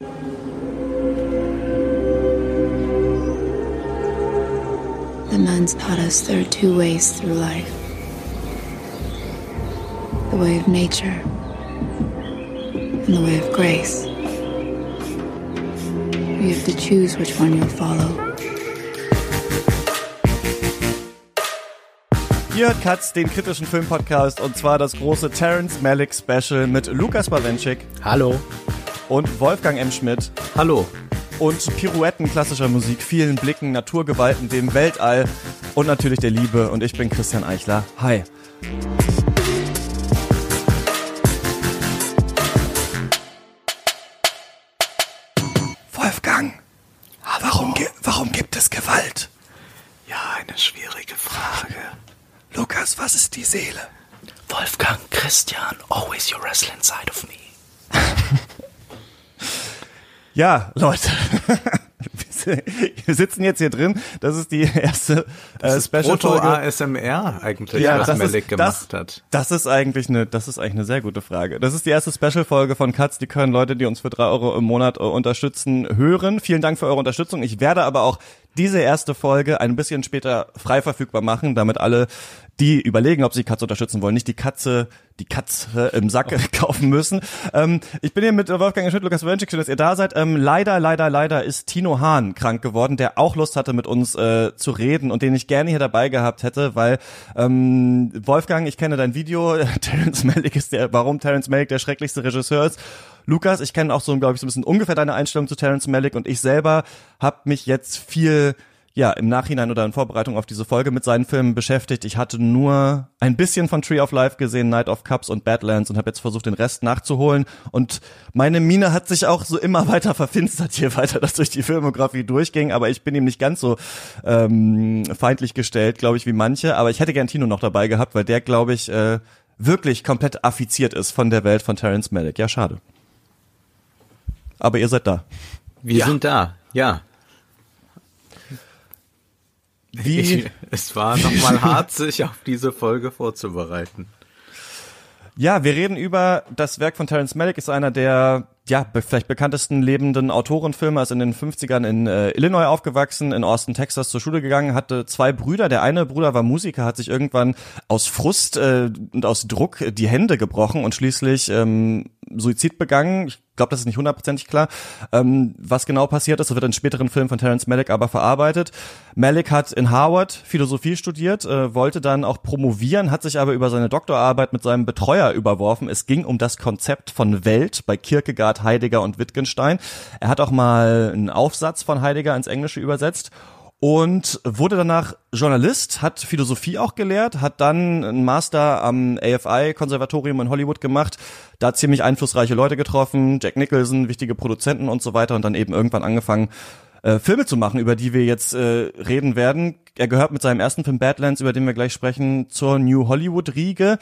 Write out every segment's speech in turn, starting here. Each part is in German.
The nuns taught us there are two ways through life the way of nature and the way of grace. You have to choose which one you'll follow. Ihr hört Katz, den kritischen Filmpodcast, und zwar das große Terence Malick Special mit Lukas Bawenschik. Hallo. Und Wolfgang M. Schmidt. Hallo. Und Pirouetten klassischer Musik, vielen Blicken, Naturgewalten, dem Weltall und natürlich der Liebe. Und ich bin Christian Eichler. Hi. Wolfgang, warum, warum gibt es Gewalt? Ja, eine schwierige Frage. Lukas, was ist die Seele? Wolfgang, Christian, always your wrestling side of me. Ja, Leute. Wir sitzen jetzt hier drin. Das ist die erste äh, Special-Folge. ASMR eigentlich, ja, was das Malik ist, gemacht das, hat. Das ist eigentlich eine, das ist eigentlich eine sehr gute Frage. Das ist die erste Special-Folge von Katz. Die können Leute, die uns für drei Euro im Monat äh, unterstützen, hören. Vielen Dank für eure Unterstützung. Ich werde aber auch diese erste Folge ein bisschen später frei verfügbar machen, damit alle, die überlegen, ob sie Katze unterstützen wollen, nicht die Katze, die Katze im Sack kaufen müssen. Ähm, ich bin hier mit Wolfgang Schmidt, Lukas Wönschik, schön, dass ihr da seid. Ähm, leider, leider, leider ist Tino Hahn krank geworden, der auch Lust hatte, mit uns äh, zu reden und den ich gerne hier dabei gehabt hätte, weil ähm, Wolfgang, ich kenne dein Video, Terence Malick ist der, warum Terence Malick der schrecklichste Regisseur ist. Lukas, ich kenne auch so, glaube ich, so ein bisschen ungefähr deine Einstellung zu Terence Malick und ich selber habe mich jetzt viel ja, im Nachhinein oder in Vorbereitung auf diese Folge mit seinen Filmen beschäftigt. Ich hatte nur ein bisschen von Tree of Life gesehen, Night of Cups und Badlands und habe jetzt versucht, den Rest nachzuholen. Und meine Mine hat sich auch so immer weiter verfinstert, je weiter das durch die Filmografie durchging. Aber ich bin ihm nicht ganz so ähm, feindlich gestellt, glaube ich, wie manche. Aber ich hätte gern Tino noch dabei gehabt, weil der, glaube ich, äh, wirklich komplett affiziert ist von der Welt von Terence Malick. Ja, schade. Aber ihr seid da. Wir ja. sind da, ja. Wie? Ich, es war nochmal hart, sich auf diese Folge vorzubereiten. Ja, wir reden über das Werk von Terence Malick, ist einer der ja, vielleicht bekanntesten lebenden Autorenfilmer, ist in den 50ern in äh, Illinois aufgewachsen, in Austin, Texas zur Schule gegangen, hatte zwei Brüder. Der eine Bruder war Musiker, hat sich irgendwann aus Frust äh, und aus Druck die Hände gebrochen und schließlich ähm, Suizid begangen. Ich glaube, das ist nicht hundertprozentig klar. Ähm, was genau passiert ist, das wird in späteren Filmen von Terence Malick aber verarbeitet. Malick hat in Harvard Philosophie studiert, äh, wollte dann auch promovieren, hat sich aber über seine Doktorarbeit mit seinem Betreuer überworfen. Es ging um das Konzept von Welt bei Kierkegaard, Heidegger und Wittgenstein. Er hat auch mal einen Aufsatz von Heidegger ins Englische übersetzt und wurde danach Journalist, hat Philosophie auch gelehrt, hat dann einen Master am AFI-Konservatorium in Hollywood gemacht, da ziemlich einflussreiche Leute getroffen, Jack Nicholson, wichtige Produzenten und so weiter und dann eben irgendwann angefangen, äh, Filme zu machen, über die wir jetzt äh, reden werden. Er gehört mit seinem ersten Film Badlands, über den wir gleich sprechen, zur New Hollywood-Riege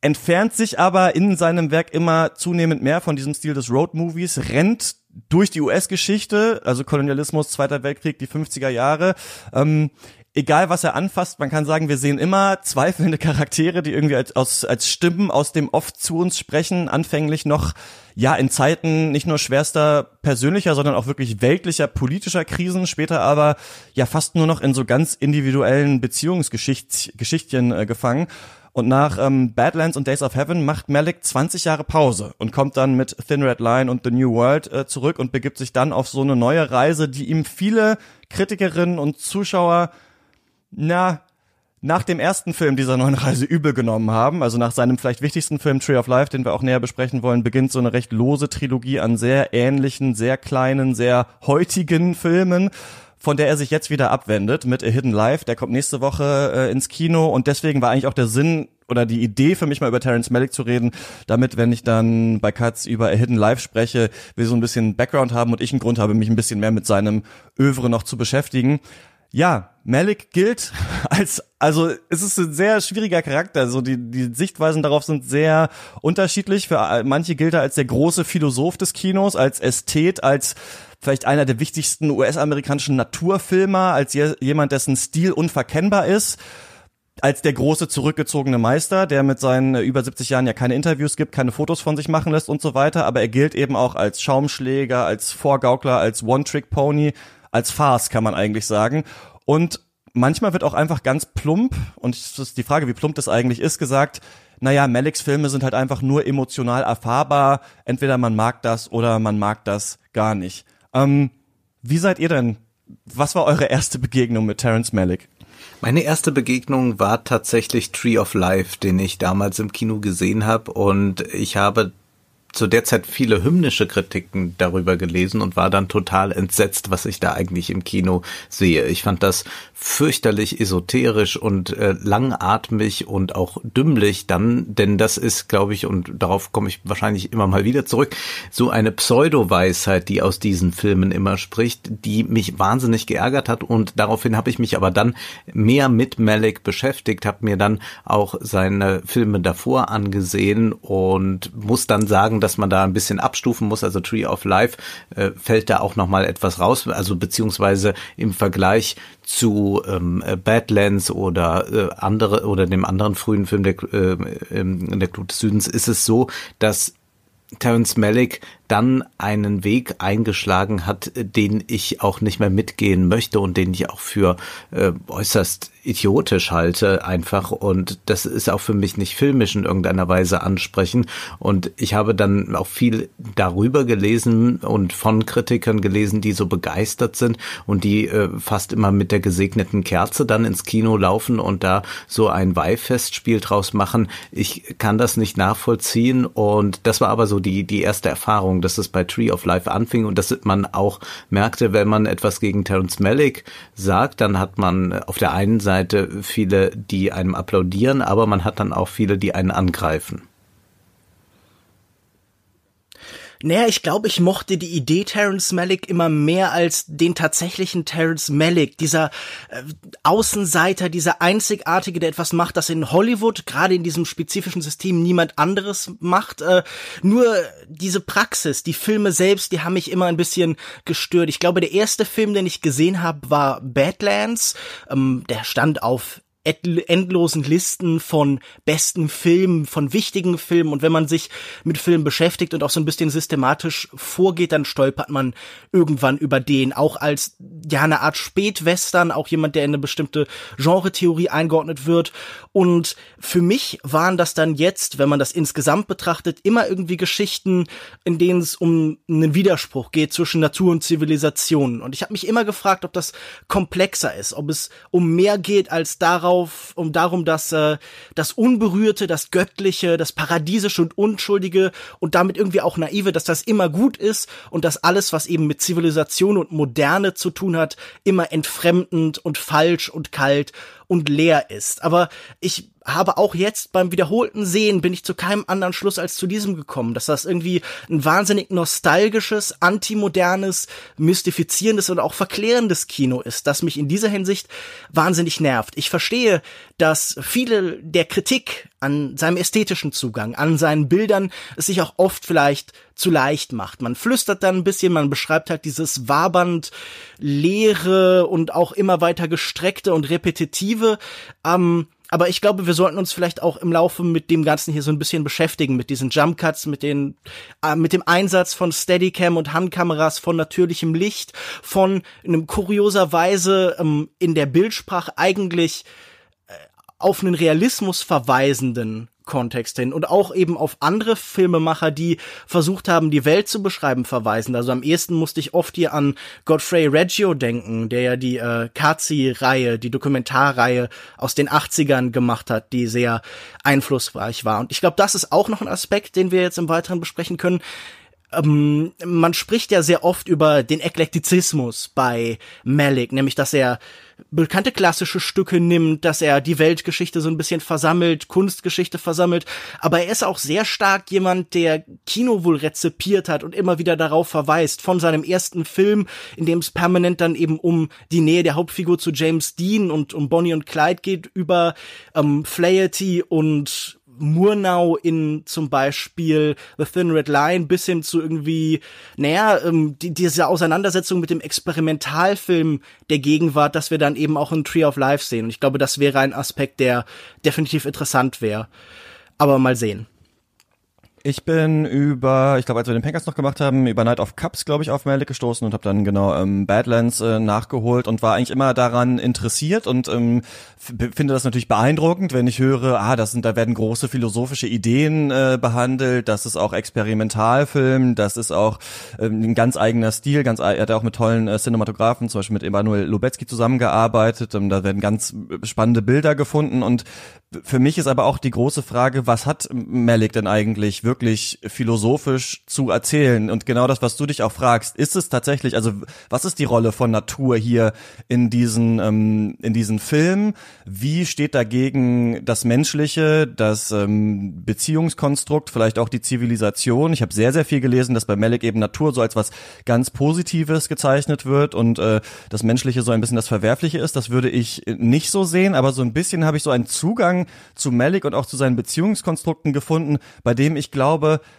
entfernt sich aber in seinem Werk immer zunehmend mehr von diesem Stil des Road Movies, rennt durch die US-Geschichte, also Kolonialismus, Zweiter Weltkrieg, die 50er Jahre. Ähm, egal was er anfasst, man kann sagen, wir sehen immer zweifelnde Charaktere, die irgendwie als, aus, als Stimmen aus dem Oft zu uns sprechen, anfänglich noch, ja, in Zeiten nicht nur schwerster persönlicher, sondern auch wirklich weltlicher politischer Krisen, später aber ja fast nur noch in so ganz individuellen Beziehungsgeschichtchen äh, gefangen. Und nach ähm, Badlands und Days of Heaven macht Malik 20 Jahre Pause und kommt dann mit Thin Red Line und The New World äh, zurück und begibt sich dann auf so eine neue Reise, die ihm viele Kritikerinnen und Zuschauer, na, nach dem ersten Film dieser neuen Reise übel genommen haben, also nach seinem vielleicht wichtigsten Film Tree of Life, den wir auch näher besprechen wollen, beginnt so eine recht lose Trilogie an sehr ähnlichen, sehr kleinen, sehr heutigen Filmen von der er sich jetzt wieder abwendet mit A Hidden Life. Der kommt nächste Woche äh, ins Kino und deswegen war eigentlich auch der Sinn oder die Idee für mich mal über Terence Malick zu reden, damit, wenn ich dann bei Katz über A Hidden Life spreche, wir so ein bisschen Background haben und ich einen Grund habe, mich ein bisschen mehr mit seinem Övre noch zu beschäftigen. Ja, Malik gilt als, also es ist ein sehr schwieriger Charakter. So die, die Sichtweisen darauf sind sehr unterschiedlich. Für manche gilt er als der große Philosoph des Kinos, als Ästhet, als vielleicht einer der wichtigsten US-amerikanischen Naturfilmer, als je, jemand, dessen Stil unverkennbar ist. als der große zurückgezogene Meister, der mit seinen äh, über 70 Jahren ja keine Interviews gibt, keine Fotos von sich machen lässt und so weiter, aber er gilt eben auch als Schaumschläger, als Vorgaukler, als One-Trick-Pony, als Farce kann man eigentlich sagen. Und manchmal wird auch einfach ganz plump, und es ist die Frage, wie plump das eigentlich ist, gesagt, naja, Maliks Filme sind halt einfach nur emotional erfahrbar, entweder man mag das oder man mag das gar nicht. Ähm, wie seid ihr denn? Was war eure erste Begegnung mit Terence Malick? Meine erste Begegnung war tatsächlich Tree of Life, den ich damals im Kino gesehen habe und ich habe zu der Zeit viele hymnische Kritiken darüber gelesen und war dann total entsetzt, was ich da eigentlich im Kino sehe. Ich fand das fürchterlich esoterisch und äh, langatmig und auch dümmlich dann, denn das ist, glaube ich, und darauf komme ich wahrscheinlich immer mal wieder zurück, so eine Pseudo-Weisheit, die aus diesen Filmen immer spricht, die mich wahnsinnig geärgert hat und daraufhin habe ich mich aber dann mehr mit Malik beschäftigt, habe mir dann auch seine Filme davor angesehen und muss dann sagen, dass man da ein bisschen abstufen muss. Also Tree of Life äh, fällt da auch noch mal etwas raus, also beziehungsweise im Vergleich zu ähm, Badlands oder äh, andere oder dem anderen frühen Film der, äh, der Glut des Südens ist es so, dass Terence Malick dann einen Weg eingeschlagen hat, den ich auch nicht mehr mitgehen möchte und den ich auch für äh, äußerst idiotisch halte einfach. Und das ist auch für mich nicht filmisch in irgendeiner Weise ansprechen und ich habe dann auch viel darüber gelesen und von Kritikern gelesen, die so begeistert sind und die äh, fast immer mit der gesegneten Kerze dann ins Kino laufen und da so ein Weihfestspiel draus machen. Ich kann das nicht nachvollziehen. Und das war aber so die die erste Erfahrung dass es bei Tree of Life anfing und dass man auch merkte, wenn man etwas gegen Terence Malick sagt, dann hat man auf der einen Seite viele, die einem applaudieren, aber man hat dann auch viele, die einen angreifen. Naja, ich glaube, ich mochte die Idee Terence Malick immer mehr als den tatsächlichen Terence Malick, dieser äh, Außenseiter, dieser Einzigartige, der etwas macht, das in Hollywood, gerade in diesem spezifischen System, niemand anderes macht. Äh, nur diese Praxis, die Filme selbst, die haben mich immer ein bisschen gestört. Ich glaube, der erste Film, den ich gesehen habe, war Badlands. Ähm, der stand auf endlosen Listen von besten Filmen, von wichtigen Filmen. Und wenn man sich mit Filmen beschäftigt und auch so ein bisschen systematisch vorgeht, dann stolpert man irgendwann über den. Auch als, ja, eine Art Spätwestern, auch jemand, der in eine bestimmte Genretheorie eingeordnet wird. Und für mich waren das dann jetzt, wenn man das insgesamt betrachtet, immer irgendwie Geschichten, in denen es um einen Widerspruch geht zwischen Natur und Zivilisation. Und ich habe mich immer gefragt, ob das komplexer ist, ob es um mehr geht als darauf, darauf, um darum, dass äh, das Unberührte, das Göttliche, das Paradiesische und Unschuldige und damit irgendwie auch Naive, dass das immer gut ist und dass alles, was eben mit Zivilisation und Moderne zu tun hat, immer entfremdend und falsch und kalt und leer ist. Aber ich habe auch jetzt beim wiederholten Sehen bin ich zu keinem anderen Schluss als zu diesem gekommen, dass das irgendwie ein wahnsinnig nostalgisches, antimodernes, mystifizierendes und auch verklärendes Kino ist, das mich in dieser Hinsicht wahnsinnig nervt. Ich verstehe, dass viele der Kritik an seinem ästhetischen Zugang, an seinen Bildern es sich auch oft vielleicht zu leicht macht. Man flüstert dann ein bisschen, man beschreibt halt dieses wabernd leere und auch immer weiter gestreckte und repetitive. Ähm, aber ich glaube, wir sollten uns vielleicht auch im Laufe mit dem Ganzen hier so ein bisschen beschäftigen, mit diesen Jump Cuts, mit den, äh, mit dem Einsatz von Steadicam und Handkameras, von natürlichem Licht, von einem kurioserweise ähm, in der Bildsprache eigentlich äh, auf einen Realismus verweisenden Kontext hin und auch eben auf andere Filmemacher, die versucht haben, die Welt zu beschreiben, verweisen. Also am ehesten musste ich oft hier an Godfrey Reggio denken, der ja die äh, Kazi-Reihe, die Dokumentarreihe aus den 80ern gemacht hat, die sehr einflussreich war. Und ich glaube, das ist auch noch ein Aspekt, den wir jetzt im Weiteren besprechen können ähm, man spricht ja sehr oft über den Eklektizismus bei Malik, nämlich dass er bekannte klassische Stücke nimmt, dass er die Weltgeschichte so ein bisschen versammelt, Kunstgeschichte versammelt, aber er ist auch sehr stark jemand, der Kino wohl rezipiert hat und immer wieder darauf verweist, von seinem ersten Film, in dem es permanent dann eben um die Nähe der Hauptfigur zu James Dean und um Bonnie und Clyde geht, über ähm, Flaherty und Murnau in zum Beispiel The Thin Red Line bis hin zu irgendwie, naja, ähm, die, diese Auseinandersetzung mit dem Experimentalfilm der Gegenwart, dass wir dann eben auch in Tree of Life sehen. Und ich glaube, das wäre ein Aspekt, der definitiv interessant wäre. Aber mal sehen. Ich bin über, ich glaube, als wir den Pankers noch gemacht haben, über Night of Cups, glaube ich, auf Malik gestoßen und habe dann genau ähm, Badlands äh, nachgeholt und war eigentlich immer daran interessiert und ähm, finde das natürlich beeindruckend, wenn ich höre, ah, das sind, da werden große philosophische Ideen äh, behandelt, das ist auch Experimentalfilm, das ist auch ähm, ein ganz eigener Stil, ganz, er hat auch mit tollen äh, Cinematografen, zum Beispiel mit Emanuel Lubetzky zusammengearbeitet, ähm, da werden ganz spannende Bilder gefunden und für mich ist aber auch die große Frage, was hat Malik denn eigentlich wirklich philosophisch zu erzählen? Und genau das, was du dich auch fragst, ist es tatsächlich, also was ist die Rolle von Natur hier in diesen, ähm, in diesen Film? Wie steht dagegen das Menschliche, das ähm, Beziehungskonstrukt, vielleicht auch die Zivilisation? Ich habe sehr, sehr viel gelesen, dass bei Malik eben Natur so als was ganz Positives gezeichnet wird und äh, das Menschliche so ein bisschen das Verwerfliche ist. Das würde ich nicht so sehen, aber so ein bisschen habe ich so einen Zugang zu Malik und auch zu seinen Beziehungskonstrukten gefunden, bei dem ich glaube,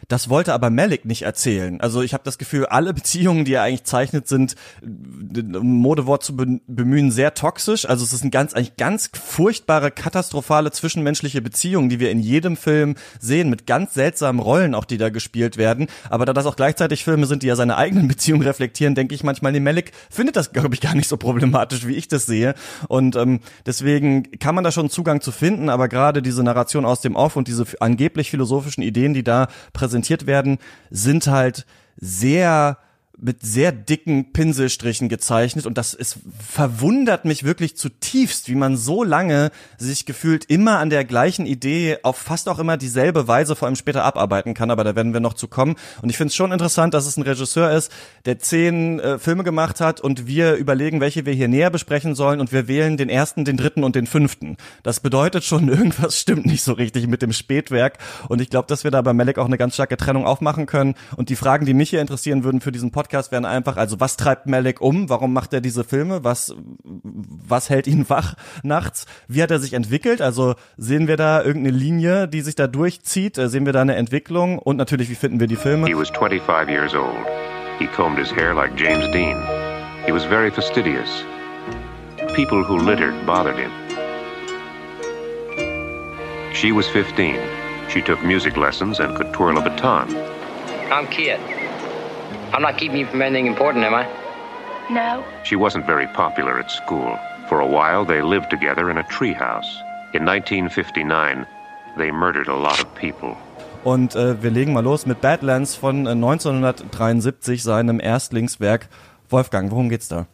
das wollte aber Malik nicht erzählen. Also ich habe das Gefühl, alle Beziehungen, die er eigentlich zeichnet, sind, um Modewort zu bemühen, sehr toxisch. Also es ist ein ganz, eigentlich ganz furchtbare, katastrophale zwischenmenschliche Beziehungen, die wir in jedem Film sehen, mit ganz seltsamen Rollen auch, die da gespielt werden. Aber da das auch gleichzeitig Filme sind, die ja seine eigenen Beziehungen reflektieren, denke ich manchmal, nee, Malik findet das, glaube ich, gar nicht so problematisch, wie ich das sehe. Und ähm, deswegen kann man da schon Zugang zu finden, aber gerade diese Narration aus dem Off und diese angeblich philosophischen Ideen, die da präsentiert werden, sind halt sehr mit sehr dicken Pinselstrichen gezeichnet und das ist verwundert mich wirklich zutiefst, wie man so lange sich gefühlt immer an der gleichen Idee auf fast auch immer dieselbe Weise vor allem später abarbeiten kann, aber da werden wir noch zu kommen und ich finde es schon interessant, dass es ein Regisseur ist, der zehn äh, Filme gemacht hat und wir überlegen, welche wir hier näher besprechen sollen und wir wählen den ersten, den dritten und den fünften. Das bedeutet schon, irgendwas stimmt nicht so richtig mit dem Spätwerk und ich glaube, dass wir da bei Melek auch eine ganz starke Trennung aufmachen können und die Fragen, die mich hier interessieren würden für diesen Podcast Podcast wären einfach, also was treibt Malik um? Warum macht er diese Filme? Was, was hält ihn wach nachts? Wie hat er sich entwickelt? Also sehen wir da irgendeine Linie, die sich da durchzieht? Äh, sehen wir da eine Entwicklung? Und natürlich, wie finden wir die Filme? He was 25 years old. He combed his hair like James Dean. He was very fastidious. People who littered bothered him. She was 15. She took music lessons and could twirl a baton. I'm Kit. I'm not keeping you from anything important, am I? No. She wasn't very popular at school. For a while, they lived together in a treehouse. In 1959, they murdered a lot of people. Und äh, wir legen mal los mit Badlands von äh, 1973, seinem Erstlingswerk. Wolfgang, worum geht's da?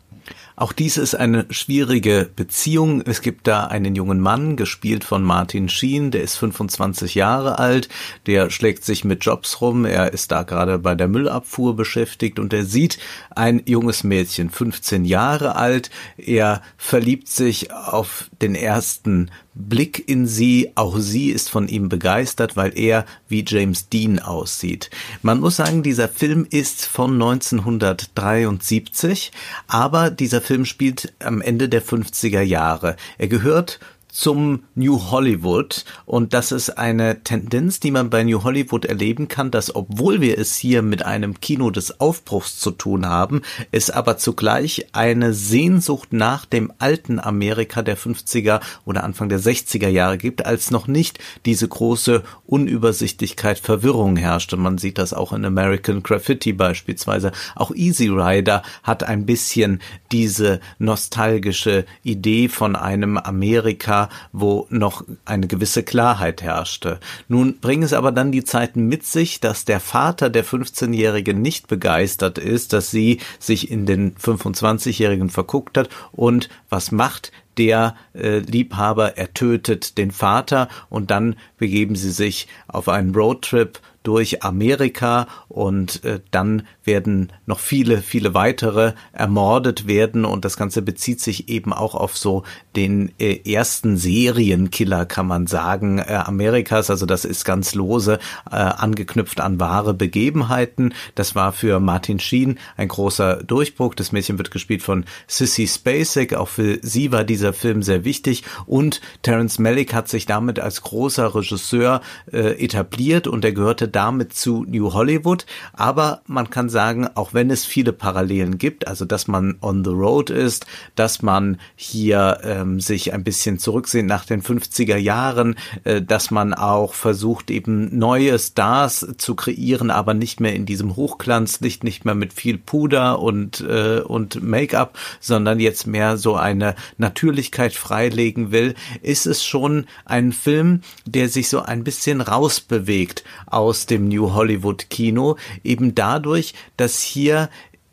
Auch dies ist eine schwierige Beziehung. Es gibt da einen jungen Mann, gespielt von Martin Sheen, der ist 25 Jahre alt, der schlägt sich mit Jobs rum, er ist da gerade bei der Müllabfuhr beschäftigt und er sieht ein junges Mädchen, 15 Jahre alt, er verliebt sich auf den ersten Blick in sie, auch sie ist von ihm begeistert, weil er wie James Dean aussieht. Man muss sagen, dieser Film ist von 1973, aber dieser Film spielt am Ende der 50er Jahre. Er gehört zum New Hollywood. Und das ist eine Tendenz, die man bei New Hollywood erleben kann, dass obwohl wir es hier mit einem Kino des Aufbruchs zu tun haben, es aber zugleich eine Sehnsucht nach dem alten Amerika der 50er oder Anfang der 60er Jahre gibt, als noch nicht diese große Unübersichtlichkeit, Verwirrung herrschte. Man sieht das auch in American Graffiti beispielsweise. Auch Easy Rider hat ein bisschen diese nostalgische Idee von einem Amerika, wo noch eine gewisse Klarheit herrschte. Nun bringen es aber dann die Zeiten mit sich, dass der Vater der 15-Jährigen nicht begeistert ist, dass sie sich in den 25-Jährigen verguckt hat und was macht der äh, Liebhaber, er tötet den Vater und dann begeben sie sich auf einen Roadtrip durch Amerika und äh, dann werden noch viele, viele weitere ermordet werden und das Ganze bezieht sich eben auch auf so den äh, ersten Serienkiller, kann man sagen, äh, Amerikas. Also das ist ganz lose äh, angeknüpft an wahre Begebenheiten. Das war für Martin Sheen ein großer Durchbruch. Das Mädchen wird gespielt von Sissy Spacek. Auch für sie war dieser Film sehr wichtig und Terence Malick hat sich damit als großer Regisseur äh, etabliert und er gehörte damit zu New Hollywood. Aber man kann sagen, auch wenn es viele Parallelen gibt, also dass man on the road ist, dass man hier ähm, sich ein bisschen zurücksehen nach den 50er Jahren, äh, dass man auch versucht eben neue Stars zu kreieren, aber nicht mehr in diesem Hochglanzlicht, nicht mehr mit viel Puder und äh, und Make-up, sondern jetzt mehr so eine Natürlichkeit freilegen will, ist es schon ein Film, der sich so ein bisschen rausbewegt aus dem New Hollywood Kino, eben dadurch, dass hier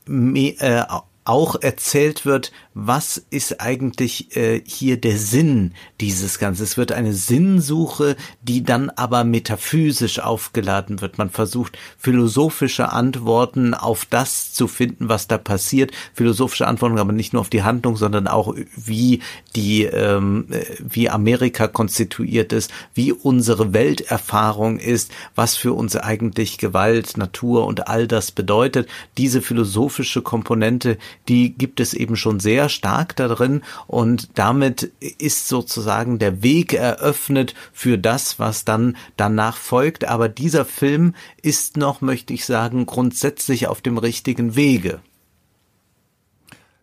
äh, auch erzählt wird, was ist eigentlich äh, hier der Sinn dieses Ganzen. Es wird eine Sinnsuche, die dann aber metaphysisch aufgeladen wird. Man versucht philosophische Antworten auf das zu finden, was da passiert. Philosophische Antworten aber nicht nur auf die Handlung, sondern auch wie die, ähm, wie Amerika konstituiert ist, wie unsere Welterfahrung ist, was für uns eigentlich Gewalt, Natur und all das bedeutet. Diese philosophische Komponente, die gibt es eben schon sehr stark darin und damit ist sozusagen der Weg eröffnet für das, was dann danach folgt. Aber dieser Film ist noch, möchte ich sagen, grundsätzlich auf dem richtigen Wege.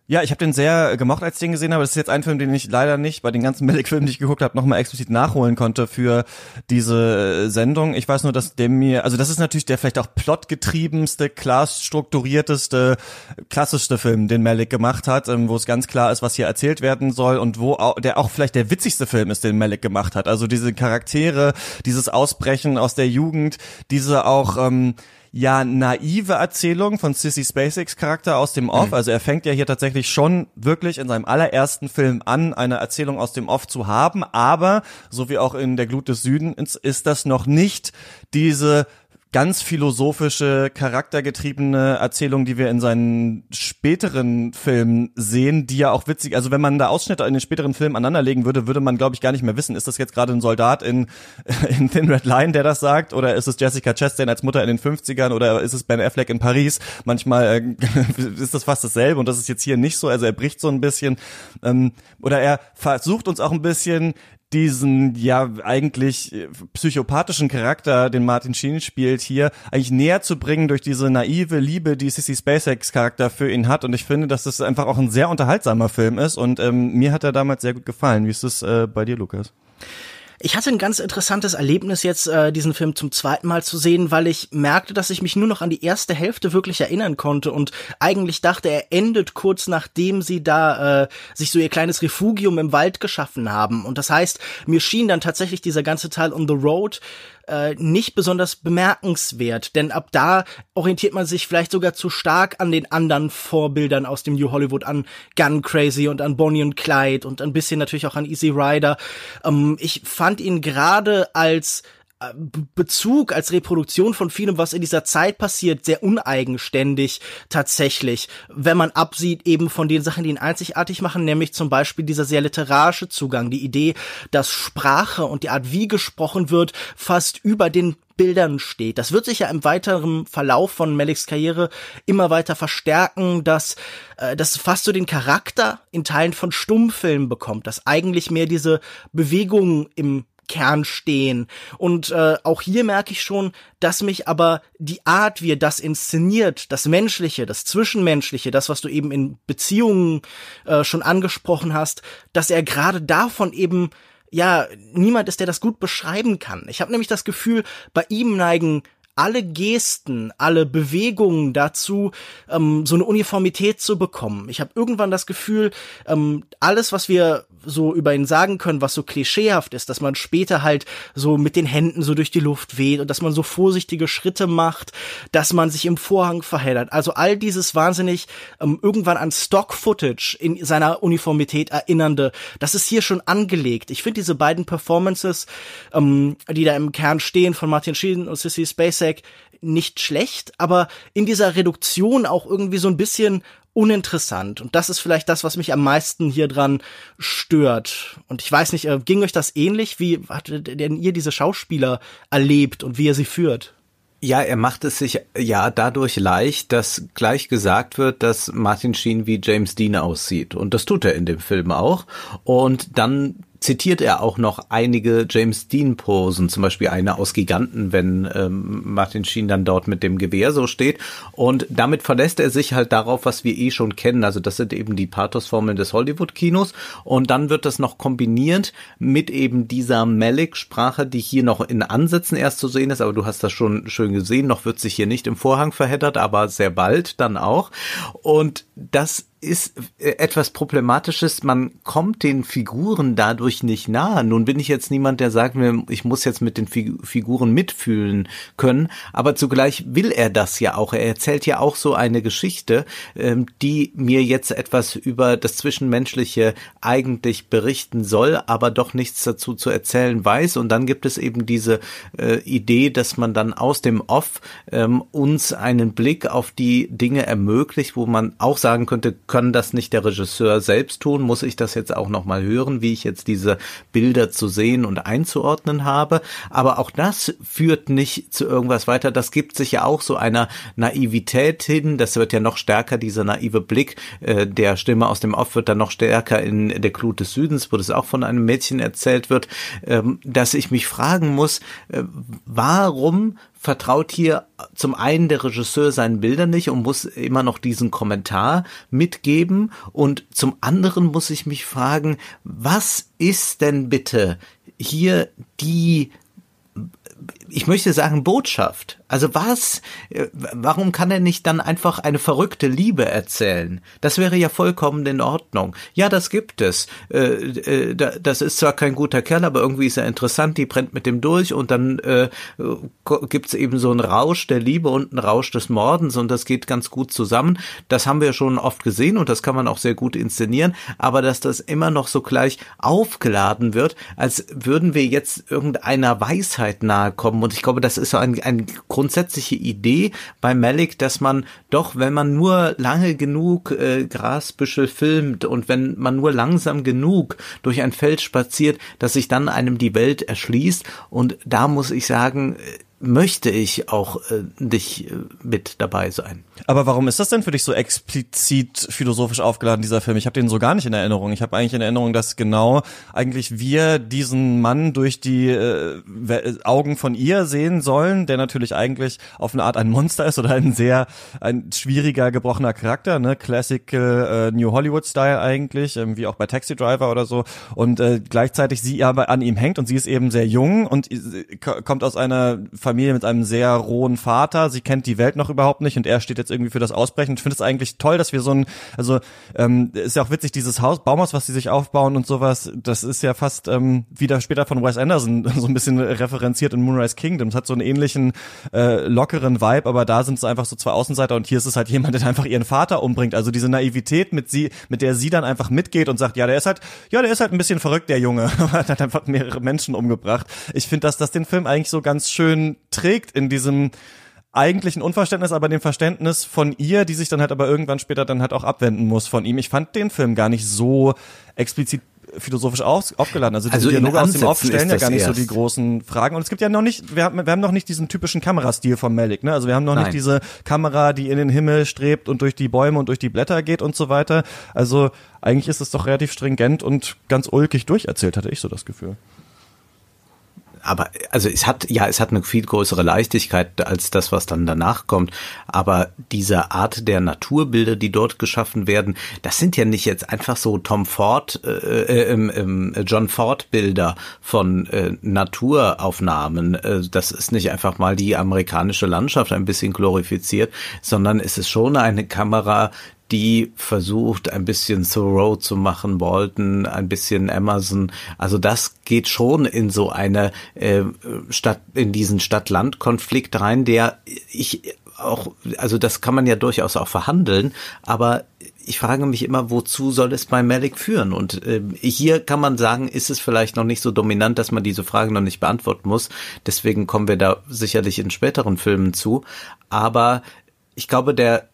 Ja, ich habe den sehr gemocht, als ich den gesehen habe. Das ist jetzt ein Film, den ich leider nicht bei den ganzen Melick-Filmen, die ich geguckt habe, nochmal explizit nachholen konnte für diese äh, Sendung. Ich weiß nur, dass der mir, also das ist natürlich der vielleicht auch plotgetriebenste, klar strukturierteste, klassischste Film, den Malick gemacht hat, ähm, wo es ganz klar ist, was hier erzählt werden soll und wo auch, der auch vielleicht der witzigste Film ist, den Malick gemacht hat. Also diese Charaktere, dieses Ausbrechen aus der Jugend, diese auch ähm, ja naive Erzählung von Sissy Spaceks Charakter aus dem Off. Mhm. Also er fängt ja hier tatsächlich schon wirklich in seinem allerersten Film an, eine Erzählung aus dem Off zu haben. Aber, so wie auch in der Glut des Südens, ist das noch nicht diese ganz philosophische, charaktergetriebene Erzählung, die wir in seinen späteren Filmen sehen, die ja auch witzig, also wenn man da Ausschnitte in den späteren Filmen aneinanderlegen würde, würde man, glaube ich, gar nicht mehr wissen, ist das jetzt gerade ein Soldat in, in Thin Red Line, der das sagt, oder ist es Jessica Chastain als Mutter in den 50ern, oder ist es Ben Affleck in Paris? Manchmal äh, ist das fast dasselbe und das ist jetzt hier nicht so, also er bricht so ein bisschen, ähm, oder er versucht uns auch ein bisschen diesen ja eigentlich äh, psychopathischen Charakter, den Martin Sheen spielt, hier eigentlich näher zu bringen durch diese naive Liebe, die Sissy SpaceX Charakter für ihn hat. Und ich finde, dass das einfach auch ein sehr unterhaltsamer Film ist. Und ähm, mir hat er damals sehr gut gefallen. Wie ist es äh, bei dir, Lukas? Ich hatte ein ganz interessantes Erlebnis jetzt, äh, diesen Film zum zweiten Mal zu sehen, weil ich merkte, dass ich mich nur noch an die erste Hälfte wirklich erinnern konnte und eigentlich dachte, er endet kurz nachdem sie da äh, sich so ihr kleines Refugium im Wald geschaffen haben. Und das heißt, mir schien dann tatsächlich dieser ganze Teil on the road äh, nicht besonders bemerkenswert, denn ab da orientiert man sich vielleicht sogar zu stark an den anderen Vorbildern aus dem New Hollywood, an Gun Crazy und an Bonnie und Clyde und ein bisschen natürlich auch an Easy Rider. Ähm, ich fand ihn gerade als Bezug als Reproduktion von vielem, was in dieser Zeit passiert, sehr uneigenständig tatsächlich, wenn man absieht eben von den Sachen, die ihn einzigartig machen, nämlich zum Beispiel dieser sehr literarische Zugang, die Idee, dass Sprache und die Art, wie gesprochen wird, fast über den Bildern steht. Das wird sich ja im weiteren Verlauf von Maliks Karriere immer weiter verstärken, dass äh, das fast so den Charakter in Teilen von Stummfilmen bekommt, dass eigentlich mehr diese Bewegungen im Kern stehen. Und äh, auch hier merke ich schon, dass mich aber die Art, wie er das inszeniert, das Menschliche, das Zwischenmenschliche, das, was du eben in Beziehungen äh, schon angesprochen hast, dass er gerade davon eben ja niemand ist, der das gut beschreiben kann. Ich habe nämlich das Gefühl, bei ihm neigen alle Gesten, alle Bewegungen dazu, ähm, so eine Uniformität zu bekommen. Ich habe irgendwann das Gefühl, ähm, alles, was wir so über ihn sagen können, was so klischeehaft ist, dass man später halt so mit den Händen so durch die Luft weht und dass man so vorsichtige Schritte macht, dass man sich im Vorhang verheddert. Also all dieses wahnsinnig ähm, irgendwann an Stock-Footage in seiner Uniformität erinnernde, das ist hier schon angelegt. Ich finde diese beiden Performances, ähm, die da im Kern stehen von Martin Sheen und Sissy Spacek, Cusack nicht schlecht, aber in dieser Reduktion auch irgendwie so ein bisschen uninteressant. Und das ist vielleicht das, was mich am meisten hier dran stört. Und ich weiß nicht, äh, ging euch das ähnlich? Wie hat denn ihr diese Schauspieler erlebt und wie ihr sie führt? Ja, er macht es sich ja dadurch leicht, dass gleich gesagt wird, dass Martin Sheen wie James Dean aussieht. Und das tut er in dem Film auch. Und dann zitiert er auch noch einige James Dean Posen, zum Beispiel eine aus Giganten, wenn ähm, Martin Sheen dann dort mit dem Gewehr so steht. Und damit verlässt er sich halt darauf, was wir eh schon kennen. Also das sind eben die Pathosformeln des Hollywood-Kinos. Und dann wird das noch kombiniert mit eben dieser Malik-Sprache, die hier noch in Ansätzen erst zu sehen ist. Aber du hast das schon schön gesehen. Noch wird sich hier nicht im Vorhang verheddert, aber sehr bald dann auch. Und das ist äh, etwas Problematisches. Man kommt den Figuren dadurch nicht nahe. Nun bin ich jetzt niemand, der sagt mir, ich muss jetzt mit den Figuren mitfühlen können, aber zugleich will er das ja auch. Er erzählt ja auch so eine Geschichte, ähm, die mir jetzt etwas über das Zwischenmenschliche eigentlich berichten soll, aber doch nichts dazu zu erzählen weiß. Und dann gibt es eben diese äh, Idee, dass man dann aus dem Off ähm, uns einen Blick auf die Dinge ermöglicht, wo man auch sagen könnte, kann das nicht der Regisseur selbst tun? Muss ich das jetzt auch nochmal hören, wie ich jetzt diese Bilder zu sehen und einzuordnen habe? Aber auch das führt nicht zu irgendwas weiter. Das gibt sich ja auch so einer Naivität hin. Das wird ja noch stärker, dieser naive Blick äh, der Stimme aus dem Off wird dann noch stärker in der Glut des Südens, wo das auch von einem Mädchen erzählt wird, ähm, dass ich mich fragen muss, äh, warum vertraut hier zum einen der Regisseur seinen Bildern nicht und muss immer noch diesen Kommentar mitgeben. Und zum anderen muss ich mich fragen, was ist denn bitte hier die ich möchte sagen Botschaft. Also was, äh, warum kann er nicht dann einfach eine verrückte Liebe erzählen? Das wäre ja vollkommen in Ordnung. Ja, das gibt es. Äh, äh, das ist zwar kein guter Kerl, aber irgendwie ist er interessant, die brennt mit dem durch und dann gibt's eben so einen Rausch der Liebe und einen Rausch des Mordens und das geht ganz gut zusammen. Das haben wir schon oft gesehen und das kann man auch sehr gut inszenieren, aber dass das immer noch so gleich aufgeladen wird, als würden wir jetzt irgendeiner Weisheit nahe kommen und ich glaube, das ist so ein, ein grundsätzliche Idee bei Malik, dass man doch, wenn man nur lange genug äh, Grasbüschel filmt und wenn man nur langsam genug durch ein Feld spaziert, dass sich dann einem die Welt erschließt. Und da muss ich sagen, äh, möchte ich auch äh, nicht äh, mit dabei sein. Aber warum ist das denn für dich so explizit philosophisch aufgeladen, dieser Film? Ich habe den so gar nicht in Erinnerung. Ich habe eigentlich in Erinnerung, dass genau eigentlich wir diesen Mann durch die äh, Augen von ihr sehen sollen, der natürlich eigentlich auf eine Art ein Monster ist oder ein sehr ein schwieriger, gebrochener Charakter, ne? Classical äh, New Hollywood-Style eigentlich, ähm, wie auch bei Taxi Driver oder so. Und äh, gleichzeitig sie aber an ihm hängt und sie ist eben sehr jung und kommt aus einer Familie mit einem sehr rohen Vater. Sie kennt die Welt noch überhaupt nicht und er steht jetzt irgendwie für das Ausbrechen. Ich finde es eigentlich toll, dass wir so ein, also ähm, ist ja auch witzig, dieses Haus, Baumhaus, was sie sich aufbauen und sowas, das ist ja fast ähm, wieder später von Wes Anderson so ein bisschen referenziert in Moonrise Kingdom. Es hat so einen ähnlichen äh, lockeren Vibe, aber da sind es einfach so zwei Außenseiter und hier ist es halt jemand, der einfach ihren Vater umbringt. Also diese Naivität, mit sie, mit der sie dann einfach mitgeht und sagt, ja, der ist halt, ja, der ist halt ein bisschen verrückt, der Junge, hat einfach mehrere Menschen umgebracht. Ich finde, dass das den Film eigentlich so ganz schön trägt in diesem eigentlichen Unverständnis, aber dem Verständnis von ihr, die sich dann halt aber irgendwann später dann halt auch abwenden muss von ihm. Ich fand den Film gar nicht so explizit philosophisch auf, aufgeladen. Also die also Dialoge aus dem Off stellen ja gar nicht erst. so die großen Fragen. Und es gibt ja noch nicht, wir haben, wir haben noch nicht diesen typischen Kamerastil von Malik, ne? Also wir haben noch Nein. nicht diese Kamera, die in den Himmel strebt und durch die Bäume und durch die Blätter geht und so weiter. Also eigentlich ist es doch relativ stringent und ganz ulkig durcherzählt, hatte ich so das Gefühl aber also es hat ja, es hat eine viel größere Leichtigkeit als das, was dann danach kommt. Aber diese Art der Naturbilder, die dort geschaffen werden, das sind ja nicht jetzt einfach so Tom Ford, äh, äh, äh, John Ford Bilder von äh, Naturaufnahmen. Äh, das ist nicht einfach mal die amerikanische Landschaft ein bisschen glorifiziert, sondern es ist schon eine Kamera, die versucht, ein bisschen Thoreau zu machen, Walton, ein bisschen Emerson. Also das geht schon in so eine äh, Stadt, in diesen Stadt-Land-Konflikt rein, der ich auch, also das kann man ja durchaus auch verhandeln, aber ich frage mich immer, wozu soll es bei Malik führen? Und äh, hier kann man sagen, ist es vielleicht noch nicht so dominant, dass man diese Frage noch nicht beantworten muss. Deswegen kommen wir da sicherlich in späteren Filmen zu. Aber ich glaube, der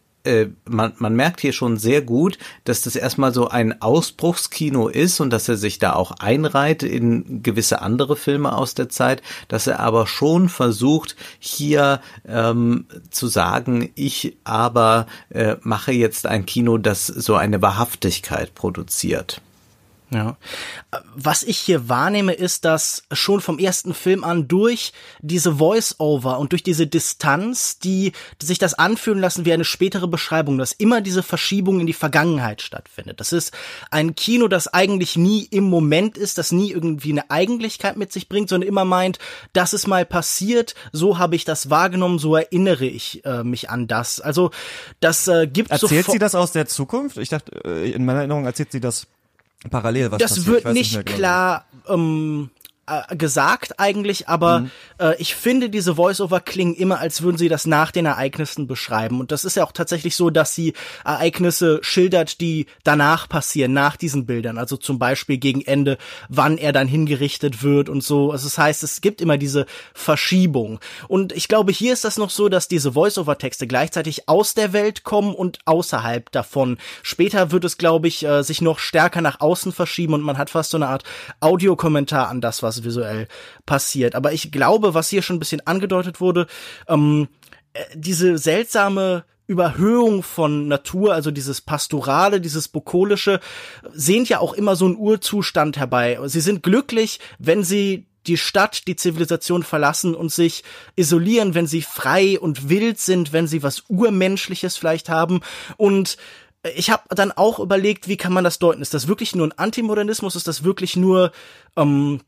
man, man merkt hier schon sehr gut, dass das erstmal so ein Ausbruchskino ist und dass er sich da auch einreiht in gewisse andere Filme aus der Zeit, dass er aber schon versucht, hier ähm, zu sagen, ich aber äh, mache jetzt ein Kino, das so eine Wahrhaftigkeit produziert. Ja. Was ich hier wahrnehme, ist, dass schon vom ersten Film an durch diese Voice-Over und durch diese Distanz, die, die sich das anfühlen lassen wie eine spätere Beschreibung, dass immer diese Verschiebung in die Vergangenheit stattfindet. Das ist ein Kino, das eigentlich nie im Moment ist, das nie irgendwie eine Eigentlichkeit mit sich bringt, sondern immer meint, das ist mal passiert, so habe ich das wahrgenommen, so erinnere ich äh, mich an das. Also das äh, gibt Erzählt sie das aus der Zukunft? Ich dachte, äh, in meiner Erinnerung erzählt sie das parallel was Das passiert. wird Ich weiß nicht mehr genau. klar ähm, äh, gesagt eigentlich, aber Mhm. äh, ich finde, diese Voice-Over klingen immer, als würden sie das nach den Ereignissen beschreiben. Und das ist ja auch tatsächlich so, dass sie Ereignisse schildert, die danach passieren, nach diesen Bildern. Also zum Beispiel gegen Ende, wann er dann hingerichtet wird und so. Also das heißt, es gibt immer diese Verschiebung. Und ich glaube, hier ist das noch so, dass diese Voice-Over-Texte gleichzeitig aus der Welt kommen und außerhalb davon. Später wird es, glaube ich, äh, sich noch stärker nach außen verschieben und man hat fast so eine Art Audiokommentar an das, was visuell passiert. Aber ich glaube, was hier schon ein bisschen angedeutet wurde, ähm, äh, diese seltsame Überhöhung von Natur, also dieses Pastorale, dieses Bukolische, sehnt ja auch immer so einen Urzustand herbei. Sie sind glücklich, wenn sie die Stadt, die Zivilisation verlassen und sich isolieren, wenn sie frei und wild sind, wenn sie was Urmenschliches vielleicht haben. Und ich habe dann auch überlegt, wie kann man das deuten? Ist das wirklich nur ein Antimodernismus? Ist das wirklich nur ähm,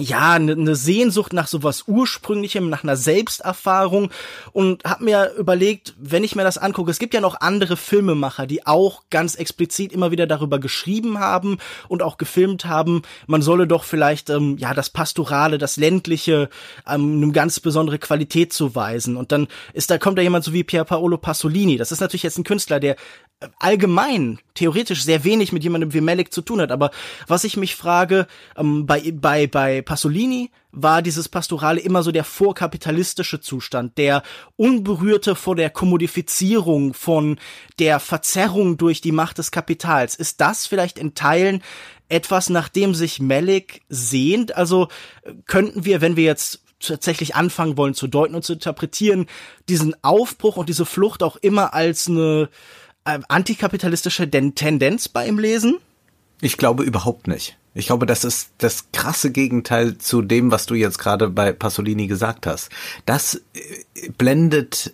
ja, eine ne Sehnsucht nach sowas Ursprünglichem, nach einer Selbsterfahrung. Und habe mir überlegt, wenn ich mir das angucke, es gibt ja noch andere Filmemacher, die auch ganz explizit immer wieder darüber geschrieben haben und auch gefilmt haben, man solle doch vielleicht ähm, ja das Pastorale, das ländliche ähm, eine ganz besondere Qualität zuweisen. Und dann ist da kommt da jemand so wie Pier Paolo Pasolini, das ist natürlich jetzt ein Künstler, der äh, allgemein theoretisch sehr wenig mit jemandem wie Malik zu tun hat, aber was ich mich frage, ähm, bei bei bei Pasolini war dieses Pastorale immer so der vorkapitalistische Zustand, der Unberührte vor der Kommodifizierung, von der Verzerrung durch die Macht des Kapitals. Ist das vielleicht in Teilen etwas, nach dem sich Malik sehnt? Also könnten wir, wenn wir jetzt tatsächlich anfangen wollen zu deuten und zu interpretieren, diesen Aufbruch und diese Flucht auch immer als eine äh, antikapitalistische Den Tendenz bei ihm lesen? Ich glaube überhaupt nicht. Ich glaube, das ist das krasse Gegenteil zu dem, was du jetzt gerade bei Pasolini gesagt hast. Das äh, blendet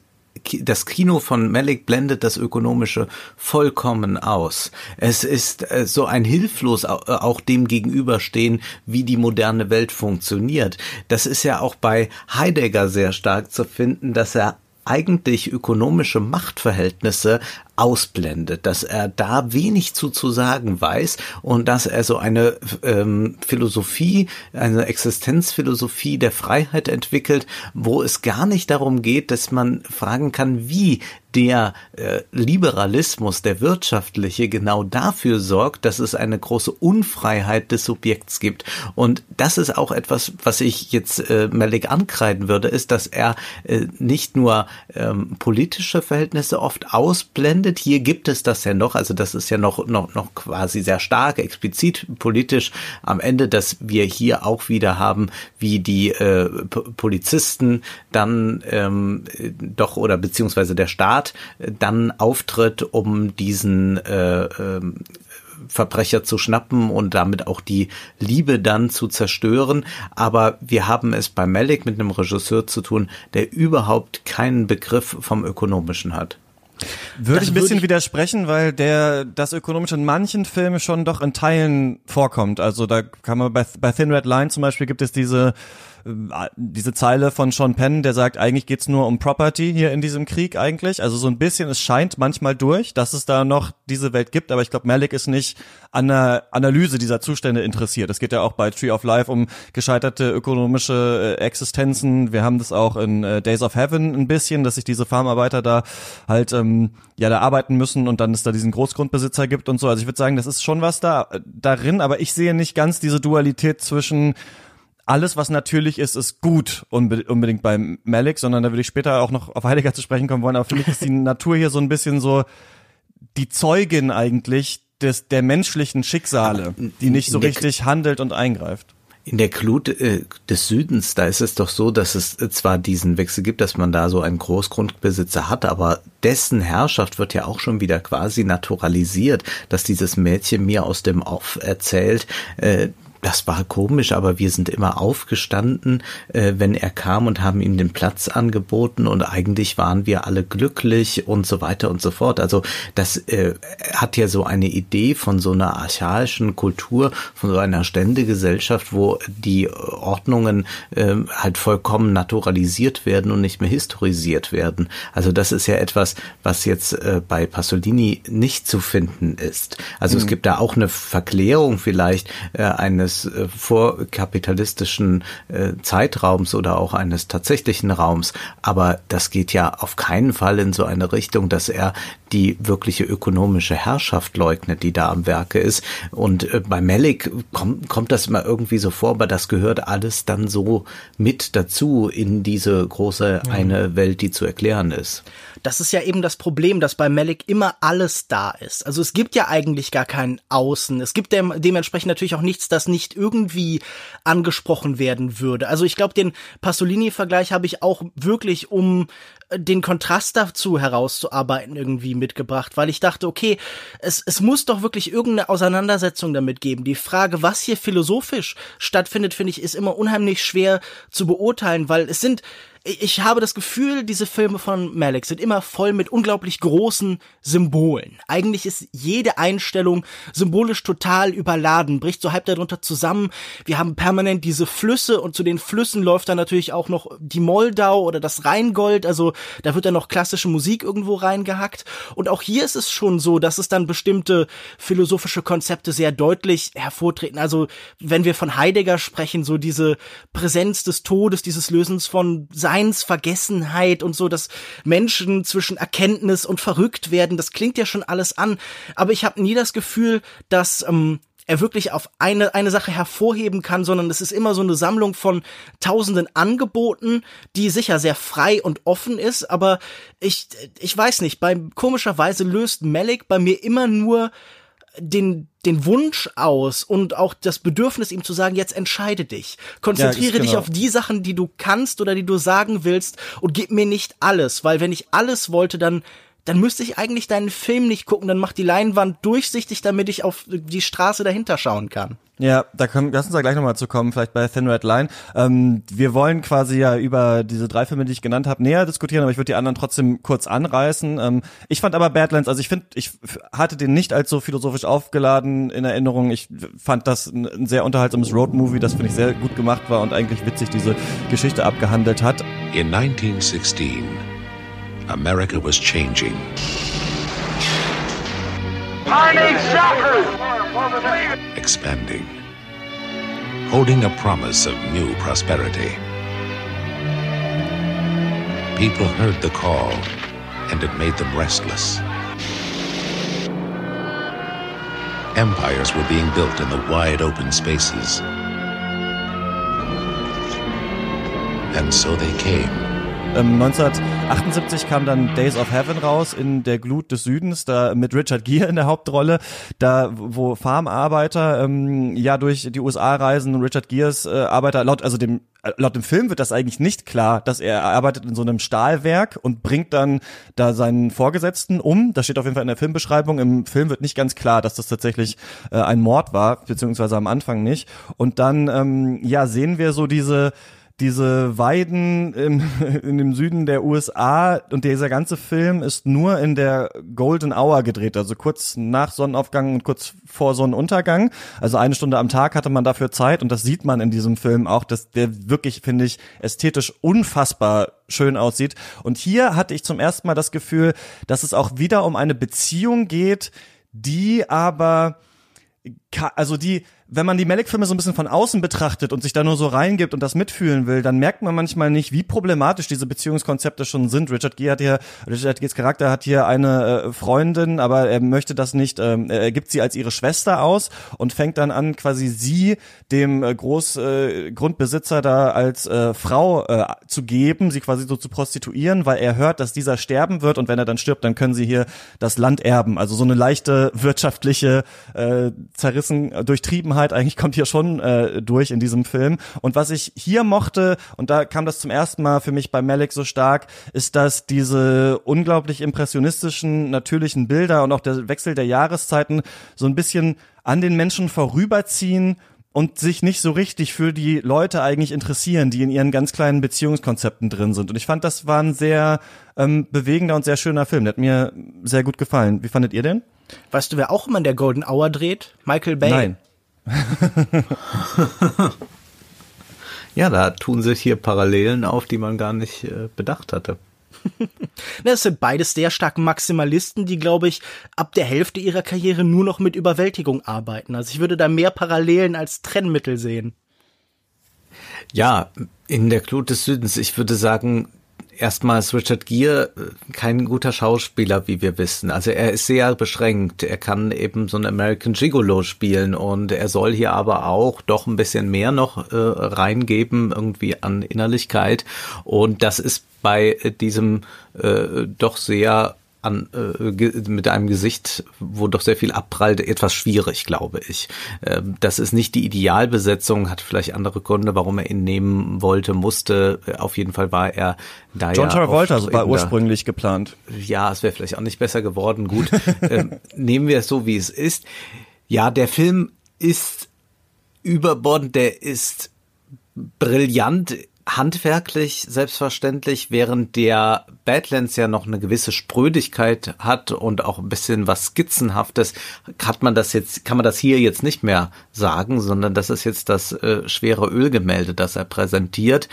das Kino von Malik blendet das Ökonomische vollkommen aus. Es ist äh, so ein hilflos auch dem gegenüberstehen, wie die moderne Welt funktioniert. Das ist ja auch bei Heidegger sehr stark zu finden, dass er eigentlich ökonomische Machtverhältnisse ausblendet, dass er da wenig zu zu sagen weiß und dass er so eine ähm, Philosophie, eine Existenzphilosophie der Freiheit entwickelt, wo es gar nicht darum geht, dass man fragen kann, wie der äh, Liberalismus, der wirtschaftliche, genau dafür sorgt, dass es eine große Unfreiheit des Subjekts gibt. Und das ist auch etwas, was ich jetzt äh, Malik ankreiden würde, ist, dass er äh, nicht nur ähm, politische Verhältnisse oft ausblendet. Hier gibt es das ja noch, also das ist ja noch noch noch quasi sehr stark explizit politisch am Ende, dass wir hier auch wieder haben, wie die äh, Polizisten dann ähm, doch oder beziehungsweise der Staat dann auftritt, um diesen äh, äh, Verbrecher zu schnappen und damit auch die Liebe dann zu zerstören. Aber wir haben es bei Malik mit einem Regisseur zu tun, der überhaupt keinen Begriff vom Ökonomischen hat. Würde Das ich ein bisschen ich- widersprechen, weil der das ökonomische in manchen Filmen schon doch in Teilen vorkommt. Also da kann man bei, bei Thin Red Line zum Beispiel gibt es diese diese Zeile von Sean Penn, der sagt, eigentlich geht's nur um Property hier in diesem Krieg eigentlich. Also so ein bisschen, es scheint manchmal durch, dass es da noch diese Welt gibt, aber ich glaube, Malik ist nicht an der Analyse dieser Zustände interessiert. Es geht ja auch bei Tree of Life um gescheiterte ökonomische äh, Existenzen. Wir haben das auch in äh, Days of Heaven ein bisschen, dass sich diese Farmarbeiter da halt ähm, ja da arbeiten müssen und dann es da diesen Großgrundbesitzer gibt und so. Also ich würde sagen, das ist schon was da äh, darin, aber ich sehe nicht ganz diese Dualität zwischen alles, was natürlich ist, ist gut unbe unbedingt beim Malik, sondern da würde ich später auch noch auf Heidegger zu sprechen kommen wollen. Aber für mich ist die Natur hier so ein bisschen so die Zeugin eigentlich des, der menschlichen Schicksale, die nicht so richtig handelt und eingreift. In der Glut äh, des Südens, da ist es doch so, dass es äh, zwar diesen Wechsel gibt, dass man da so einen Großgrundbesitzer hat, aber dessen Herrschaft wird ja auch schon wieder quasi naturalisiert, dass dieses Mädchen mir aus dem Off erzählt, äh, das war komisch, aber wir sind immer aufgestanden, äh, wenn er kam und haben ihm den Platz angeboten und eigentlich waren wir alle glücklich und so weiter und so fort. Also das äh, hat ja so eine Idee von so einer archaischen Kultur, von so einer Ständegesellschaft, wo die Ordnungen äh, halt vollkommen naturalisiert werden und nicht mehr historisiert werden. Also das ist ja etwas, was jetzt äh, bei Pasolini nicht zu finden ist. Also mhm. es gibt da auch eine Verklärung vielleicht äh, eines eines äh, vorkapitalistischen äh, Zeitraums oder auch eines tatsächlichen Raums. Aber das geht ja auf keinen Fall in so eine Richtung, dass er die wirkliche ökonomische Herrschaft leugnet, die da am Werke ist. Und äh, bei Melik kommt, kommt das immer irgendwie so vor, aber das gehört alles dann so mit dazu in diese große eine Welt, die zu erklären ist. Das ist ja eben das Problem, dass bei Malik immer alles da ist. Also es gibt ja eigentlich gar kein Außen. Es gibt dem, dementsprechend natürlich auch nichts, das nicht irgendwie angesprochen werden würde. Also ich glaube, den Pasolini-Vergleich habe ich auch wirklich, um äh, den Kontrast dazu herauszuarbeiten, irgendwie mitgebracht, weil ich dachte, okay, es, es muss doch wirklich irgendeine Auseinandersetzung damit geben. Die Frage, was hier philosophisch stattfindet, finde ich, ist immer unheimlich schwer zu beurteilen, weil es sind ich habe das Gefühl, diese Filme von Malik sind immer voll mit unglaublich großen Symbolen. Eigentlich ist jede Einstellung symbolisch total überladen, bricht so halb darunter zusammen. Wir haben permanent diese Flüsse und zu den Flüssen läuft dann natürlich auch noch die Moldau oder das Rheingold, also da wird dann noch klassische Musik irgendwo reingehackt. Und auch hier ist es schon so, dass es dann bestimmte philosophische Konzepte sehr deutlich hervortreten. Also wenn wir von Heidegger sprechen, so diese Präsenz des Todes, dieses Lösens von Seinsvergessenheit und so, dass Menschen zwischen Erkenntnis und verrückt werden, das klingt ja schon alles an. Aber ich habe nie das Gefühl, dass ähm, er wirklich auf eine, eine Sache hervorheben kann, sondern es ist immer so eine Sammlung von tausenden Angeboten, die sicher sehr frei und offen ist, aber ich, ich weiß nicht, bei, komischerweise löst Malik bei mir immer nur den, den Wunsch aus und auch das Bedürfnis, ihm zu sagen, jetzt entscheide dich. Konzentriere ja, dich genau. auf die Sachen, die du kannst oder die du sagen willst und gib mir nicht alles, weil wenn ich alles wollte, dann dann müsste ich eigentlich deinen Film nicht gucken, dann macht die Leinwand durchsichtig, damit ich auf die Straße dahinter schauen kann. Ja, da können, lass uns da gleich nochmal zu kommen, vielleicht bei Thin Red Line. Ähm, wir wollen quasi ja über diese drei Filme, die ich genannt habe, näher diskutieren, aber ich würde die anderen trotzdem kurz anreißen. Ähm, ich fand aber Badlands, also ich finde, ich hatte den nicht als so philosophisch aufgeladen in Erinnerung. Ich fand das ein, ein sehr unterhaltsames Roadmovie, das finde ich sehr gut gemacht war und eigentlich witzig diese Geschichte abgehandelt hat. In 1916 America was changing. Expanding. Holding a promise of new prosperity. People heard the call, and it made them restless. Empires were being built in the wide open spaces. And so they came. Ähm, 1978 kam dann Days of Heaven raus in der Glut des Südens, da mit Richard Gere in der Hauptrolle, da wo Farmarbeiter ähm, ja durch die USA reisen. Richard Geres äh, Arbeiter laut also dem äh, laut dem Film wird das eigentlich nicht klar, dass er arbeitet in so einem Stahlwerk und bringt dann da seinen Vorgesetzten um. Das steht auf jeden Fall in der Filmbeschreibung. Im Film wird nicht ganz klar, dass das tatsächlich äh, ein Mord war, beziehungsweise am Anfang nicht. Und dann ähm, ja sehen wir so diese diese Weiden im, in dem Süden der USA und dieser ganze Film ist nur in der Golden Hour gedreht, also kurz nach Sonnenaufgang und kurz vor Sonnenuntergang. Also eine Stunde am Tag hatte man dafür Zeit und das sieht man in diesem Film auch, dass der wirklich, finde ich, ästhetisch unfassbar schön aussieht. Und hier hatte ich zum ersten Mal das Gefühl, dass es auch wieder um eine Beziehung geht, die aber also die, wenn man die Malik-Filme so ein bisschen von außen betrachtet und sich da nur so reingibt und das mitfühlen will, dann merkt man manchmal nicht, wie problematisch diese Beziehungskonzepte schon sind. Richard Gere hat hier, Richard Geres Charakter hat hier eine äh, Freundin, aber er möchte das nicht, ähm, er gibt sie als ihre Schwester aus und fängt dann an, quasi sie dem äh, Großgrundbesitzer äh, da als äh, Frau äh, zu geben, sie quasi so zu prostituieren, weil er hört, dass dieser sterben wird und wenn er dann stirbt, dann können sie hier das Land erben. Also so eine leichte wirtschaftliche äh, Zerrissen, Durchtriebenheit Offenheit eigentlich kommt hier schon äh, durch in diesem Film. Und was ich hier mochte, und da kam das zum ersten Mal für mich bei Malik so stark, ist, dass diese unglaublich impressionistischen, natürlichen Bilder und auch der Wechsel der Jahreszeiten so ein bisschen an den Menschen vorüberziehen und sich nicht so richtig für die Leute eigentlich interessieren, die in ihren ganz kleinen Beziehungskonzepten drin sind. Und ich fand, das war ein sehr ähm, bewegender und sehr schöner Film. Der hat mir sehr gut gefallen. Wie fandet ihr den? Weißt du, wer auch immer in der Golden Hour dreht? Michael Bay. Nein. Ja, da tun sich hier Parallelen auf, die man gar nicht äh, bedacht hatte. Das sind beides sehr starke Maximalisten, die, glaube ich, ab der Hälfte ihrer Karriere nur noch mit Überwältigung arbeiten. Also ich würde da mehr Parallelen als Trennmittel sehen. Ja, in der Glut des Südens, ich würde sagen, erstmal ist Richard Gere äh, kein guter Schauspieler, wie wir wissen. Also er ist sehr beschränkt. Er kann eben so einen American Gigolo spielen und er soll hier aber auch doch ein bisschen mehr noch äh, reingeben, irgendwie an Innerlichkeit. Und das ist bei diesem äh, doch sehr an, äh, mit einem Gesicht, wo doch sehr viel abprallt, etwas schwierig, glaube ich. Äh, das ist nicht die Idealbesetzung, hat vielleicht andere Gründe, warum er ihn nehmen wollte, musste. Auf jeden Fall war er da John ja Travolta war ursprünglich geplant. Ja, es wäre vielleicht auch nicht besser geworden. Gut, äh, nehmen wir es so, wie es ist. Ja, der Film ist überbordend, der ist brillant handwerklich selbstverständlich, während der Badlands ja noch eine gewisse Sprödigkeit hat und auch ein bisschen was skizzenhaftes, hat man das jetzt, kann man das hier jetzt nicht mehr sagen, sondern das ist jetzt das äh, schwere Ölgemälde, das er präsentiert.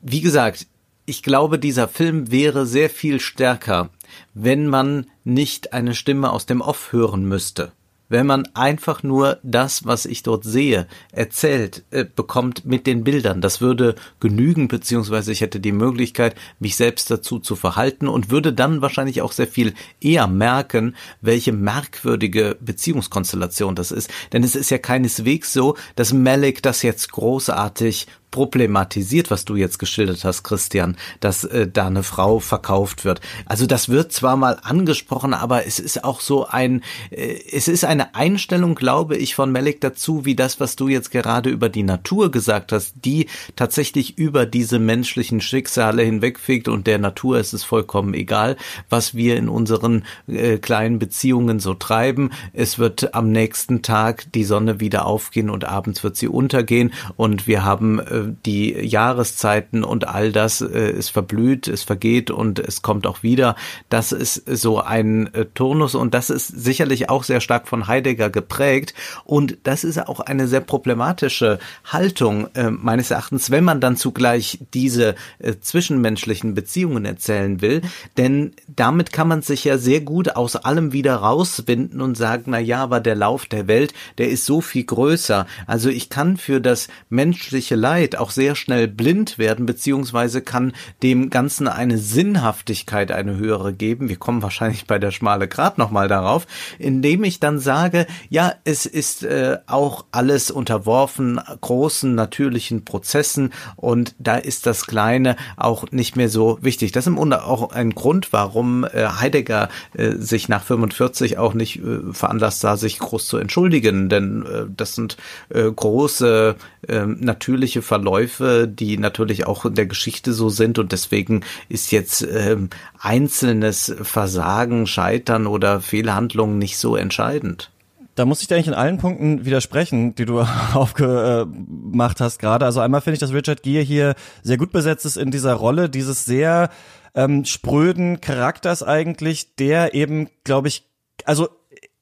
Wie gesagt, ich glaube, dieser Film wäre sehr viel stärker, wenn man nicht eine Stimme aus dem Off hören müsste wenn man einfach nur das, was ich dort sehe, erzählt äh, bekommt mit den Bildern. Das würde genügen, beziehungsweise ich hätte die Möglichkeit, mich selbst dazu zu verhalten und würde dann wahrscheinlich auch sehr viel eher merken, welche merkwürdige Beziehungskonstellation das ist. Denn es ist ja keineswegs so, dass Malik das jetzt großartig problematisiert, was du jetzt geschildert hast, Christian, dass äh, da eine Frau verkauft wird. Also das wird zwar mal angesprochen, aber es ist auch so ein, äh, es ist eine Einstellung, glaube ich, von Malik dazu, wie das, was du jetzt gerade über die Natur gesagt hast, die tatsächlich über diese menschlichen Schicksale hinwegfegt und der Natur ist es vollkommen egal, was wir in unseren äh, kleinen Beziehungen so treiben. Es wird am nächsten Tag die Sonne wieder aufgehen und abends wird sie untergehen und wir haben äh, die Jahreszeiten und all das äh, ist verblüht, es vergeht und es kommt auch wieder. Das ist so ein äh, Turnus und das ist sicherlich auch sehr stark von Heidegger geprägt und das ist auch eine sehr problematische Haltung äh, meines Erachtens, wenn man dann zugleich diese zwischenmenschlichen Beziehungen erzählen will, denn damit kann man sich ja sehr gut aus allem wieder rauswinden und sagen, na ja, aber der Lauf der Welt, der ist so viel größer. Also ich kann für das menschliche Leid Zeit auch sehr schnell blind werden, beziehungsweise kann dem Ganzen eine Sinnhaftigkeit, eine höhere geben. Wir kommen wahrscheinlich bei der schmale Grat nochmal darauf, indem ich dann sage, ja, es ist äh, auch alles unterworfen großen natürlichen Prozessen und da ist das Kleine auch nicht mehr so wichtig. Das ist im Grunde auch ein Grund, warum äh, Heidegger äh, sich nach 45 auch nicht äh, veranlasst sah, sich groß zu entschuldigen, denn äh, das sind äh, große äh, natürliche Verläufe Verläufe, die natürlich auch in der Geschichte so sind und deswegen ist jetzt ähm, einzelnes Versagen, Scheitern oder Fehlhandlungen nicht so entscheidend. Da muss ich dir eigentlich in allen Punkten widersprechen, die du aufgemacht hast gerade. Also einmal finde ich, dass Richard Gere hier sehr gut besetzt ist in dieser Rolle, dieses sehr ähm, spröden Charakters eigentlich, der eben, glaube ich, also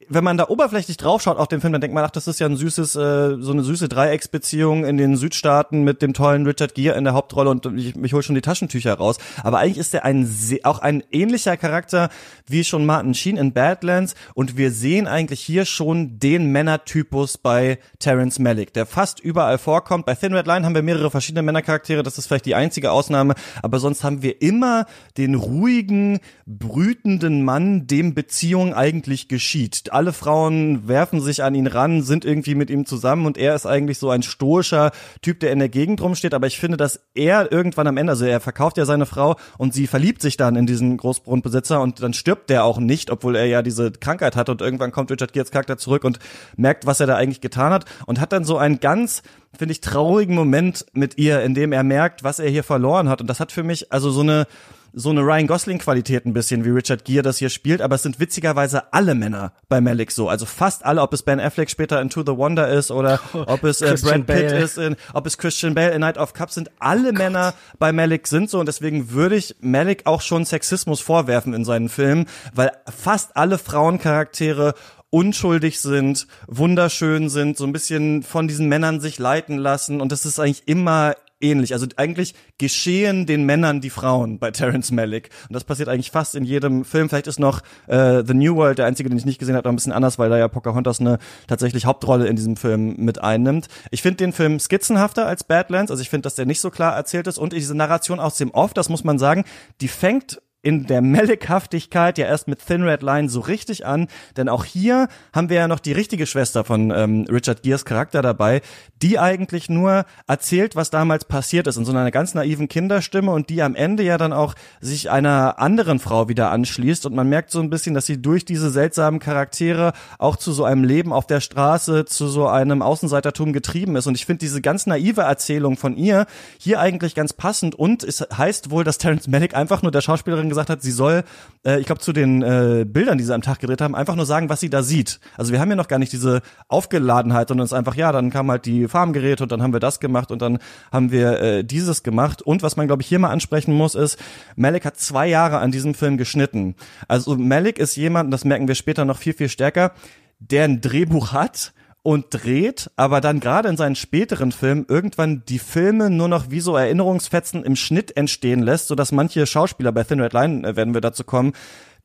wenn man da oberflächlich draufschaut auf den Film, dann denkt man, ach, das ist ja ein süßes, äh, so eine süße Dreiecksbeziehung in den Südstaaten mit dem tollen Richard Gere in der Hauptrolle und ich, ich hole schon die Taschentücher raus. Aber eigentlich ist er ein auch ein ähnlicher Charakter wie schon Martin Sheen in Badlands und wir sehen eigentlich hier schon den Männertypus bei Terence Malick, der fast überall vorkommt. Bei Thin Red Line haben wir mehrere verschiedene Männercharaktere, das ist vielleicht die einzige Ausnahme, aber sonst haben wir immer den ruhigen, brütenden Mann, dem Beziehung eigentlich geschieht alle Frauen werfen sich an ihn ran, sind irgendwie mit ihm zusammen und er ist eigentlich so ein stoischer Typ, der in der Gegend rumsteht. Aber ich finde, dass er irgendwann am Ende, also er verkauft ja seine Frau und sie verliebt sich dann in diesen Großgrundbesitzer und dann stirbt der auch nicht, obwohl er ja diese Krankheit hat und irgendwann kommt Richard Gears Charakter zurück und merkt, was er da eigentlich getan hat und hat dann so einen ganz finde ich traurigen Moment mit ihr, in dem er merkt, was er hier verloren hat und das hat für mich also so eine so eine Ryan Gosling-Qualität ein bisschen, wie Richard Gere das hier spielt, aber es sind witzigerweise alle Männer bei Malik so. Also fast alle, ob es Ben Affleck später in To the Wonder ist oder ob es äh, Brad Pitt Bale. ist, in, ob es Christian Bale in Night of Cups sind, alle oh Männer bei Malik sind so und deswegen würde ich Malik auch schon Sexismus vorwerfen in seinen Filmen, weil fast alle Frauencharaktere unschuldig sind, wunderschön sind, so ein bisschen von diesen Männern sich leiten lassen und das ist eigentlich immer ähnlich. Also eigentlich geschehen den Männern die Frauen bei Terence Malick. Und das passiert eigentlich fast in jedem Film. Vielleicht ist noch äh, The New World der einzige, den ich nicht gesehen habe, noch ein bisschen anders, weil da ja Pocahontas eine tatsächlich Hauptrolle in diesem Film mit einnimmt. Ich finde den Film skizzenhafter als Badlands. Also ich finde, dass der nicht so klar erzählt ist. Und diese Narration aus dem Off, das muss man sagen, die fängt in der Mellighaftigkeit ja erst mit Thin Red Line so richtig an, denn auch hier haben wir ja noch die richtige Schwester von ähm, Richard Gears Charakter dabei, die eigentlich nur erzählt, was damals passiert ist. In so einer ganz naiven Kinderstimme und die am Ende ja dann auch sich einer anderen Frau wieder anschließt. Und man merkt so ein bisschen, dass sie durch diese seltsamen Charaktere auch zu so einem Leben auf der Straße, zu so einem Außenseitertum getrieben ist. Und ich finde diese ganz naive Erzählung von ihr hier eigentlich ganz passend. Und es heißt wohl, dass Terence Malick einfach nur der Schauspielerin Regisseurin gesagt hat, sie soll, äh, ich glaube, zu den äh, Bildern, die sie am Tag gedreht haben, einfach nur sagen, was sie da sieht. Also wir haben ja noch gar nicht diese Aufgeladenheit, sondern es ist einfach, ja, dann kamen halt die Farmgeräte und dann haben wir das gemacht und dann haben wir äh, dieses gemacht. Und was man, glaube ich, hier mal ansprechen muss, ist, Malik hat zwei Jahre an diesem Film geschnitten. Also Malik ist jemand, das merken wir später noch viel, viel stärker, der ein Drehbuch hat, und dreht, aber dann gerade in seinen späteren Filmen irgendwann die Filme nur noch wie so Erinnerungsfetzen im Schnitt entstehen lässt, sodass manche Schauspieler bei Thin Red Line äh, werden wir dazu kommen,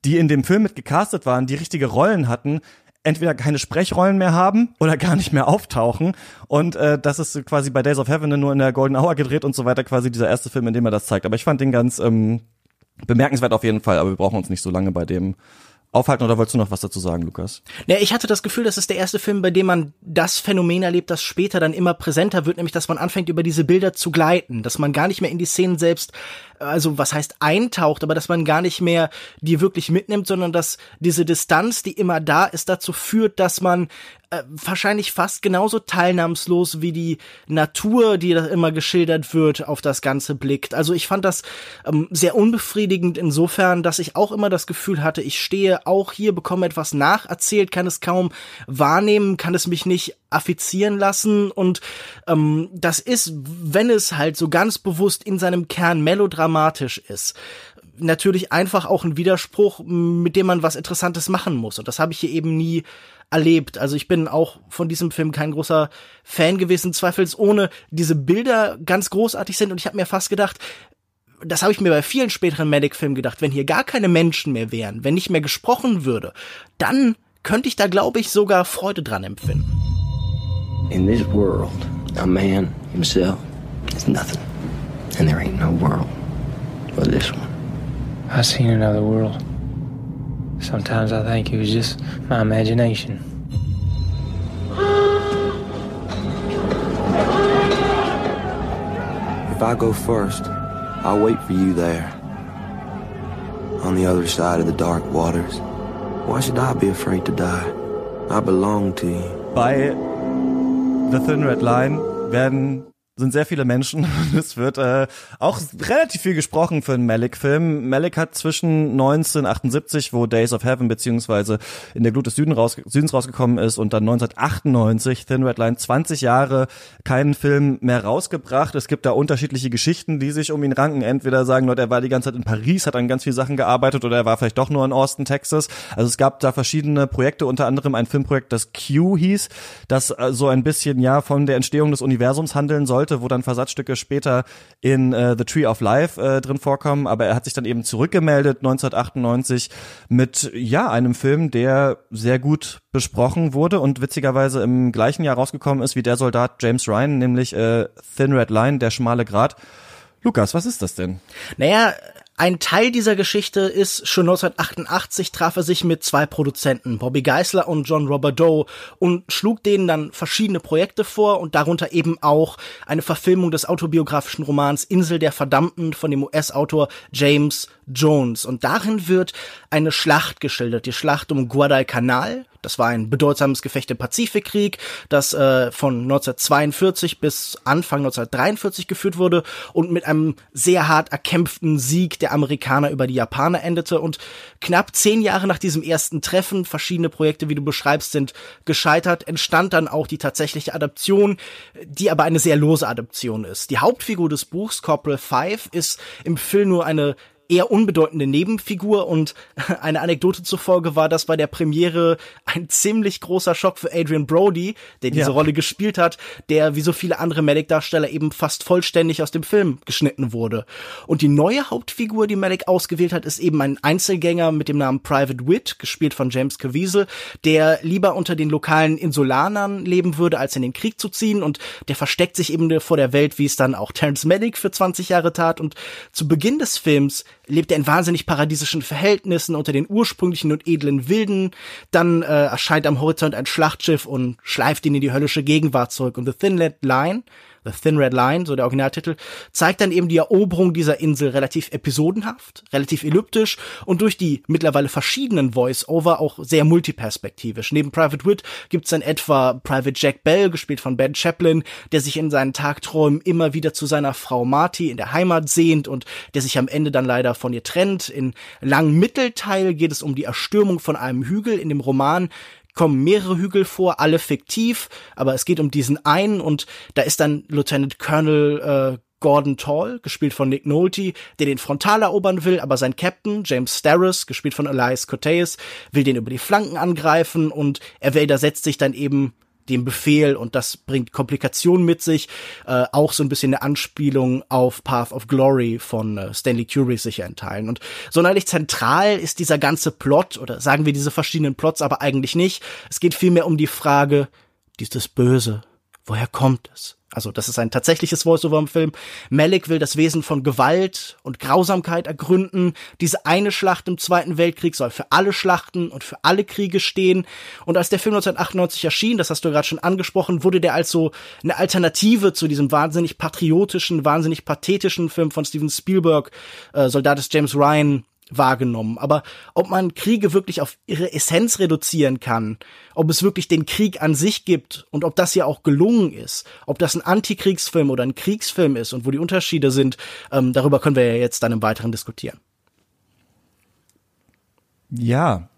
die in dem Film mit gecastet waren, die richtige Rollen hatten, entweder keine Sprechrollen mehr haben oder gar nicht mehr auftauchen. Und äh, das ist quasi bei Days of Heaven nur in der Golden Hour gedreht und so weiter, quasi dieser erste Film, in dem er das zeigt. Aber ich fand den ganz ähm, bemerkenswert auf jeden Fall, aber wir brauchen uns nicht so lange bei dem aufhalten oder wolltest du noch was dazu sagen, Lukas? Ja, ich hatte das Gefühl, das ist der erste Film, bei dem man das Phänomen erlebt, das später dann immer präsenter wird, nämlich dass man anfängt, über diese Bilder zu gleiten, dass man gar nicht mehr in die Szenen selbst, also was heißt eintaucht, aber dass man gar nicht mehr die wirklich mitnimmt, sondern dass diese Distanz, die immer da ist, dazu führt, dass man äh, wahrscheinlich fast genauso teilnahmslos wie die Natur, die da immer geschildert wird, auf das Ganze blickt. Also ich fand das ähm, sehr unbefriedigend insofern, dass ich auch immer das Gefühl hatte, ich stehe auch hier, bekomme etwas nacherzählt, kann es kaum wahrnehmen, kann es mich nicht affizieren lassen und ähm, das ist, wenn es halt so ganz bewusst in seinem Kern melodramatisch ist, natürlich einfach auch ein Widerspruch, mit dem man was Interessantes machen muss. Und das habe ich hier eben nie erlebt. Also ich bin auch von diesem Film kein großer Fan gewesen, zweifelsohne diese Bilder ganz großartig sind und ich habe mir fast gedacht, das habe ich mir bei vielen späteren Medic-Filmen gedacht, wenn hier gar keine Menschen mehr wären, wenn nicht mehr gesprochen würde, dann könnte ich da, glaube ich, sogar Freude dran empfinden. In this world, a man himself is nothing. And there ain't no world but this one. I've seen another world. Sometimes I think it was just my imagination. If I go first, I'll wait for you there. On the other side of the dark waters. Why should I be afraid to die? I belong to you. Bei The Thin Red Line werden sind sehr viele Menschen. Es wird äh, auch relativ viel gesprochen für einen Malik-Film. Malik hat zwischen 1978, wo Days of Heaven beziehungsweise in der Glut des Süden raus, Südens rausgekommen ist, und dann 1998 Thin Red Line 20 Jahre keinen Film mehr rausgebracht. Es gibt da unterschiedliche Geschichten, die sich um ihn ranken. Entweder sagen Leute, er war die ganze Zeit in Paris, hat an ganz vielen Sachen gearbeitet, oder er war vielleicht doch nur in Austin, Texas. Also es gab da verschiedene Projekte, unter anderem ein Filmprojekt, das Q hieß, das äh, so ein bisschen ja von der Entstehung des Universums handeln sollte, wo dann Versatzstücke später in äh, The Tree of Life äh, drin vorkommen, aber er hat sich dann eben zurückgemeldet 1998 mit ja einem Film, der sehr gut besprochen wurde und witzigerweise im gleichen Jahr rausgekommen ist wie der Soldat James Ryan, nämlich äh, Thin Red Line, der schmale Grat. Lukas, was ist das denn? Naja, ein Teil dieser Geschichte ist, schon 1988 traf er sich mit zwei Produzenten, Bobby Geisler und John Robert Doe, und schlug denen dann verschiedene Projekte vor und darunter eben auch eine Verfilmung des autobiografischen Romans Insel der Verdammten von dem US-Autor James Jones. Und darin wird eine Schlacht geschildert, die Schlacht um Guadalcanal, das war ein bedeutsames Gefecht im Pazifikkrieg, das äh, von 1942 bis Anfang 1943 geführt wurde und mit einem sehr hart erkämpften Sieg der Amerikaner über die Japaner endete. Und knapp zehn Jahre nach diesem ersten Treffen, verschiedene Projekte, wie du beschreibst, sind gescheitert, entstand dann auch die tatsächliche Adaption, die aber eine sehr lose Adaption ist. Die Hauptfigur des Buchs, Corporal Five, ist im Film nur eine eher unbedeutende Nebenfigur und eine Anekdote zufolge war das bei der Premiere ein ziemlich großer Schock für Adrian Brody, der diese ja. Rolle gespielt hat, der wie so viele andere Malik-Darsteller eben fast vollständig aus dem Film geschnitten wurde. Und die neue Hauptfigur, die Malik ausgewählt hat, ist eben ein Einzelgänger mit dem Namen Private Wit, gespielt von James Caviezel, der lieber unter den lokalen Insulanern leben würde, als in den Krieg zu ziehen und der versteckt sich eben vor der Welt, wie es dann auch Terence Malick für 20 Jahre tat und zu Beginn des Films lebt er in wahnsinnig paradiesischen Verhältnissen unter den ursprünglichen und edlen Wilden. Dann äh, erscheint am Horizont ein Schlachtschiff und schleift ihn in die höllische Gegenwart zurück. Und The Thin Red Line The Thin Red Line, so der Originaltitel, zeigt dann eben die Eroberung dieser Insel relativ episodenhaft, relativ elliptisch und durch die mittlerweile verschiedenen Voice-Over auch sehr multiperspektivisch. Neben Private Wit gibt's dann etwa Private Jack Bell, gespielt von Ben Chaplin, der sich in seinen Tagträumen immer wieder zu seiner Frau Marty in der Heimat sehnt und der sich am Ende dann leider von ihr trennt. In langem Mittelteil geht es um die Erstürmung von einem Hügel in dem Roman kommen mehrere Hügel vor, alle fiktiv, aber es geht um diesen einen und da ist dann Lieutenant Colonel äh, Gordon Tall, gespielt von Nick Nolte, der den Frontal erobern will, aber sein Captain, James Starris, gespielt von Elias Coteus, will den über die Flanken angreifen und er widersetzt sich dann eben dem Befehl und das bringt Komplikationen mit sich. Äh, auch so ein bisschen eine Anspielung auf Path of Glory von äh, Stanley Kubrick sicher in Teilen. Und sonderlich zentral ist dieser ganze Plot oder sagen wir diese verschiedenen Plots aber eigentlich nicht. Es geht vielmehr um die Frage, dieses Böse, woher kommt es? Also das ist ein tatsächliches Voice-Over im Film. Malik will das Wesen von Gewalt und Grausamkeit ergründen. Diese eine Schlacht im Zweiten Weltkrieg soll für alle Schlachten und für alle Kriege stehen. Und als der Film 1998 erschien, das hast du gerade schon angesprochen, wurde der als so eine Alternative zu diesem wahnsinnig patriotischen, wahnsinnig pathetischen Film von Steven Spielberg, äh, Soldat des James Ryan, wahrgenommen. Aber ob man Kriege wirklich auf ihre Essenz reduzieren kann, ob es wirklich den Krieg an sich gibt und ob das ja auch gelungen ist, ob das ein Antikriegsfilm oder ein Kriegsfilm ist und wo die Unterschiede sind, ähm, darüber können wir ja jetzt dann im Weiteren diskutieren. Ja,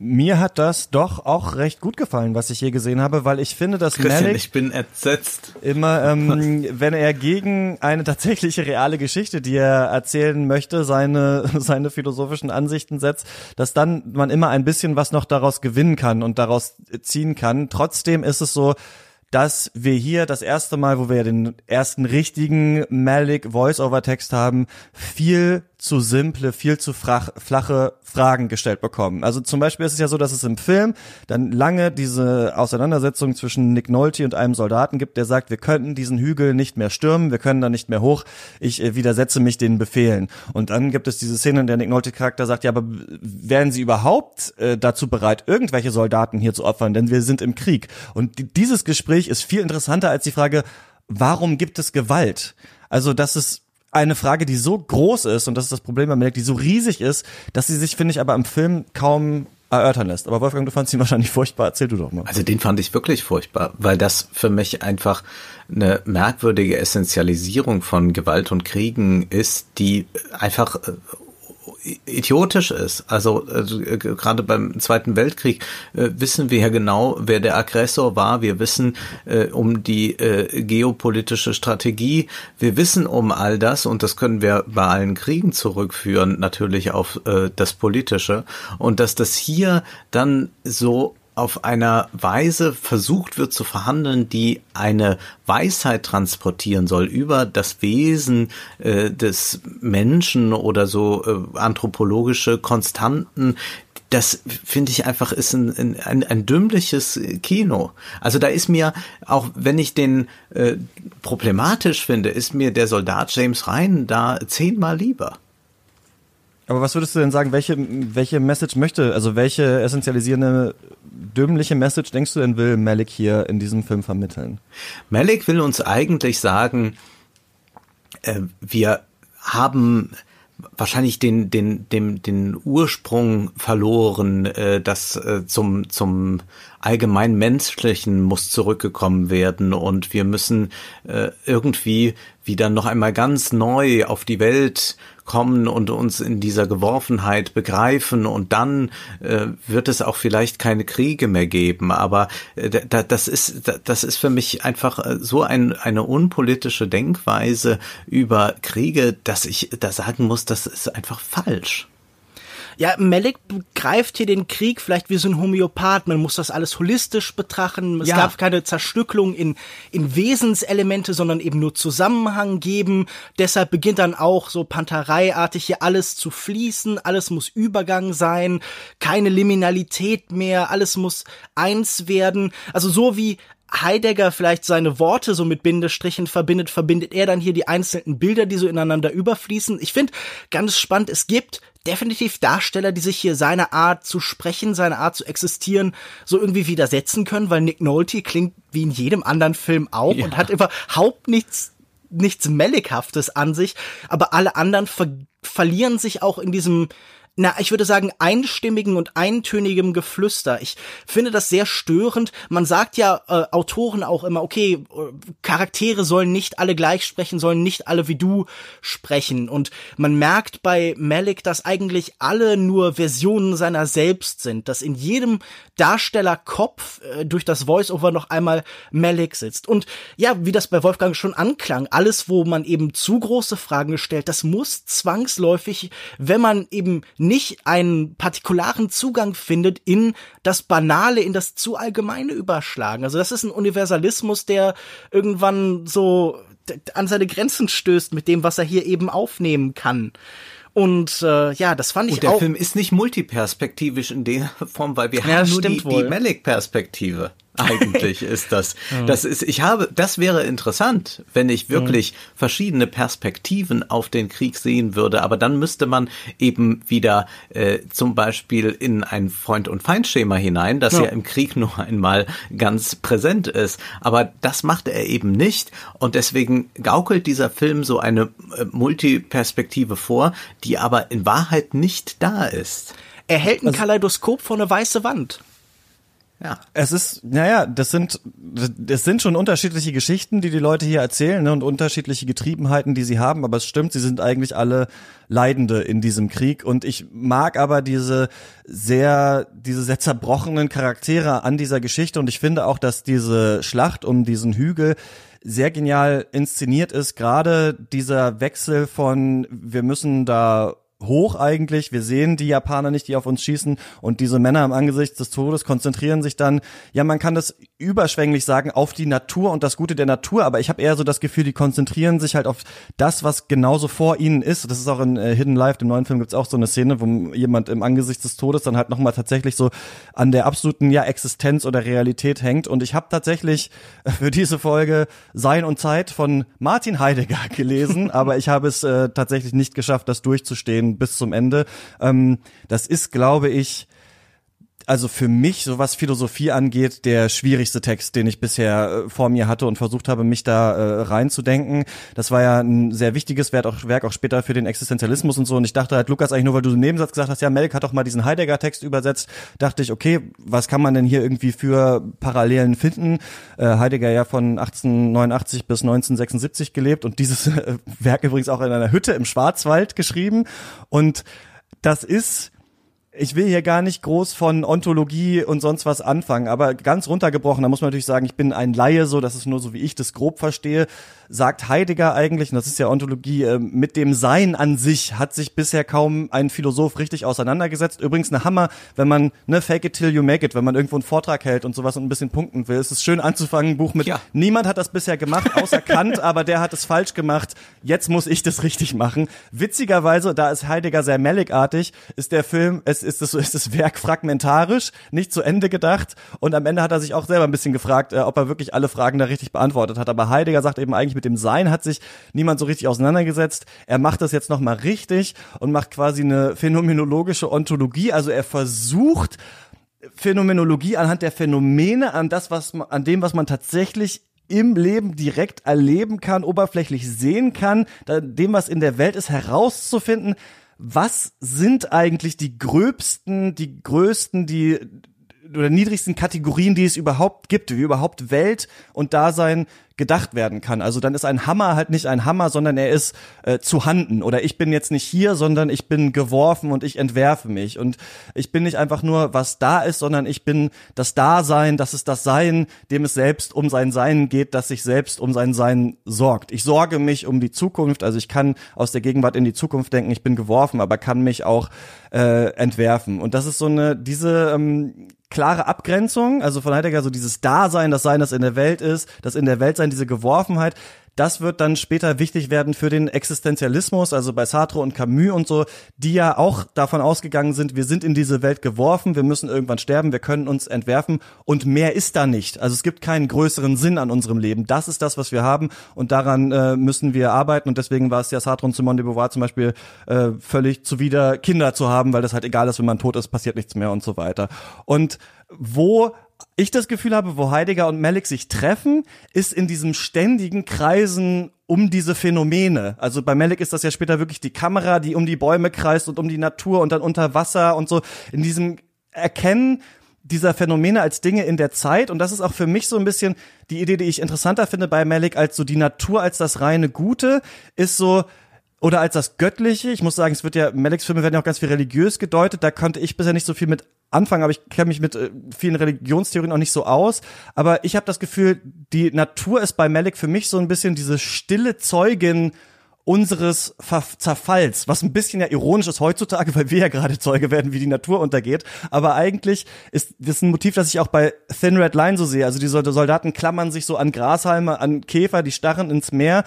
mir hat das doch auch recht gut gefallen, was ich hier gesehen habe, weil ich finde, dass Christian, Malik ich bin entsetzt. immer, ähm, wenn er gegen eine tatsächliche reale Geschichte, die er erzählen möchte, seine seine philosophischen Ansichten setzt, dass dann man immer ein bisschen was noch daraus gewinnen kann und daraus ziehen kann. Trotzdem ist es so, dass wir hier das erste Mal, wo wir den ersten richtigen Malik Voice-Over-Text haben, viel zu simple, viel zu frach, flache Fragen gestellt bekommen. Also zum Beispiel ist es ja so, dass es im Film dann lange diese Auseinandersetzung zwischen Nick Nolte und einem Soldaten gibt, der sagt, wir könnten diesen Hügel nicht mehr stürmen, wir können da nicht mehr hoch, ich äh, widersetze mich den Befehlen. Und dann gibt es diese Szene, in der Nick Nolte Charakter sagt, ja, aber wären Sie überhaupt äh, dazu bereit, irgendwelche Soldaten hier zu opfern, denn wir sind im Krieg. Und dieses Gespräch ist viel interessanter als die Frage, warum gibt es Gewalt? Also, das ist eine Frage, die so groß ist, und das ist das Problem bei Melek, die so riesig ist, dass sie sich, finde ich, aber im Film kaum erörtern lässt. Aber Wolfgang, du fandst ihn wahrscheinlich furchtbar. Erzähl du doch mal. Also den fand ich wirklich furchtbar, weil das für mich einfach eine merkwürdige Essentialisierung von Gewalt und Kriegen ist, die einfach äh, idiotisch ist. Also, also äh, gerade beim Zweiten Weltkrieg äh, wissen wir ja genau, wer der Aggressor war. Wir wissen äh, um die äh, geopolitische Strategie. Wir wissen um all das und das können wir bei allen Kriegen zurückführen, natürlich auf äh, das Politische. Und dass das hier dann so auf einer Weise versucht wird zu verhandeln, die eine Weisheit transportieren soll über das Wesen äh, des Menschen oder so äh, anthropologische Konstanten, das finde ich einfach ist ein, ein, ein dümmliches Kino. Also da ist mir, auch wenn ich den äh, problematisch finde, ist mir der Soldat James Ryan da zehnmal lieber. Aber was würdest du denn sagen, welche, welche Message möchte, also welche essentialisierende, dümmliche Message denkst du denn will Malik hier in diesem Film vermitteln? Malik will uns eigentlich sagen, äh, wir haben wahrscheinlich den den dem den Ursprung verloren, äh, das äh, zum zum allgemein menschlichen muss zurückgekommen werden und wir müssen äh, irgendwie wieder noch einmal ganz neu auf die Welt kommen und uns in dieser Geworfenheit begreifen und dann äh, wird es auch vielleicht keine Kriege mehr geben. Aber äh, da, das ist das ist für mich einfach äh, so ein, eine unpolitische Denkweise über Kriege, dass ich da sagen muss, das ist einfach falsch. Ja, Malik greift hier den Krieg vielleicht wie so ein Homöopath. Man muss das alles holistisch betrachten. Es ja. gab keine Zerstückelung in, in Wesenselemente, sondern eben nur Zusammenhang geben. Deshalb beginnt dann auch so Pantereiartig hier alles zu fließen. Alles muss Übergang sein. Keine Liminalität mehr. Alles muss eins werden. Also so wie Heidegger vielleicht seine Worte so mit Bindestrichen verbindet, verbindet er dann hier die einzelnen Bilder, die so ineinander überfließen. Ich finde ganz spannend, es gibt definitiv Darsteller, die sich hier seine Art zu sprechen, seine Art zu existieren, so irgendwie widersetzen können, weil Nick Nolte klingt wie in jedem anderen Film auch ja. und hat überhaupt nichts nichts Mellighaftes an sich, aber alle anderen ver verlieren sich auch in diesem na, ich würde sagen, einstimmigen und eintönigem Geflüster. Ich finde das sehr störend. Man sagt ja äh, Autoren auch immer, okay, Charaktere sollen nicht alle gleich sprechen, sollen nicht alle wie du sprechen. Und man merkt bei Malik, dass eigentlich alle nur Versionen seiner selbst sind, dass in jedem Darstellerkopf äh, durch das Voice-Over noch einmal Malik sitzt. Und ja, wie das bei Wolfgang schon anklang, alles, wo man eben zu große Fragen stellt, das muss zwangsläufig, wenn man eben nicht einen partikularen Zugang findet, in das Banale, in das zu Allgemeine überschlagen. Also das ist ein Universalismus, der irgendwann so an seine Grenzen stößt mit dem, was er hier eben aufnehmen kann. Und äh, ja, das fand ich Und der auch. Film ist nicht multiperspektivisch in der Form, weil wir ja, haben nur die, die Malik-Perspektive. Eigentlich ist das. Das ist, ich habe, das wäre interessant, wenn ich wirklich verschiedene Perspektiven auf den Krieg sehen würde. Aber dann müsste man eben wieder äh, zum Beispiel in ein Freund- und Feindschema hinein, das ja. ja im Krieg nur einmal ganz präsent ist. Aber das macht er eben nicht. Und deswegen gaukelt dieser Film so eine äh, Multiperspektive vor, die aber in Wahrheit nicht da ist. Er hält ein also, Kaleidoskop vor eine weiße Wand. Ja. Es ist, naja, das sind, das sind schon unterschiedliche Geschichten, die die Leute hier erzählen ne, und unterschiedliche Getriebenheiten, die sie haben. Aber es stimmt, sie sind eigentlich alle Leidende in diesem Krieg. Und ich mag aber diese sehr, diese sehr zerbrochenen Charaktere an dieser Geschichte. Und ich finde auch, dass diese Schlacht um diesen Hügel sehr genial inszeniert ist. Gerade dieser Wechsel von, wir müssen da hoch eigentlich. Wir sehen die Japaner nicht, die auf uns schießen und diese Männer im Angesicht des Todes konzentrieren sich dann, ja, man kann das überschwänglich sagen, auf die Natur und das Gute der Natur, aber ich habe eher so das Gefühl, die konzentrieren sich halt auf das, was genauso vor ihnen ist. Das ist auch in äh, Hidden Life, dem neuen Film, gibt's auch so eine Szene, wo jemand im Angesicht des Todes dann halt nochmal tatsächlich so an der absoluten ja Existenz oder Realität hängt. Und ich habe tatsächlich für diese Folge Sein und Zeit von Martin Heidegger gelesen, aber ich habe es äh, tatsächlich nicht geschafft, das durchzustehen bis zum Ende. Ähm, das ist, glaube ich, also für mich, so was Philosophie angeht, der schwierigste Text, den ich bisher äh, vor mir hatte und versucht habe, mich da äh, reinzudenken. Das war ja ein sehr wichtiges Werk auch, Werk auch später für den Existenzialismus und so. Und ich dachte halt, Lukas, eigentlich nur, weil du im Nebensatz gesagt hast, ja, Melk hat doch mal diesen Heidegger-Text übersetzt, dachte ich, okay, was kann man denn hier irgendwie für Parallelen finden? Äh, Heidegger ja von 1889 bis 1976 gelebt und dieses äh, Werk übrigens auch in einer Hütte im Schwarzwald geschrieben. Und das ist ich will hier gar nicht groß von Ontologie und sonst was anfangen, aber ganz runtergebrochen, da muss man natürlich sagen, ich bin ein Laie, so, das ist nur so, wie ich das grob verstehe, sagt Heidegger eigentlich, und das ist ja Ontologie, äh, mit dem Sein an sich hat sich bisher kaum ein Philosoph richtig auseinandergesetzt. Übrigens eine Hammer, wenn man, ne, fake it till you make it, wenn man irgendwo einen Vortrag hält und sowas und ein bisschen punkten will. Es ist schön anzufangen, ein Buch mit, Ja. niemand hat das bisher gemacht, außer Kant, aber der hat es falsch gemacht. Jetzt muss ich das richtig machen. Witzigerweise, da ist Heidegger sehr Melligartig, ist der Film, es ist das, ist das Werk fragmentarisch, nicht zu Ende gedacht und am Ende hat er sich auch selber ein bisschen gefragt, äh, ob er wirklich alle Fragen da richtig beantwortet hat. Aber Heidegger sagt eben eigentlich, mit dem Sein hat sich niemand so richtig auseinandergesetzt. Er macht das jetzt nochmal richtig und macht quasi eine phänomenologische Ontologie. Also er versucht, Phänomenologie anhand der Phänomene, an das, was man, an dem, was man tatsächlich im Leben direkt erleben kann, oberflächlich sehen kann, dem, was in der Welt ist, herauszufinden, was sind eigentlich die gröbsten, die größten, die oder niedrigsten Kategorien, die es überhaupt gibt, wie überhaupt Welt und Dasein gedacht werden kann. Also dann ist ein Hammer halt nicht ein Hammer, sondern er ist äh, zu handen. Oder ich bin jetzt nicht hier, sondern ich bin geworfen und ich entwerfe mich. Und ich bin nicht einfach nur was da ist, sondern ich bin das Dasein, das ist das Sein, dem es selbst um sein Sein geht, das sich selbst um sein Sein sorgt. Ich sorge mich um die Zukunft, also ich kann aus der Gegenwart in die Zukunft denken, ich bin geworfen, aber kann mich auch äh, entwerfen. Und das ist so eine diese ähm, klare Abgrenzung, also von Heidegger so dieses Dasein, das Sein, das in der Welt ist, das in der Welt sein, diese Geworfenheit, das wird dann später wichtig werden für den Existenzialismus, also bei Sartre und Camus und so, die ja auch davon ausgegangen sind, wir sind in diese Welt geworfen, wir müssen irgendwann sterben, wir können uns entwerfen und mehr ist da nicht. Also es gibt keinen größeren Sinn an unserem Leben. Das ist das, was wir haben und daran äh, müssen wir arbeiten und deswegen war es ja Sartre und Simone de Beauvoir zum Beispiel äh, völlig zuwider, Kinder zu haben, weil das halt egal ist, wenn man tot ist, passiert nichts mehr und so weiter. Und wo ich das Gefühl habe, wo Heidegger und Melek sich treffen, ist in diesem ständigen Kreisen um diese Phänomene. Also bei Melek ist das ja später wirklich die Kamera, die um die Bäume kreist und um die Natur und dann unter Wasser und so. In diesem Erkennen dieser Phänomene als Dinge in der Zeit und das ist auch für mich so ein bisschen die Idee, die ich interessanter finde bei Melek als so die Natur als das reine Gute, ist so, oder als das Göttliche. Ich muss sagen, es wird ja, Meleks Filme werden ja auch ganz viel religiös gedeutet. Da konnte ich bisher nicht so viel mit anfangen, aber ich kenne mich mit äh, vielen Religionstheorien auch nicht so aus. Aber ich habe das Gefühl, die Natur ist bei Melek für mich so ein bisschen diese stille Zeugin unseres Ver Zerfalls, was ein bisschen ja ironisch ist heutzutage, weil wir ja gerade Zeuge werden, wie die Natur untergeht. Aber eigentlich ist das ein Motiv, das ich auch bei Thin Red Line so sehe. Also die Sol- Soldaten klammern sich so an Grashalme, an Käfer, die starren ins Meer.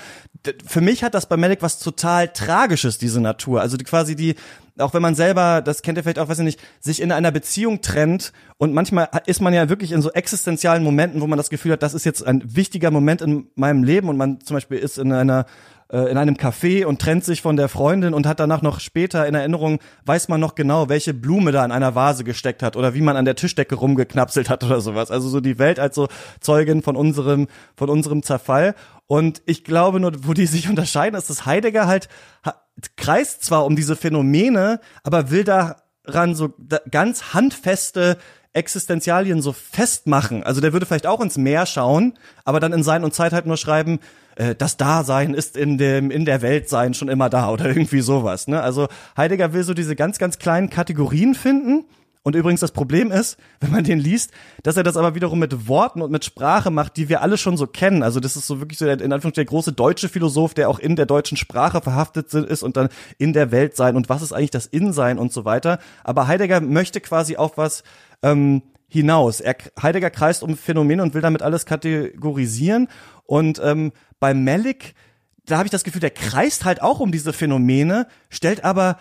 Für mich hat das bei Melek was total Tragisches, diese Natur. Also die, quasi die, auch wenn man selber, das kennt ihr vielleicht auch, weiß ich nicht, sich in einer Beziehung trennt und manchmal ist man ja wirklich in so existenzialen Momenten, wo man das Gefühl hat, das ist jetzt ein wichtiger Moment in meinem Leben und man zum Beispiel ist in einer äh, in einem Café und trennt sich von der Freundin und hat danach noch später in Erinnerung, weiß man noch genau, welche Blume da in einer Vase gesteckt hat oder wie man an der Tischdecke rumgeknapselt hat oder sowas. Also so die Welt als so Zeugin von unserem, von unserem Zerfall. Und ich glaube nur, wo die sich unterscheiden, ist, dass Heidegger halt ha- kreist zwar um diese Phänomene, aber will daran so ganz handfeste Existenzialien so festmachen. Also der würde vielleicht auch ins Meer schauen, aber dann in Sein und Zeit halt nur schreiben, äh, das Dasein ist in dem in der Welt sein schon immer da oder irgendwie sowas. Ne? Also Heidegger will so diese ganz ganz kleinen Kategorien finden. Und übrigens das Problem ist, wenn man den liest, dass er das aber wiederum mit Worten und mit Sprache macht, die wir alle schon so kennen. Also das ist so wirklich so der, in Anführungszeichen der große deutsche Philosoph, der auch in der deutschen Sprache verhaftet ist und dann in der Welt sein und was ist eigentlich das In-Sein und so weiter. Aber Heidegger möchte quasi auf was ähm, hinaus. Er, Heidegger kreist um Phänomene und will damit alles kategorisieren. Und ähm, bei Mellick, da habe ich das Gefühl, der kreist halt auch um diese Phänomene, stellt aber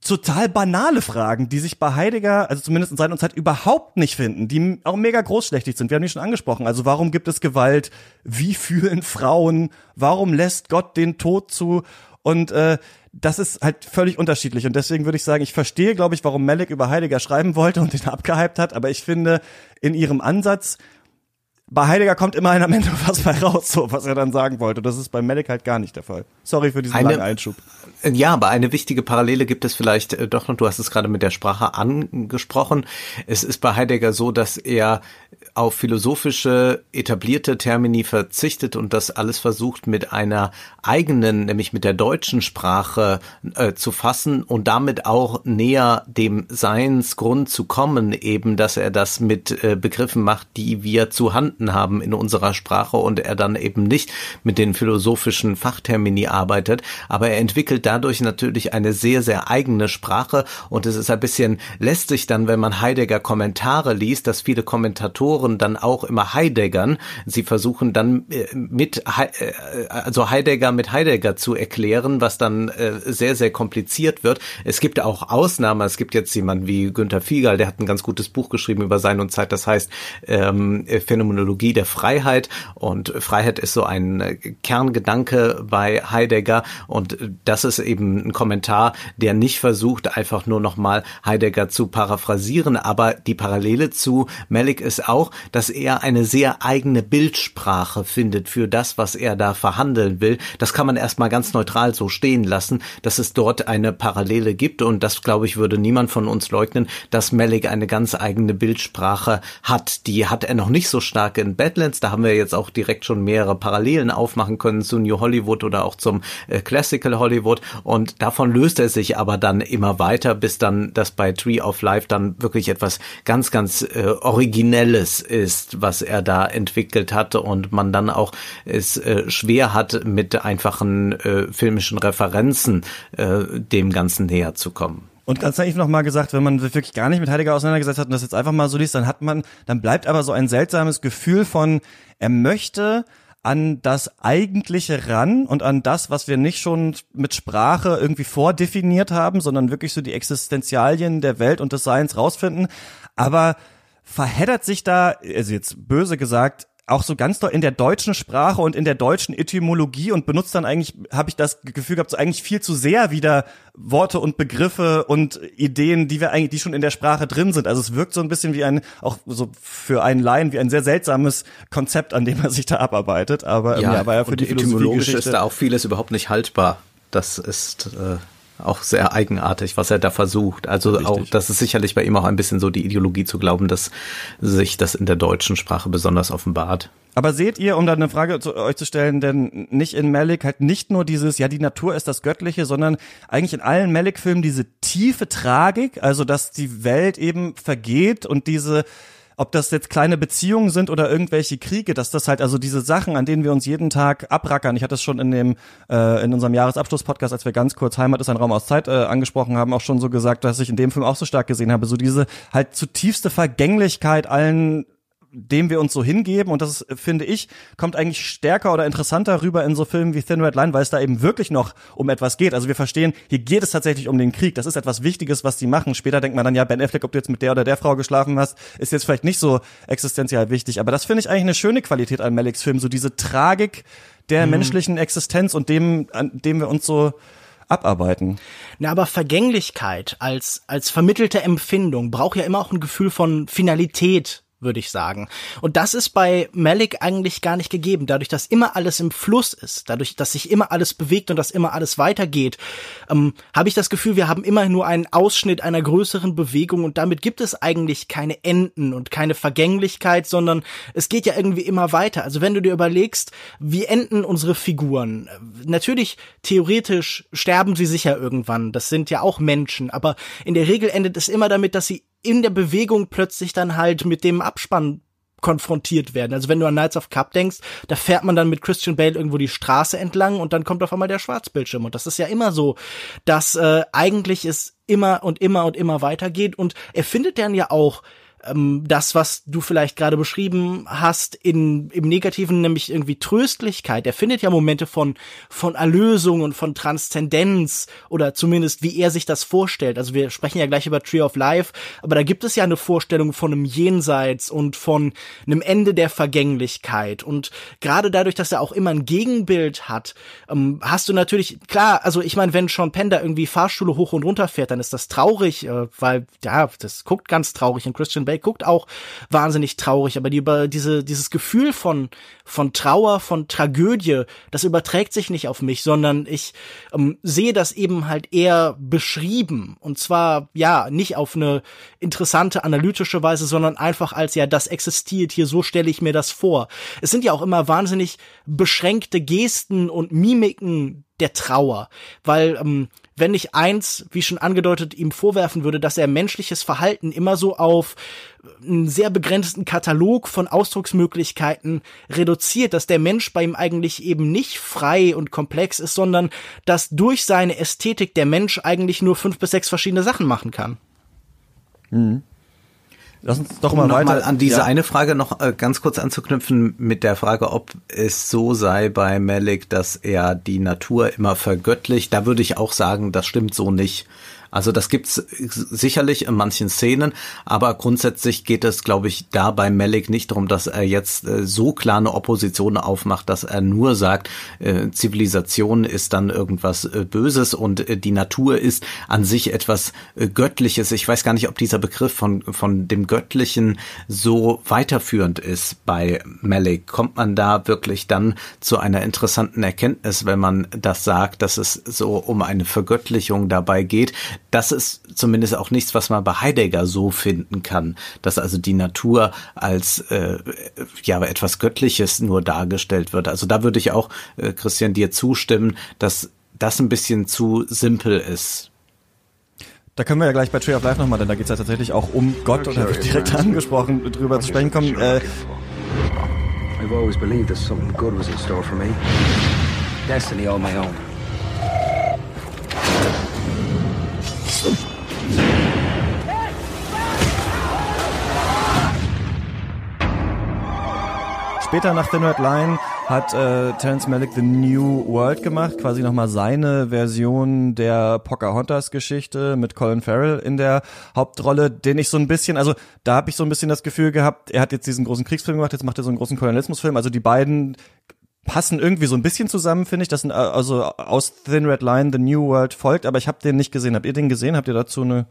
total banale Fragen, die sich bei Heidegger, also zumindest in und Zeit, überhaupt nicht finden, die auch mega großschlächtig sind. Wir haben die schon angesprochen. Also warum gibt es Gewalt? Wie fühlen Frauen? Warum lässt Gott den Tod zu? Und äh, das ist halt völlig unterschiedlich. Und deswegen würde ich sagen, ich verstehe, glaube ich, warum Malik über Heidegger schreiben wollte und ihn abgehypt hat, aber ich finde, in ihrem Ansatz bei Heidegger kommt immerhin am Ende was bei raus, so was er dann sagen wollte. Das ist bei Malik halt gar nicht der Fall. Sorry für diesen Eine- langen Einschub. Ja, aber eine wichtige Parallele gibt es vielleicht äh, doch noch. Du hast es gerade mit der Sprache angesprochen. Es ist bei Heidegger so, dass er auf philosophische etablierte Termini verzichtet und das alles versucht mit einer eigenen, nämlich mit der deutschen Sprache äh, zu fassen und damit auch näher dem Seinsgrund zu kommen, eben, dass er das mit äh, Begriffen macht, die wir zu Handen haben in unserer Sprache und er dann eben nicht mit den philosophischen Fachtermini arbeitet, aber er entwickelt dadurch natürlich eine sehr, sehr eigene Sprache und es ist ein bisschen lästig dann, wenn man Heidegger Kommentare liest, dass viele Kommentatoren dann auch immer Heideggern. Sie versuchen dann äh, mit, äh, also Heidegger mit Heidegger zu erklären, was dann äh, sehr, sehr kompliziert wird. Es gibt auch Ausnahmen. Es gibt jetzt jemanden wie Günther Fiegal, der hat ein ganz gutes Buch geschrieben über Sein und Zeit. Das heißt ähm, Phänomenologie der Freiheit. Und Freiheit ist so ein Kerngedanke bei Heidegger. Und das ist eben ein Kommentar, der nicht versucht, einfach nur nochmal Heidegger zu paraphrasieren. Aber die Parallele zu Malik ist auch, dass er eine sehr eigene Bildsprache findet für das, was er da verhandeln will. Das kann man erstmal ganz neutral so stehen lassen, dass es dort eine Parallele gibt. Und das, glaube ich, würde niemand von uns leugnen, dass Malik eine ganz eigene Bildsprache hat. Die hat er noch nicht so stark in Badlands. Da haben wir jetzt auch direkt schon mehrere Parallelen aufmachen können zu New Hollywood oder auch zum äh, Classical Hollywood. Und davon löst er sich aber dann immer weiter, bis dann das bei Tree of Life dann wirklich etwas ganz, ganz äh, Originelles ist, was er da entwickelt hat und man dann auch es äh, schwer hat, mit einfachen äh, filmischen Referenzen äh, dem Ganzen näher zu kommen. Und ganz naiv noch mal gesagt, wenn man sich wirklich gar nicht mit Heidegger auseinandergesetzt hat und das jetzt einfach mal so liest, dann hat man, dann bleibt aber so ein seltsames Gefühl von, er möchte an das Eigentliche ran und an das, was wir nicht schon mit Sprache irgendwie vordefiniert haben, sondern wirklich so die Existenzialien der Welt und des Seins rausfinden. Aber verheddert sich da, also jetzt böse gesagt, auch so ganz doll in der deutschen Sprache und in der deutschen Etymologie und benutzt dann eigentlich, habe ich das Gefühl gehabt, so eigentlich viel zu sehr wieder Worte und Begriffe und Ideen, die wir eigentlich, die schon in der Sprache drin sind. Also es wirkt so ein bisschen wie ein, auch so für einen Laien, wie ein sehr seltsames Konzept, an dem er sich da abarbeitet. Aber ähm, ja, war ja für und die etymologisch ist da auch vieles überhaupt nicht haltbar. Das ist äh, auch sehr eigenartig, was er da versucht. Also auch, das ist sicherlich bei ihm auch ein bisschen so die Ideologie zu glauben, dass sich das in der deutschen Sprache besonders offenbart. Aber seht ihr, um da eine Frage zu euch zu stellen, denn nicht in Malik halt nicht nur dieses, ja, die Natur ist das Göttliche, sondern eigentlich in allen Malik-Filmen diese tiefe Tragik, also dass die Welt eben vergeht und diese ob das jetzt kleine Beziehungen sind oder irgendwelche Kriege, dass das halt also diese Sachen, an denen wir uns jeden Tag abrackern. Ich hatte es schon in dem äh, in unserem Jahresabschluss-Podcast, als wir ganz kurz Heimat ist ein Raum aus Zeit äh, angesprochen haben, auch schon so gesagt, dass ich in dem Film auch so stark gesehen habe, so diese halt zutiefste Vergänglichkeit allen dem wir uns so hingeben und das finde ich, kommt eigentlich stärker oder interessanter rüber in so Filmen wie Thin Red Line, weil es da eben wirklich noch um etwas geht. Also wir verstehen, hier geht es tatsächlich um den Krieg. Das ist etwas Wichtiges, was die machen. Später denkt man dann, ja, Ben Affleck, ob du jetzt mit der oder der Frau geschlafen hast, ist jetzt vielleicht nicht so existenziell wichtig. Aber das finde ich eigentlich eine schöne Qualität an Maliks Film, so diese Tragik der menschlichen Existenz und dem, an dem wir uns so abarbeiten. Na, aber Vergänglichkeit als, als vermittelte Empfindung braucht ja immer auch ein Gefühl von Finalität, würde ich sagen. Und das ist bei Malik eigentlich gar nicht gegeben. Dadurch, dass immer alles im Fluss ist, dadurch, dass sich immer alles bewegt und dass immer alles weitergeht, ähm, habe ich das Gefühl, wir haben immer nur einen Ausschnitt einer größeren Bewegung und damit gibt es eigentlich keine Enden und keine Vergänglichkeit, sondern es geht ja irgendwie immer weiter. Also wenn du dir überlegst, wie enden unsere Figuren? Natürlich, theoretisch sterben sie sicher irgendwann. Das sind ja auch Menschen, aber in der Regel endet es immer damit, dass sie in der Bewegung plötzlich dann halt mit dem Abspann konfrontiert werden. Also wenn du an Knights of Cup denkst, da fährt man dann mit Christian Bale irgendwo die Straße entlang und dann kommt auf einmal der Schwarzbildschirm. Und das ist ja immer so, dass äh, eigentlich es immer und immer und immer weitergeht. Und er findet dann ja auch ähm, das, was du vielleicht gerade beschrieben hast, in, im Negativen nämlich irgendwie Tröstlichkeit. Er findet ja Momente von, von Erlösung und von Transzendenz oder zumindest wie er sich das vorstellt. Also wir sprechen ja gleich über Tree of Life, aber da gibt es ja eine Vorstellung von einem Jenseits und von einem Ende der Vergänglichkeit. Und gerade dadurch, dass er auch immer ein Gegenbild hat, ähm, hast du natürlich, klar, also ich meine, wenn Sean Penn da irgendwie Fahrstühle hoch und runter fährt, dann ist das traurig, äh, weil, ja, das guckt ganz traurig und Christian Bale guckt auch wahnsinnig traurig, aber die über diese, dieses Gefühl von, von Trauer, von Tragödie, das überträgt sich nicht auf mich, sondern ich ähm, sehe das eben halt eher beschrieben und zwar, ja, nicht auf eine interessante analytische Weise, sondern einfach als, ja, das existiert hier, so stelle ich mir das vor. Es sind ja auch immer wahnsinnig beschränkte Gesten und Mimiken der Trauer, weil ähm, wenn ich eins, wie schon angedeutet, ihm vorwerfen würde, dass er menschliches Verhalten immer so auf einen sehr begrenzten Katalog von Ausdrucksmöglichkeiten reduziert, dass der Mensch bei ihm eigentlich eben nicht frei und komplex ist, sondern dass durch seine Ästhetik der Mensch eigentlich nur fünf bis sechs verschiedene Sachen machen kann. Mhm. Lass uns doch mal um weiter. Mal an diese ja. eine Frage noch äh, ganz kurz anzuknüpfen mit der Frage, ob es so sei bei Malik, dass er die Natur immer vergöttlicht. Da würde ich auch sagen, das stimmt so nicht. Also das gibt's sicherlich in manchen Szenen, aber grundsätzlich geht es, glaube ich, da bei Malik nicht darum, dass er jetzt äh, so klar eine Opposition aufmacht, dass er nur sagt, äh, Zivilisation ist dann irgendwas äh, Böses und äh, die Natur ist an sich etwas äh, Göttliches. Ich weiß gar nicht, ob dieser Begriff von, von dem Göttlichen so weiterführend ist bei Malik. Kommt man da wirklich dann zu einer interessanten Erkenntnis, wenn man das sagt, dass es so um eine Vergöttlichung dabei geht? Das ist zumindest auch nichts, was man bei Heidegger so finden kann, dass also die Natur als äh, ja etwas Göttliches nur dargestellt wird. Also da würde ich auch, äh, Christian, dir zustimmen, dass das ein bisschen zu simpel ist. Da können wir ja gleich bei Tree of Life nochmal, denn da geht es ja tatsächlich auch um Gott und da wird direkt angesprochen, drüber zu sprechen kommen. Äh, I've always believed that something good was in store for me. Destiny all my own. Später nach Thin Red Line hat äh, Terence Malick The New World gemacht, quasi nochmal seine Version der Pocahontas-Geschichte mit Colin Farrell in der Hauptrolle, den ich so ein bisschen, also da habe ich so ein bisschen das Gefühl gehabt, er hat jetzt diesen großen Kriegsfilm gemacht, jetzt macht er so einen großen Kolonialismusfilm, also die beiden passen irgendwie so ein bisschen zusammen, finde ich. Das sind äh, also aus Thin Red Line The New World folgt, aber ich habe den nicht gesehen. Habt ihr den gesehen? Habt ihr dazu eine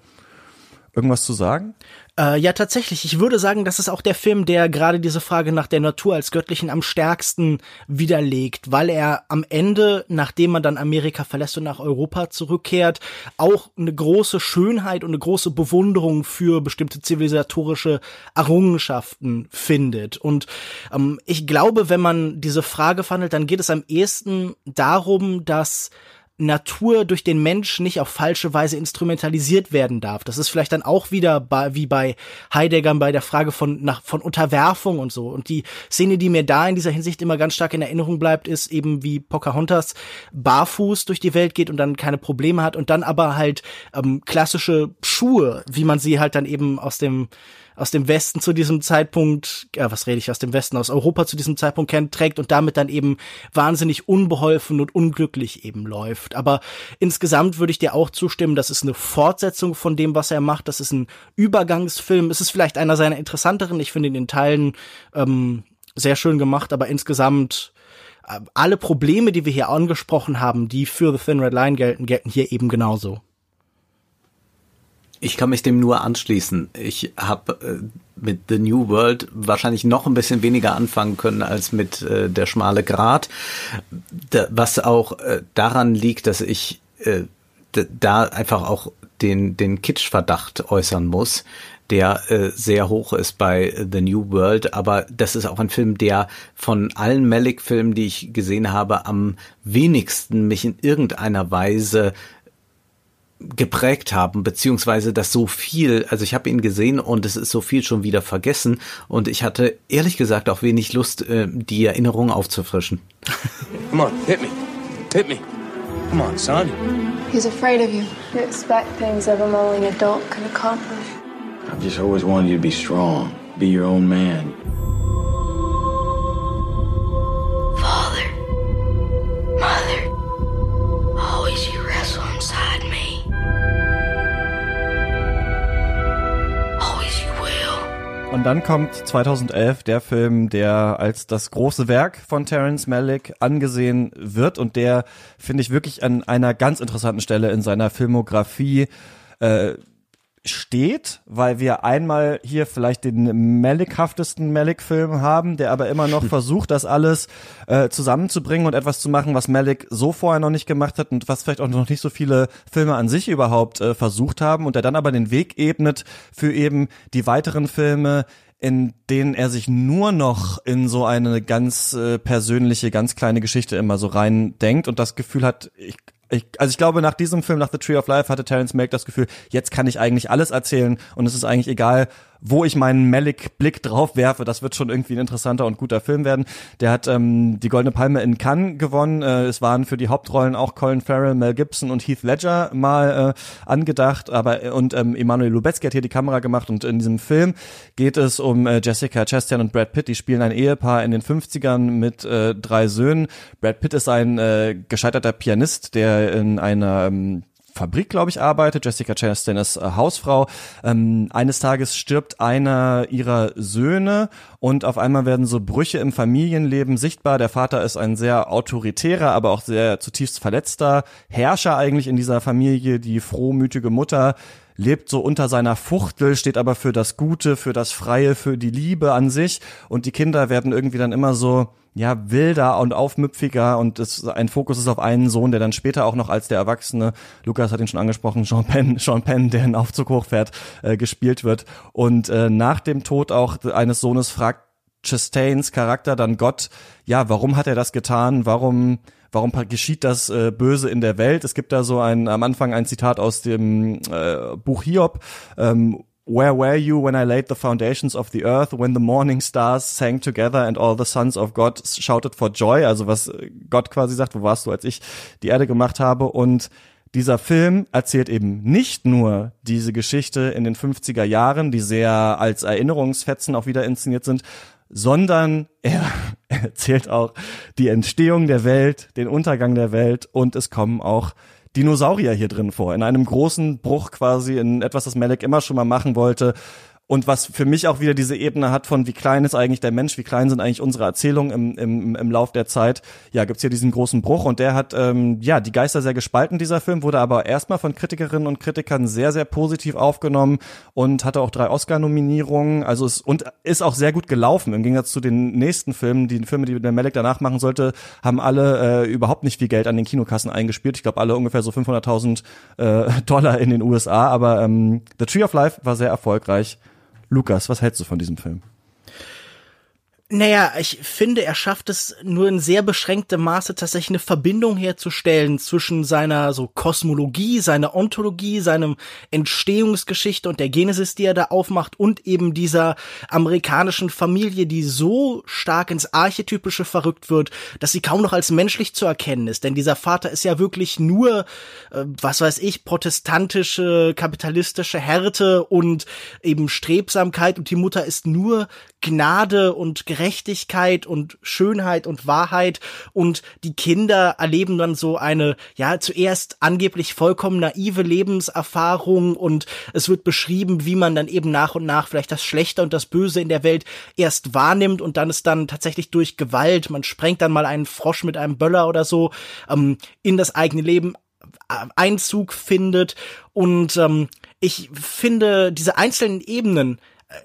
irgendwas zu sagen? Äh, ja, tatsächlich. Ich würde sagen, das ist auch der Film, der gerade diese Frage nach der Natur als Göttlichen am stärksten widerlegt, weil er am Ende, nachdem man dann Amerika verlässt und nach Europa zurückkehrt, auch eine große Schönheit und eine große Bewunderung für bestimmte zivilisatorische Errungenschaften findet. Und ähm, ich glaube, wenn man diese Frage verhandelt, dann geht es am ehesten darum, dass Natur durch den Mensch nicht auf falsche Weise instrumentalisiert werden darf. Das ist vielleicht dann auch wieder bei, wie bei Heidegger bei der Frage von, nach, von Unterwerfung und so. Und die Szene, die mir da in dieser Hinsicht immer ganz stark in Erinnerung bleibt, ist eben wie Pocahontas barfuß durch die Welt geht und dann keine Probleme hat und dann aber halt ähm, klassische Schuhe, wie man sie halt dann eben aus dem aus dem Westen zu diesem Zeitpunkt, äh, was rede ich aus dem Westen, aus Europa zu diesem Zeitpunkt kennt, trägt und damit dann eben wahnsinnig unbeholfen und unglücklich eben läuft. Aber insgesamt würde ich dir auch zustimmen, das ist eine Fortsetzung von dem, was er macht. Das ist ein Übergangsfilm. Es ist vielleicht einer seiner interessanteren. Ich finde in den Teilen ähm, sehr schön gemacht, aber insgesamt äh, alle Probleme, die wir hier angesprochen haben, die für The Thin Red Line gelten, gelten hier eben genauso. Ich kann mich dem nur anschließen. Ich habe äh, mit The New World wahrscheinlich noch ein bisschen weniger anfangen können als mit äh, der schmale Grat, da, was auch äh, daran liegt, dass ich äh, da einfach auch den den Kitsch-Verdacht äußern muss, der äh, sehr hoch ist bei The New World, aber das ist auch ein Film, der von allen Malick-Filmen, die ich gesehen habe, am wenigsten mich in irgendeiner Weise geprägt haben, beziehungsweise dass so viel, also ich habe ihn gesehen und es ist so viel schon wieder vergessen und ich hatte ehrlich gesagt auch wenig Lust, äh, die Erinnerung aufzufrischen. Come on, hit me. Hit me. Come on, son. He's afraid of you. You expect things that a moaning adult can accomplish. I've just always wanted you to be strong, be your own man. Father, Mother, always you Und dann kommt 2011 der Film, der als das große Werk von Terence Malick angesehen wird und der, finde ich, wirklich an einer ganz interessanten Stelle in seiner Filmografie äh, steht, weil wir einmal hier vielleicht den Malick-haftesten Malick-Film haben, der aber immer noch versucht, das alles äh, zusammenzubringen und etwas zu machen, was Malick so vorher noch nicht gemacht hat und was vielleicht auch noch nicht so viele Filme an sich überhaupt äh, versucht haben und der dann aber den Weg ebnet für eben die weiteren Filme, in denen er sich nur noch in so eine ganz äh, persönliche, ganz kleine Geschichte immer so rein denkt und das Gefühl hat, ich ich, also ich glaube, nach diesem Film, nach The Tree of Life, hatte Terence Malick das Gefühl, jetzt kann ich eigentlich alles erzählen und es ist eigentlich egal, wo ich meinen Malick-Blick drauf werfe. Das wird schon irgendwie ein interessanter und guter Film werden. Der hat ähm, die Goldene Palme in Cannes gewonnen. Äh, es waren für die Hauptrollen auch Colin Farrell, Mel Gibson und Heath Ledger mal äh, angedacht. Aber äh, und ähm, Emanuel Lubezki hat hier die Kamera gemacht und in diesem Film geht es um äh, Jessica Chastain und Brad Pitt. Die spielen ein Ehepaar in den 50ern mit äh, drei Söhnen. Brad Pitt ist ein äh, gescheiterter Pianist, der in einer ähm, Fabrik, glaube ich, arbeitet. Jessica Chastain ist äh, Hausfrau. Ähm, eines Tages stirbt einer ihrer Söhne und auf einmal werden so Brüche im Familienleben sichtbar. Der Vater ist ein sehr autoritärer, aber auch sehr zutiefst verletzter Herrscher eigentlich in dieser Familie. Die frohmütige Mutter lebt so unter seiner Fuchtel, steht aber für das Gute, für das Freie, für die Liebe an sich und die Kinder werden irgendwie dann immer so ja, wilder und aufmüpfiger und es, ein Fokus ist auf einen Sohn, der dann später auch noch als der Erwachsene, Lukas hat ihn schon angesprochen, Sean Penn, Sean Penn, der in Aufzug hochfährt, äh, gespielt wird. Und äh, nach dem Tod auch eines Sohnes fragt Chastains Charakter dann Gott, ja, warum hat er das getan? Warum warum geschieht das äh, Böse in der Welt? Es gibt da so ein am Anfang ein Zitat aus dem äh, Buch Hiob. Ähm, Where were you when I laid the foundations of the earth, when the morning stars sang together and all the sons of God shouted for joy? Also was Gott quasi sagt, wo warst du, als ich die Erde gemacht habe? Und dieser Film erzählt eben nicht nur diese Geschichte in den 50er Jahren, die sehr als Erinnerungsfetzen auch wieder inszeniert sind, sondern er erzählt auch die Entstehung der Welt, den Untergang der Welt und es kommen auch Dinosaurier hier drin vor. In einem großen Bruch quasi in etwas, das Malek immer schon mal machen wollte und was für mich auch wieder diese Ebene hat von wie klein ist eigentlich der Mensch, wie klein sind eigentlich unsere Erzählungen im, im, im Lauf der Zeit. Ja, gibt's hier diesen großen Bruch und der hat ähm, ja die Geister sehr gespalten, dieser Film, wurde aber erstmal von Kritikerinnen und Kritikern sehr, sehr positiv aufgenommen und hatte auch drei Oscar-Nominierungen. Also es und ist auch sehr gut gelaufen. Im Gegensatz zu den nächsten Filmen, die Filme, die der Malek danach machen sollte, haben alle äh, überhaupt nicht viel Geld an den Kinokassen eingespielt. Ich glaube, alle ungefähr so 500.000 äh, Dollar in den USA. Aber ähm, The Tree of Life war sehr erfolgreich. Lukas, was hältst du von diesem Film? Naja, ich finde, er schafft es nur in sehr beschränktem Maße tatsächlich eine Verbindung herzustellen zwischen seiner so Kosmologie, seiner Ontologie, seinem Entstehungsgeschichte und der Genesis, die er da aufmacht und eben dieser amerikanischen Familie, die so stark ins Archetypische verrückt wird, dass sie kaum noch als menschlich zu erkennen ist. Denn dieser Vater ist ja wirklich nur, äh, was weiß ich, protestantische, kapitalistische Härte und eben Strebsamkeit und die Mutter ist nur Gnade und Gerechtigkeit und Schönheit und Wahrheit. Und die Kinder erleben dann so eine, ja, zuerst angeblich vollkommen naive Lebenserfahrung. Und es wird beschrieben, wie man dann eben nach und nach vielleicht das Schlechte und das Böse in der Welt erst wahrnimmt und dann ist dann tatsächlich durch Gewalt, man sprengt dann mal einen Frosch mit einem Böller oder so ähm, in das eigene Leben äh, Einzug findet. Und ähm, ich finde diese einzelnen Ebenen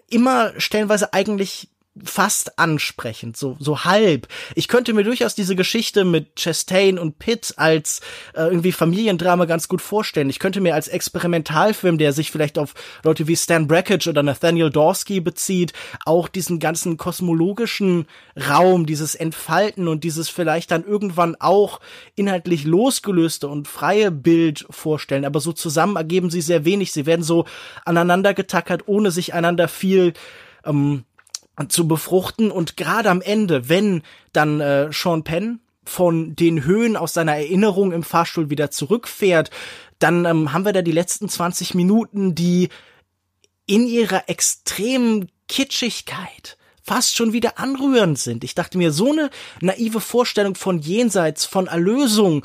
immer stellenweise eigentlich fast ansprechend, so, so halb. Ich könnte mir durchaus diese Geschichte mit Chastain und Pitt als äh, irgendwie Familiendrama ganz gut vorstellen. Ich könnte mir als Experimentalfilm, der sich vielleicht auf Leute wie Stan Brakhage oder Nathaniel Dorsky bezieht, auch diesen ganzen kosmologischen Raum, dieses Entfalten und dieses vielleicht dann irgendwann auch inhaltlich losgelöste und freie Bild vorstellen. Aber so zusammen ergeben sie sehr wenig. Sie werden so aneinander getackert, ohne sich einander viel ähm, zu befruchten und gerade am Ende, wenn dann äh, Sean Penn von den Höhen aus seiner Erinnerung im Fahrstuhl wieder zurückfährt, dann ähm, haben wir da die letzten 20 Minuten, die in ihrer extremen Kitschigkeit fast schon wieder anrührend sind. Ich dachte mir, so eine naive Vorstellung von Jenseits, von Erlösung,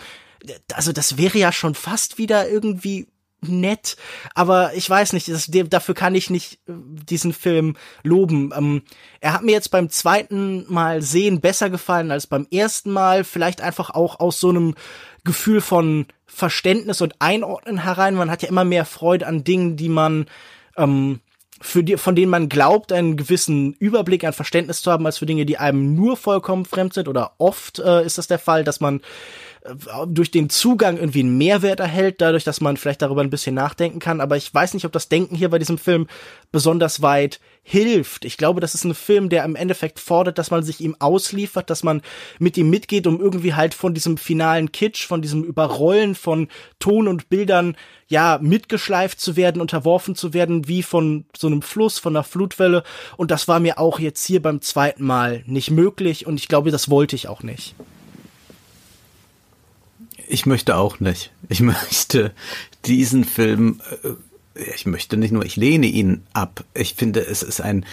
also das wäre ja schon fast wieder irgendwie nett, aber ich weiß nicht, das, dafür kann ich nicht äh, diesen Film loben. Ähm, er hat mir jetzt beim zweiten Mal sehen besser gefallen als beim ersten Mal, vielleicht einfach auch aus so einem Gefühl von Verständnis und Einordnen herein. Man hat ja immer mehr Freude an Dingen, die man ähm, für die, von denen man glaubt, einen gewissen Überblick, ein Verständnis zu haben, als für Dinge, die einem nur vollkommen fremd sind. Oder oft äh, ist das der Fall, dass man durch den Zugang irgendwie einen Mehrwert erhält, dadurch, dass man vielleicht darüber ein bisschen nachdenken kann. Aber ich weiß nicht, ob das Denken hier bei diesem Film besonders weit hilft. Ich glaube, das ist ein Film, der im Endeffekt fordert, dass man sich ihm ausliefert, dass man mit ihm mitgeht, um irgendwie halt von diesem finalen Kitsch, von diesem Überrollen von Ton und Bildern, ja, mitgeschleift zu werden, unterworfen zu werden, wie von so einem Fluss, von einer Flutwelle. Und das war mir auch jetzt hier beim zweiten Mal nicht möglich und ich glaube, das wollte ich auch nicht. Ich möchte auch nicht. Ich möchte diesen Film, äh, ich möchte nicht nur, ich lehne ihn ab. Ich finde, es ist ein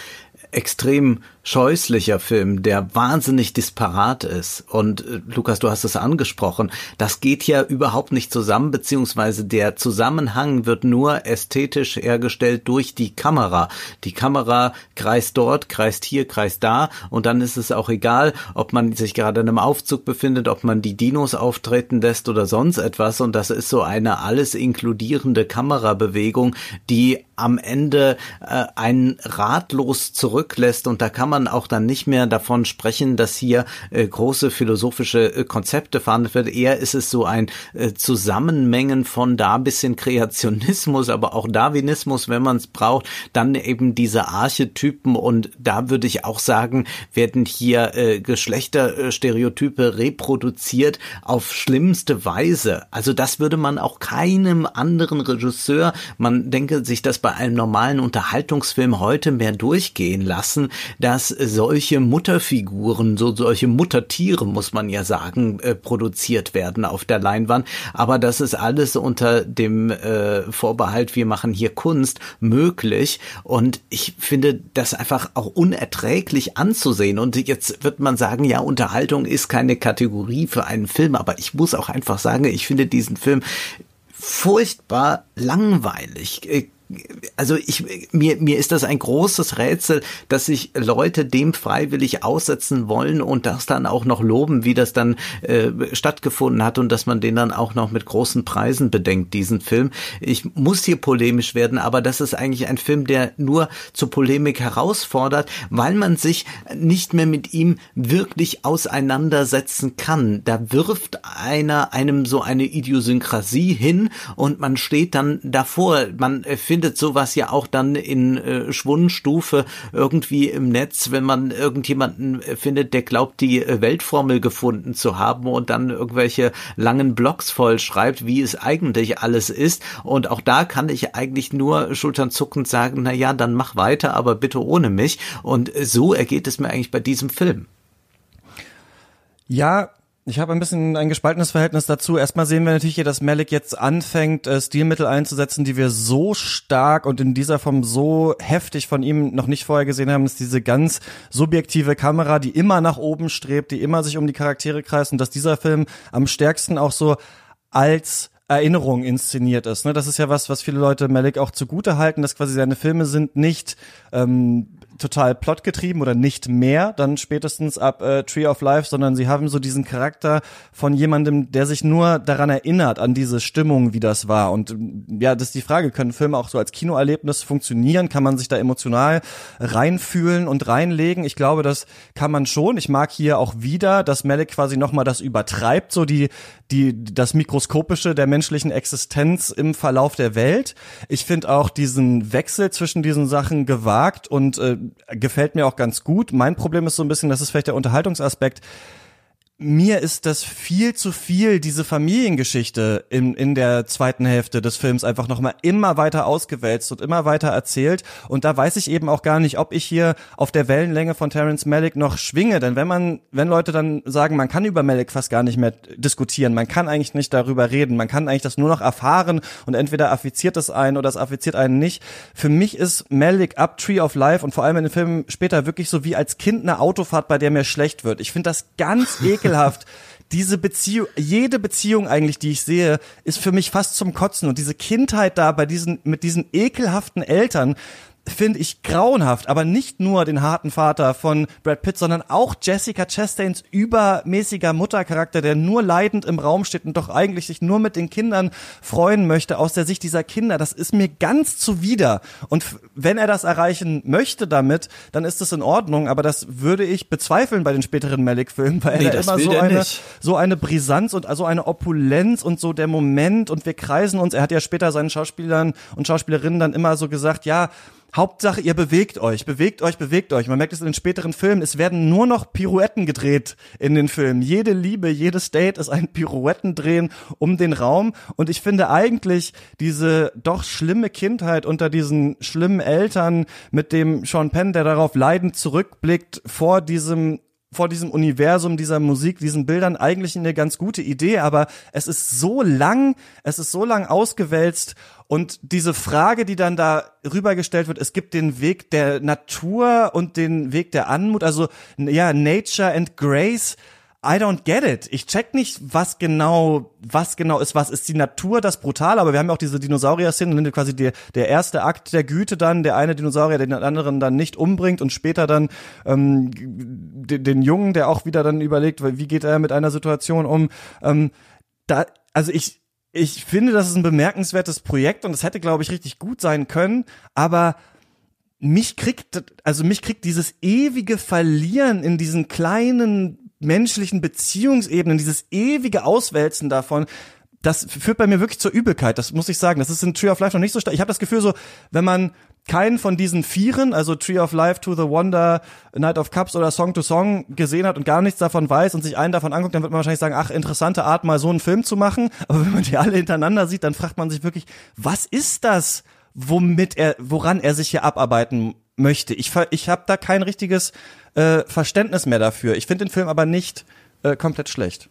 extrem scheußlicher Film, der wahnsinnig disparat ist. Und äh, Lukas, du hast es angesprochen, das geht ja überhaupt nicht zusammen, beziehungsweise der Zusammenhang wird nur ästhetisch hergestellt durch die Kamera. Die Kamera kreist dort, kreist hier, kreist da und dann ist es auch egal, ob man sich gerade in einem Aufzug befindet, ob man die Dinos auftreten lässt oder sonst etwas. Und das ist so eine alles inkludierende Kamerabewegung, die am Ende äh, einen ratlos zurücklässt und da kann man auch dann nicht mehr davon sprechen, dass hier äh, große philosophische äh, Konzepte verhandelt wird. Eher ist es so ein äh, Zusammenmengen von da bisschen Kreationismus, aber auch Darwinismus, wenn man es braucht, dann eben diese Archetypen und da würde ich auch sagen, werden hier äh, Geschlechterstereotype reproduziert auf schlimmste Weise. Also das würde man auch keinem anderen Regisseur, man denke sich das bei einem normalen Unterhaltungsfilm heute mehr durchgehen lassen, dass solche Mutterfiguren, so solche Muttertiere, muss man ja sagen, äh, produziert werden auf der Leinwand. Aber das ist alles unter dem äh, Vorbehalt, wir machen hier Kunst, möglich. Und ich finde das einfach auch unerträglich anzusehen. Und jetzt wird man sagen, ja, Unterhaltung ist keine Kategorie für einen Film, aber ich muss auch einfach sagen, ich finde diesen Film furchtbar langweilig äh, also ich mir mir ist das ein großes Rätsel, dass sich Leute dem freiwillig aussetzen wollen und das dann auch noch loben, wie das dann äh, stattgefunden hat und dass man den dann auch noch mit großen Preisen bedenkt diesen Film. Ich muss hier polemisch werden, aber das ist eigentlich ein Film, der nur zur Polemik herausfordert, weil man sich nicht mehr mit ihm wirklich auseinandersetzen kann. Da wirft einer einem so eine Idiosynkrasie hin und man steht dann davor. Man findet findet sowas ja auch dann in äh, Schwundstufe irgendwie im Netz, wenn man irgendjemanden äh, findet, der glaubt, die äh, Weltformel gefunden zu haben und dann irgendwelche langen Blogs voll schreibt, wie es eigentlich alles ist. Und auch da kann ich eigentlich nur schulternzuckend sagen, na ja, dann mach weiter, aber bitte ohne mich. Und so ergeht es mir eigentlich bei diesem Film. Ja, ich habe ein bisschen ein gespaltenes Verhältnis dazu. Erstmal sehen wir natürlich hier, dass Malik jetzt anfängt, äh, Stilmittel einzusetzen, die wir so stark und in dieser Form so heftig von ihm noch nicht vorher gesehen haben. Das ist diese ganz subjektive Kamera, die immer nach oben strebt, die immer sich um die Charaktere kreist und dass dieser Film am stärksten auch so als Erinnerung inszeniert ist. Ne? Das ist ja was, was viele Leute Malik auch zugute halten, dass quasi seine Filme sind nicht ähm, total plotgetrieben oder nicht mehr, dann spätestens ab äh, Tree of Life, sondern sie haben so diesen Charakter von jemandem, der sich nur daran erinnert, an diese Stimmung, wie das war. Und ähm, ja, das ist die Frage, können Filme auch so als Kinoerlebnis funktionieren? Kann man sich da emotional reinfühlen und reinlegen? Ich glaube, das kann man schon. Ich mag hier auch wieder, dass Malik quasi nochmal das übertreibt, so die, die, das Mikroskopische der menschlichen Existenz im Verlauf der Welt. Ich finde auch diesen Wechsel zwischen diesen Sachen gewagt und äh, gefällt mir auch ganz gut. Mein Problem ist so ein bisschen, das ist vielleicht der Unterhaltungsaspekt mir ist das viel zu viel, diese Familiengeschichte in, in der zweiten Hälfte des Films einfach nochmal immer weiter ausgewälzt und immer weiter erzählt. Und da weiß ich eben auch gar nicht, ob ich hier auf der Wellenlänge von Terence Malick noch schwinge. Denn wenn man, wenn Leute dann sagen, man kann über Malick fast gar nicht mehr diskutieren, man kann eigentlich nicht darüber reden, man kann eigentlich das nur noch erfahren und entweder affiziert es einen oder es affiziert einen nicht. Für mich ist Malick Up Tree of Life und vor allem in den Filmen später wirklich so wie als Kind eine Autofahrt, bei der mir schlecht wird. Ich finde das ganz ekelhaft ekelhaft. Diese Beziehung, jede Beziehung eigentlich, die ich sehe, ist für mich fast zum Kotzen. Und diese Kindheit da bei diesen, mit diesen ekelhaften Eltern, finde ich grauenhaft, aber nicht nur den harten Vater von Brad Pitt, sondern auch Jessica Chastains übermäßiger Muttercharakter, der nur leidend im Raum steht und doch eigentlich sich nur mit den Kindern freuen möchte aus der Sicht dieser Kinder. Das ist mir ganz zuwider. Und wenn er das erreichen möchte damit, dann ist das in Ordnung, aber das würde ich bezweifeln bei den späteren Malik-Filmen, weil nee, er immer so eine, nicht. so eine Brisanz und also eine Opulenz und so der Moment und wir kreisen uns. Er hat ja später seinen Schauspielern und Schauspielerinnen dann immer so gesagt, ja, Hauptsache, ihr bewegt euch, bewegt euch, bewegt euch. Man merkt es in den späteren Filmen, es werden nur noch Pirouetten gedreht in den Filmen. Jede Liebe, jedes Date ist ein Pirouettendrehen um den Raum. Und ich finde eigentlich diese doch schlimme Kindheit unter diesen schlimmen Eltern mit dem Sean Penn, der darauf leidend zurückblickt vor diesem vor diesem Universum, dieser Musik, diesen Bildern eigentlich eine ganz gute Idee, aber es ist so lang, es ist so lang ausgewälzt und diese Frage, die dann da rübergestellt wird, es gibt den Weg der Natur und den Weg der Anmut, also ja, Nature and Grace. I don't get it. Ich check nicht, was genau, was genau ist, was ist die Natur das brutal, aber wir haben ja auch diese Dinosaurier-Szene, quasi der, der erste Akt der Güte dann, der eine Dinosaurier den anderen dann nicht umbringt und später dann ähm, den, den Jungen, der auch wieder dann überlegt, wie geht er mit einer Situation um. Ähm, da, also ich, ich finde, das ist ein bemerkenswertes Projekt und es hätte, glaube ich, richtig gut sein können, aber mich kriegt, also mich kriegt dieses ewige Verlieren in diesen kleinen menschlichen Beziehungsebenen, dieses ewige Auswälzen davon, das führt bei mir wirklich zur Übelkeit, das muss ich sagen. Das ist in Tree of Life noch nicht so stark. Ich habe das Gefühl so, wenn man keinen von diesen Vieren, also Tree of Life, To the Wonder, Night of Cups oder Song to Song gesehen hat und gar nichts davon weiß und sich einen davon anguckt, dann wird man wahrscheinlich sagen, ach, interessante Art, mal so einen Film zu machen. Aber wenn man die alle hintereinander sieht, dann fragt man sich wirklich, was ist das, womit er, woran er sich hier abarbeiten möchte? Ich, ich habe da kein richtiges äh, Verständnis mehr dafür. Ich finde den Film aber nicht äh, komplett schlecht.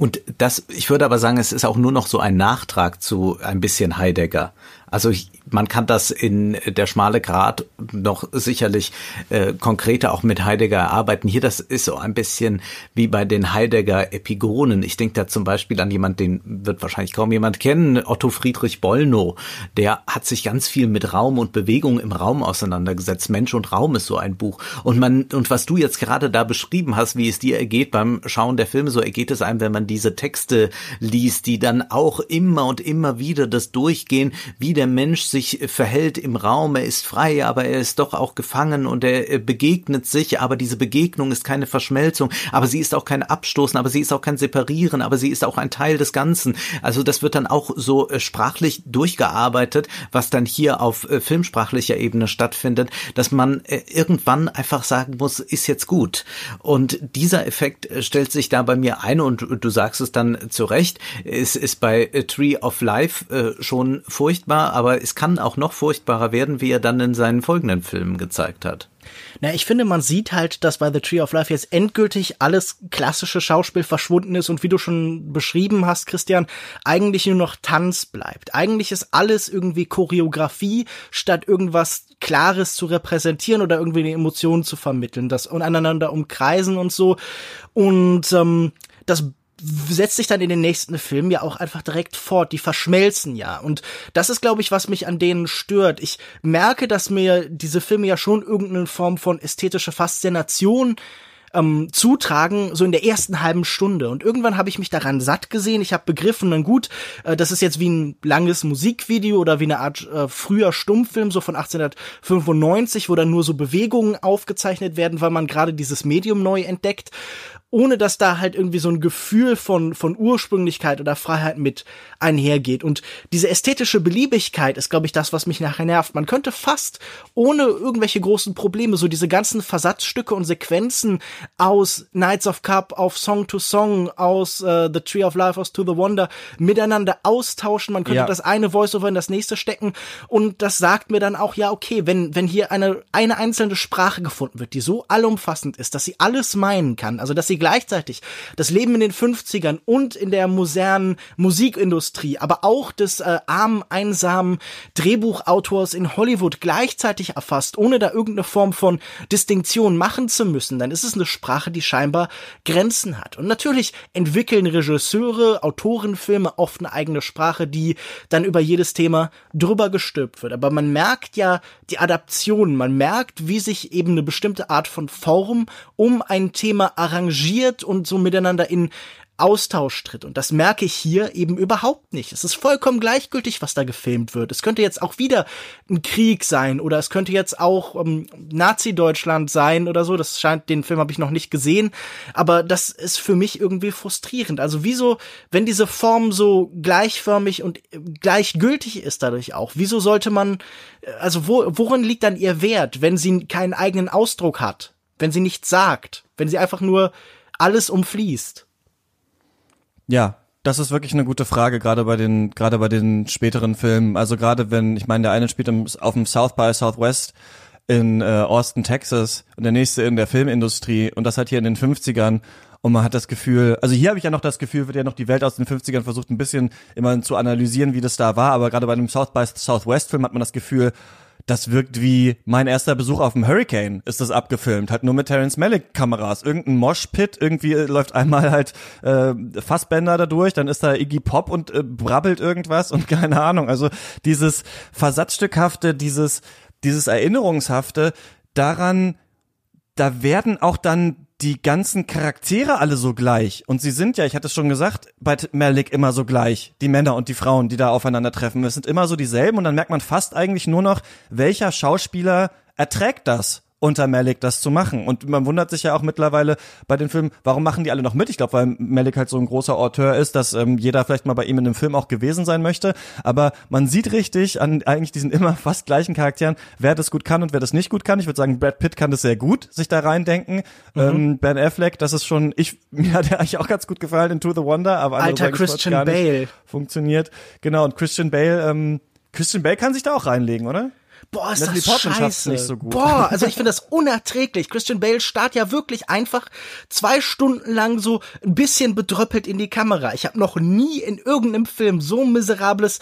Und das, ich würde aber sagen, es ist auch nur noch so ein Nachtrag zu ein bisschen Heidegger. Also man kann das in der schmale Grad noch sicherlich äh, konkreter auch mit Heidegger erarbeiten. Hier, das ist so ein bisschen wie bei den Heidegger Epigonen. Ich denke da zum Beispiel an jemand, den wird wahrscheinlich kaum jemand kennen, Otto Friedrich Bollnow. Der hat sich ganz viel mit Raum und Bewegung im Raum auseinandergesetzt. Mensch und Raum ist so ein Buch. Und man, und was du jetzt gerade da beschrieben hast, wie es dir ergeht beim Schauen der Filme, so ergeht es einem, wenn man diese Texte liest, die dann auch immer und immer wieder das durchgehen, wie der Mensch sich sich verhält im Raum, er ist frei, aber er ist doch auch gefangen und er begegnet sich, aber diese Begegnung ist keine Verschmelzung, aber sie ist auch kein Abstoßen, aber sie ist auch kein Separieren, aber sie ist auch ein Teil des Ganzen. Also das wird dann auch so äh, sprachlich durchgearbeitet, was dann hier auf äh, filmsprachlicher Ebene stattfindet, dass man äh, irgendwann einfach sagen muss, ist jetzt gut. Und dieser Effekt stellt sich da bei mir ein und du sagst es dann zu Recht, es ist bei Tree of Life schon furchtbar, aber es kann auch noch furchtbarer werden, wie er dann in seinen folgenden Filmen gezeigt hat. Na, ich finde, man sieht halt, dass bei The Tree of Life jetzt endgültig alles klassische Schauspiel verschwunden ist und wie du schon beschrieben hast, Christian, eigentlich nur noch Tanz bleibt. Eigentlich ist alles irgendwie Choreografie, statt irgendwas Klares zu repräsentieren oder irgendwie eine Emotion zu vermitteln, das aneinander umkreisen und so. Und ähm, das setzt sich dann in den nächsten Filmen ja auch einfach direkt fort. Die verschmelzen ja. Und das ist, glaube ich, was mich an denen stört. Ich merke, dass mir diese Filme ja schon irgendeine Form von ästhetischer Faszination ähm, zutragen, so in der ersten halben Stunde. Und irgendwann habe ich mich daran satt gesehen. Ich habe begriffen, dann gut, äh, das ist jetzt wie ein langes Musikvideo oder wie eine Art äh, früher Stummfilm, so von 1895, wo dann nur so Bewegungen aufgezeichnet werden, weil man gerade dieses Medium neu entdeckt. Ohne dass da halt irgendwie so ein Gefühl von, von Ursprünglichkeit oder Freiheit mit einhergeht. Und diese ästhetische Beliebigkeit ist, glaube ich, das, was mich nachher nervt. Man könnte fast ohne irgendwelche großen Probleme so diese ganzen Versatzstücke und Sequenzen aus Knights of Cup auf Song to Song, aus uh, The Tree of Life, aus To the Wonder miteinander austauschen. Man könnte ja. das eine Voiceover in das nächste stecken und das sagt mir dann auch, ja, okay, wenn, wenn hier eine, eine einzelne Sprache gefunden wird, die so allumfassend ist, dass sie alles meinen kann, also dass sie gleichzeitig das Leben in den 50ern und in der modernen Musikindustrie, aber auch des äh, armen, einsamen Drehbuchautors in Hollywood gleichzeitig erfasst, ohne da irgendeine Form von Distinktion machen zu müssen, dann ist es eine Sprache, die scheinbar Grenzen hat. Und natürlich entwickeln Regisseure, Autoren oft eine eigene Sprache, die dann über jedes Thema drüber gestülpt wird. Aber man merkt ja die Adaption, man merkt, wie sich eben eine bestimmte Art von Form um ein Thema arrangiert interagiert und so miteinander in Austausch tritt. Und das merke ich hier eben überhaupt nicht. Es ist vollkommen gleichgültig, was da gefilmt wird. Es könnte jetzt auch wieder ein Krieg sein oder es könnte jetzt auch ähm, Nazi-Deutschland sein oder so. Das scheint, den Film habe ich noch nicht gesehen. Aber das ist für mich irgendwie frustrierend. Also wieso, wenn diese Form so gleichförmig und gleichgültig ist dadurch auch, wieso sollte man, äh, also wo, worin liegt dann ihr Wert, wenn sie keinen eigenen Ausdruck hat? Wenn sie nichts sagt? Wenn sie einfach nur alles umfließt? Ja, das ist wirklich eine gute Frage, gerade bei den, gerade bei den späteren Filmen. Also gerade wenn, ich meine, der eine spielt im, auf dem South by Southwest in äh, Austin, Texas und der nächste in der Filmindustrie und das halt hier in den 50ern und man hat das Gefühl, also hier habe ich ja noch das Gefühl, wird ja noch die Welt aus den 50ern versucht ein bisschen immer zu analysieren, wie das da war, aber gerade bei dem South by Southwest Film hat man das Gefühl, das wirkt wie mein erster Besuch auf dem Hurricane, ist das abgefilmt, halt nur mit Terence Malick Kameras, irgendein Moshpit, irgendwie läuft einmal halt äh, Fassbänder da durch, dann ist da Iggy Pop und äh, brabbelt irgendwas und keine Ahnung, also dieses Versatzstückhafte, dieses dieses Erinnerungshafte, daran da werden auch dann die ganzen Charaktere alle so gleich. Und sie sind ja, ich hatte es schon gesagt, bei Malik immer so gleich. Die Männer und die Frauen, die da aufeinandertreffen. Es sind immer so dieselben und dann merkt man fast eigentlich nur noch, welcher Schauspieler erträgt das unter Malik das zu machen. Und man wundert sich ja auch mittlerweile bei den Filmen, warum machen die alle noch mit? Ich glaube, weil Malik halt so ein großer Auteur ist, dass ähm, jeder vielleicht mal bei ihm in einem Film auch gewesen sein möchte. Aber man sieht richtig an eigentlich diesen immer fast gleichen Charakteren, wer das gut kann und wer das nicht gut kann. Ich würde sagen, Brad Pitt kann das sehr gut, sich da reindenken. Mhm. Ähm, ben Affleck, das ist schon, ich, mir hat er eigentlich auch ganz gut gefallen in To the Wonder, aber Alter Christian Bale. Funktioniert. Genau, und Christian Bale, ähm, Christian Bale kann sich da auch reinlegen, oder? Boah, ist Natalie das scheiße. Nicht so gut. Boah, also ich finde das unerträglich. Christian Bale starrt ja wirklich einfach zwei Stunden lang so ein bisschen bedröppelt in die Kamera. Ich habe noch nie in irgendeinem Film so miserables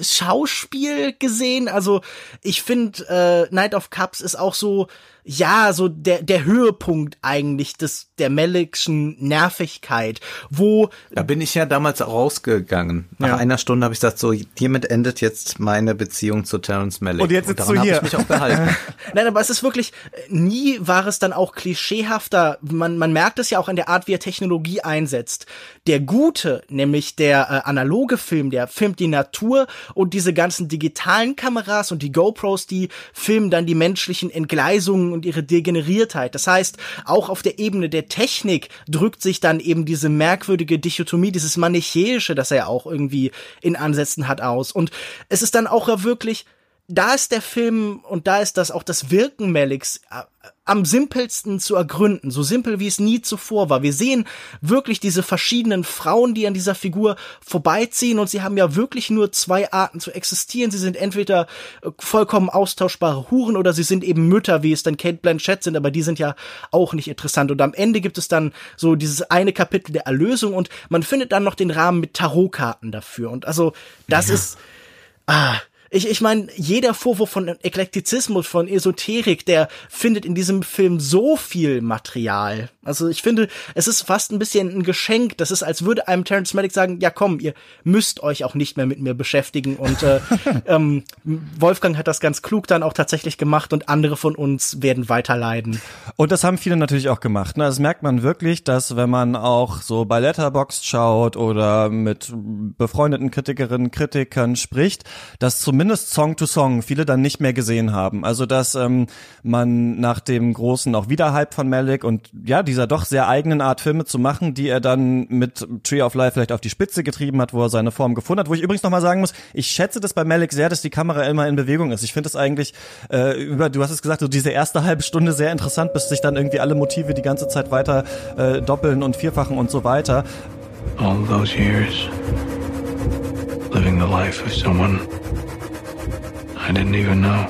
Schauspiel gesehen. Also ich finde, äh, Night of Cups ist auch so ja, so der, der Höhepunkt eigentlich des, der Malikschen Nervigkeit, wo. Da bin ich ja damals rausgegangen. Nach ja. einer Stunde habe ich gesagt, so, hiermit endet jetzt meine Beziehung zu Terence Malick. Und jetzt sitzt Und du hier. Ich mich auch behalten. Nein, aber es ist wirklich, nie war es dann auch klischeehafter. Man, man merkt es ja auch an der Art, wie er Technologie einsetzt. Der gute, nämlich der äh, analoge Film, der filmt die Natur und diese ganzen digitalen Kameras und die GoPros, die filmen dann die menschlichen Entgleisungen und ihre Degeneriertheit. Das heißt, auch auf der Ebene der Technik drückt sich dann eben diese merkwürdige Dichotomie, dieses Manichäische, das er auch irgendwie in Ansätzen hat, aus. Und es ist dann auch wirklich da ist der Film und da ist das auch das Wirken Maliks äh, am simpelsten zu ergründen, so simpel wie es nie zuvor war. Wir sehen wirklich diese verschiedenen Frauen, die an dieser Figur vorbeiziehen und sie haben ja wirklich nur zwei Arten zu existieren. Sie sind entweder äh, vollkommen austauschbare Huren oder sie sind eben Mütter, wie es dann Kate Blanchett sind, aber die sind ja auch nicht interessant. Und am Ende gibt es dann so dieses eine Kapitel der Erlösung und man findet dann noch den Rahmen mit Tarotkarten dafür. Und also das ja. ist ah ich, ich meine, jeder Vorwurf von Eklektizismus, von Esoterik, der findet in diesem Film so viel Material. Also ich finde, es ist fast ein bisschen ein Geschenk. Das ist, als würde einem Terrence Malick sagen, ja komm, ihr müsst euch auch nicht mehr mit mir beschäftigen. Und äh, ähm, Wolfgang hat das ganz klug dann auch tatsächlich gemacht und andere von uns werden weiter leiden. Und das haben viele natürlich auch gemacht. Ne? Das merkt man wirklich, dass wenn man auch so bei Letterboxd schaut oder mit befreundeten Kritikerinnen, Kritikern spricht, dass zumindest zumindest Song to Song viele dann nicht mehr gesehen haben. Also dass ähm, man nach dem großen auch Wiederhype von Malik und ja, dieser doch sehr eigenen Art Filme zu machen, die er dann mit Tree of Life vielleicht auf die Spitze getrieben hat, wo er seine Form gefunden hat. Wo ich übrigens nochmal sagen muss, ich schätze das bei Malik sehr, dass die Kamera immer in Bewegung ist. Ich finde es eigentlich, äh, über, du hast es gesagt, so diese erste halbe Stunde sehr interessant, bis sich dann irgendwie alle Motive die ganze Zeit weiter äh, doppeln und vierfachen und so weiter. All those years living the life of someone I didn't even know.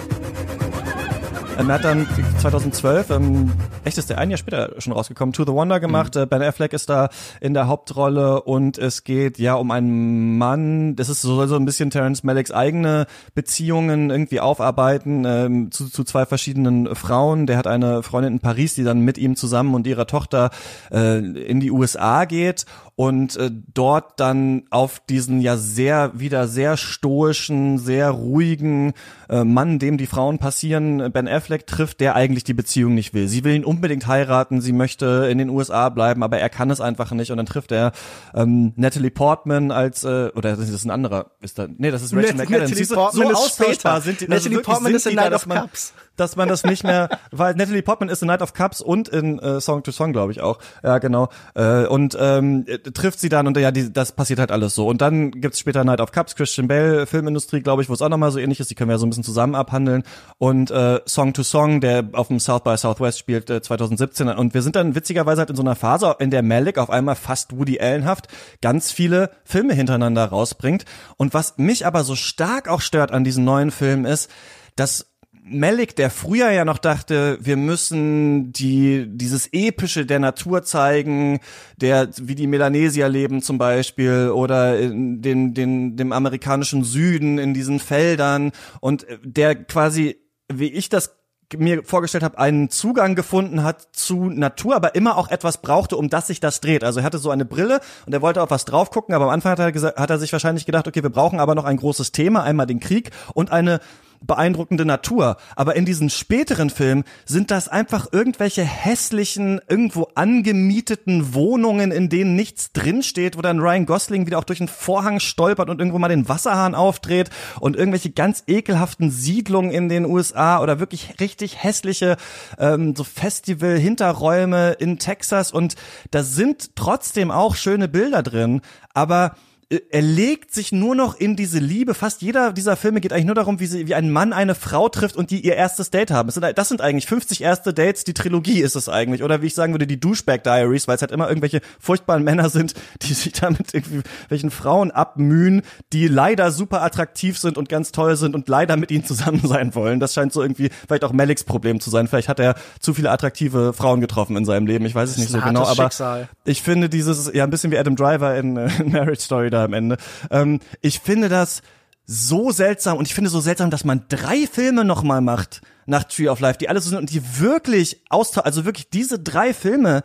Er hat dann 2012, ähm, echt ist der ein Jahr später schon rausgekommen, To the Wonder gemacht. Mhm. Ben Affleck ist da in der Hauptrolle und es geht ja um einen Mann, das ist so, so ein bisschen Terence Malicks eigene Beziehungen irgendwie aufarbeiten ähm, zu, zu zwei verschiedenen Frauen. Der hat eine Freundin in Paris, die dann mit ihm zusammen und ihrer Tochter äh, in die USA geht und äh, dort dann auf diesen ja sehr wieder sehr stoischen, sehr ruhigen äh, Mann, dem die Frauen passieren, Ben Affleck trifft, der eigentlich die Beziehung nicht will. Sie will ihn unbedingt heiraten, sie möchte in den USA bleiben, aber er kann es einfach nicht und dann trifft er ähm, Natalie Portman als äh, oder das ist ein anderer, ist da nee, das ist Rachel Net McAdams. Natalie Portman so ist später. sind die, Natalie wirklich Portman sind ist in Night of Cups. Dass man das nicht mehr, weil Natalie Portman ist in Night of Cups und in äh, Song to Song, glaube ich auch. Ja, genau. Äh, und ähm, trifft sie dann und ja, die, das passiert halt alles so. Und dann gibt's später Night of Cups, Christian Bale, Filmindustrie, glaube ich, wo es auch nochmal so ähnlich ist. Die können wir ja so ein bisschen zusammen abhandeln. Und äh, Song to Song, der auf dem South by Southwest spielt, äh, 2017. Und wir sind dann witzigerweise halt in so einer Phase, in der Malik auf einmal fast Woody Allenhaft ganz viele Filme hintereinander rausbringt. Und was mich aber so stark auch stört an diesen neuen Filmen ist, dass Malik, der früher ja noch dachte, wir müssen die, dieses Epische der Natur zeigen, der, wie die Melanesier leben zum Beispiel, oder in den, den, dem amerikanischen Süden in diesen Feldern, und der quasi, wie ich das mir vorgestellt habe, einen Zugang gefunden hat zu Natur, aber immer auch etwas brauchte, um das sich das dreht. Also er hatte so eine Brille und er wollte auf was drauf gucken, aber am Anfang hat er, gesagt, hat er sich wahrscheinlich gedacht, okay, wir brauchen aber noch ein großes Thema, einmal den Krieg und eine beeindruckende Natur. Aber in diesen späteren Filmen sind das einfach irgendwelche hässlichen, irgendwo angemieteten Wohnungen, in denen nichts drinsteht, wo dann Ryan Gosling wieder auch durch einen Vorhang stolpert und irgendwo mal den Wasserhahn aufdreht und irgendwelche ganz ekelhaften Siedlungen in den USA oder wirklich richtig hässliche ähm, so Festival-Hinterräume in Texas und da sind trotzdem auch schöne Bilder drin, aber er legt sich nur noch in diese Liebe. Fast jeder dieser Filme geht eigentlich nur darum, wie, sie, wie ein Mann eine Frau trifft und die ihr erstes Date haben. Das sind, das sind eigentlich 50 erste Dates, die Trilogie ist es eigentlich. Oder wie ich sagen würde, die Douchebag Diaries, weil es halt immer irgendwelche furchtbaren Männer sind, die sich damit irgendwie welchen Frauen abmühen, die leider super attraktiv sind und ganz toll sind und leider mit ihnen zusammen sein wollen. Das scheint so irgendwie vielleicht auch Meliks Problem zu sein. Vielleicht hat er zu viele attraktive Frauen getroffen in seinem Leben. Ich weiß es nicht so genau, aber Schicksal. ich finde dieses, ja, ein bisschen wie Adam Driver in, äh, in Marriage Story da am Ende. Ähm, ich finde das so seltsam und ich finde so seltsam, dass man drei Filme nochmal macht nach Tree of Life, die alle so sind und die wirklich austauschen, also wirklich diese drei Filme,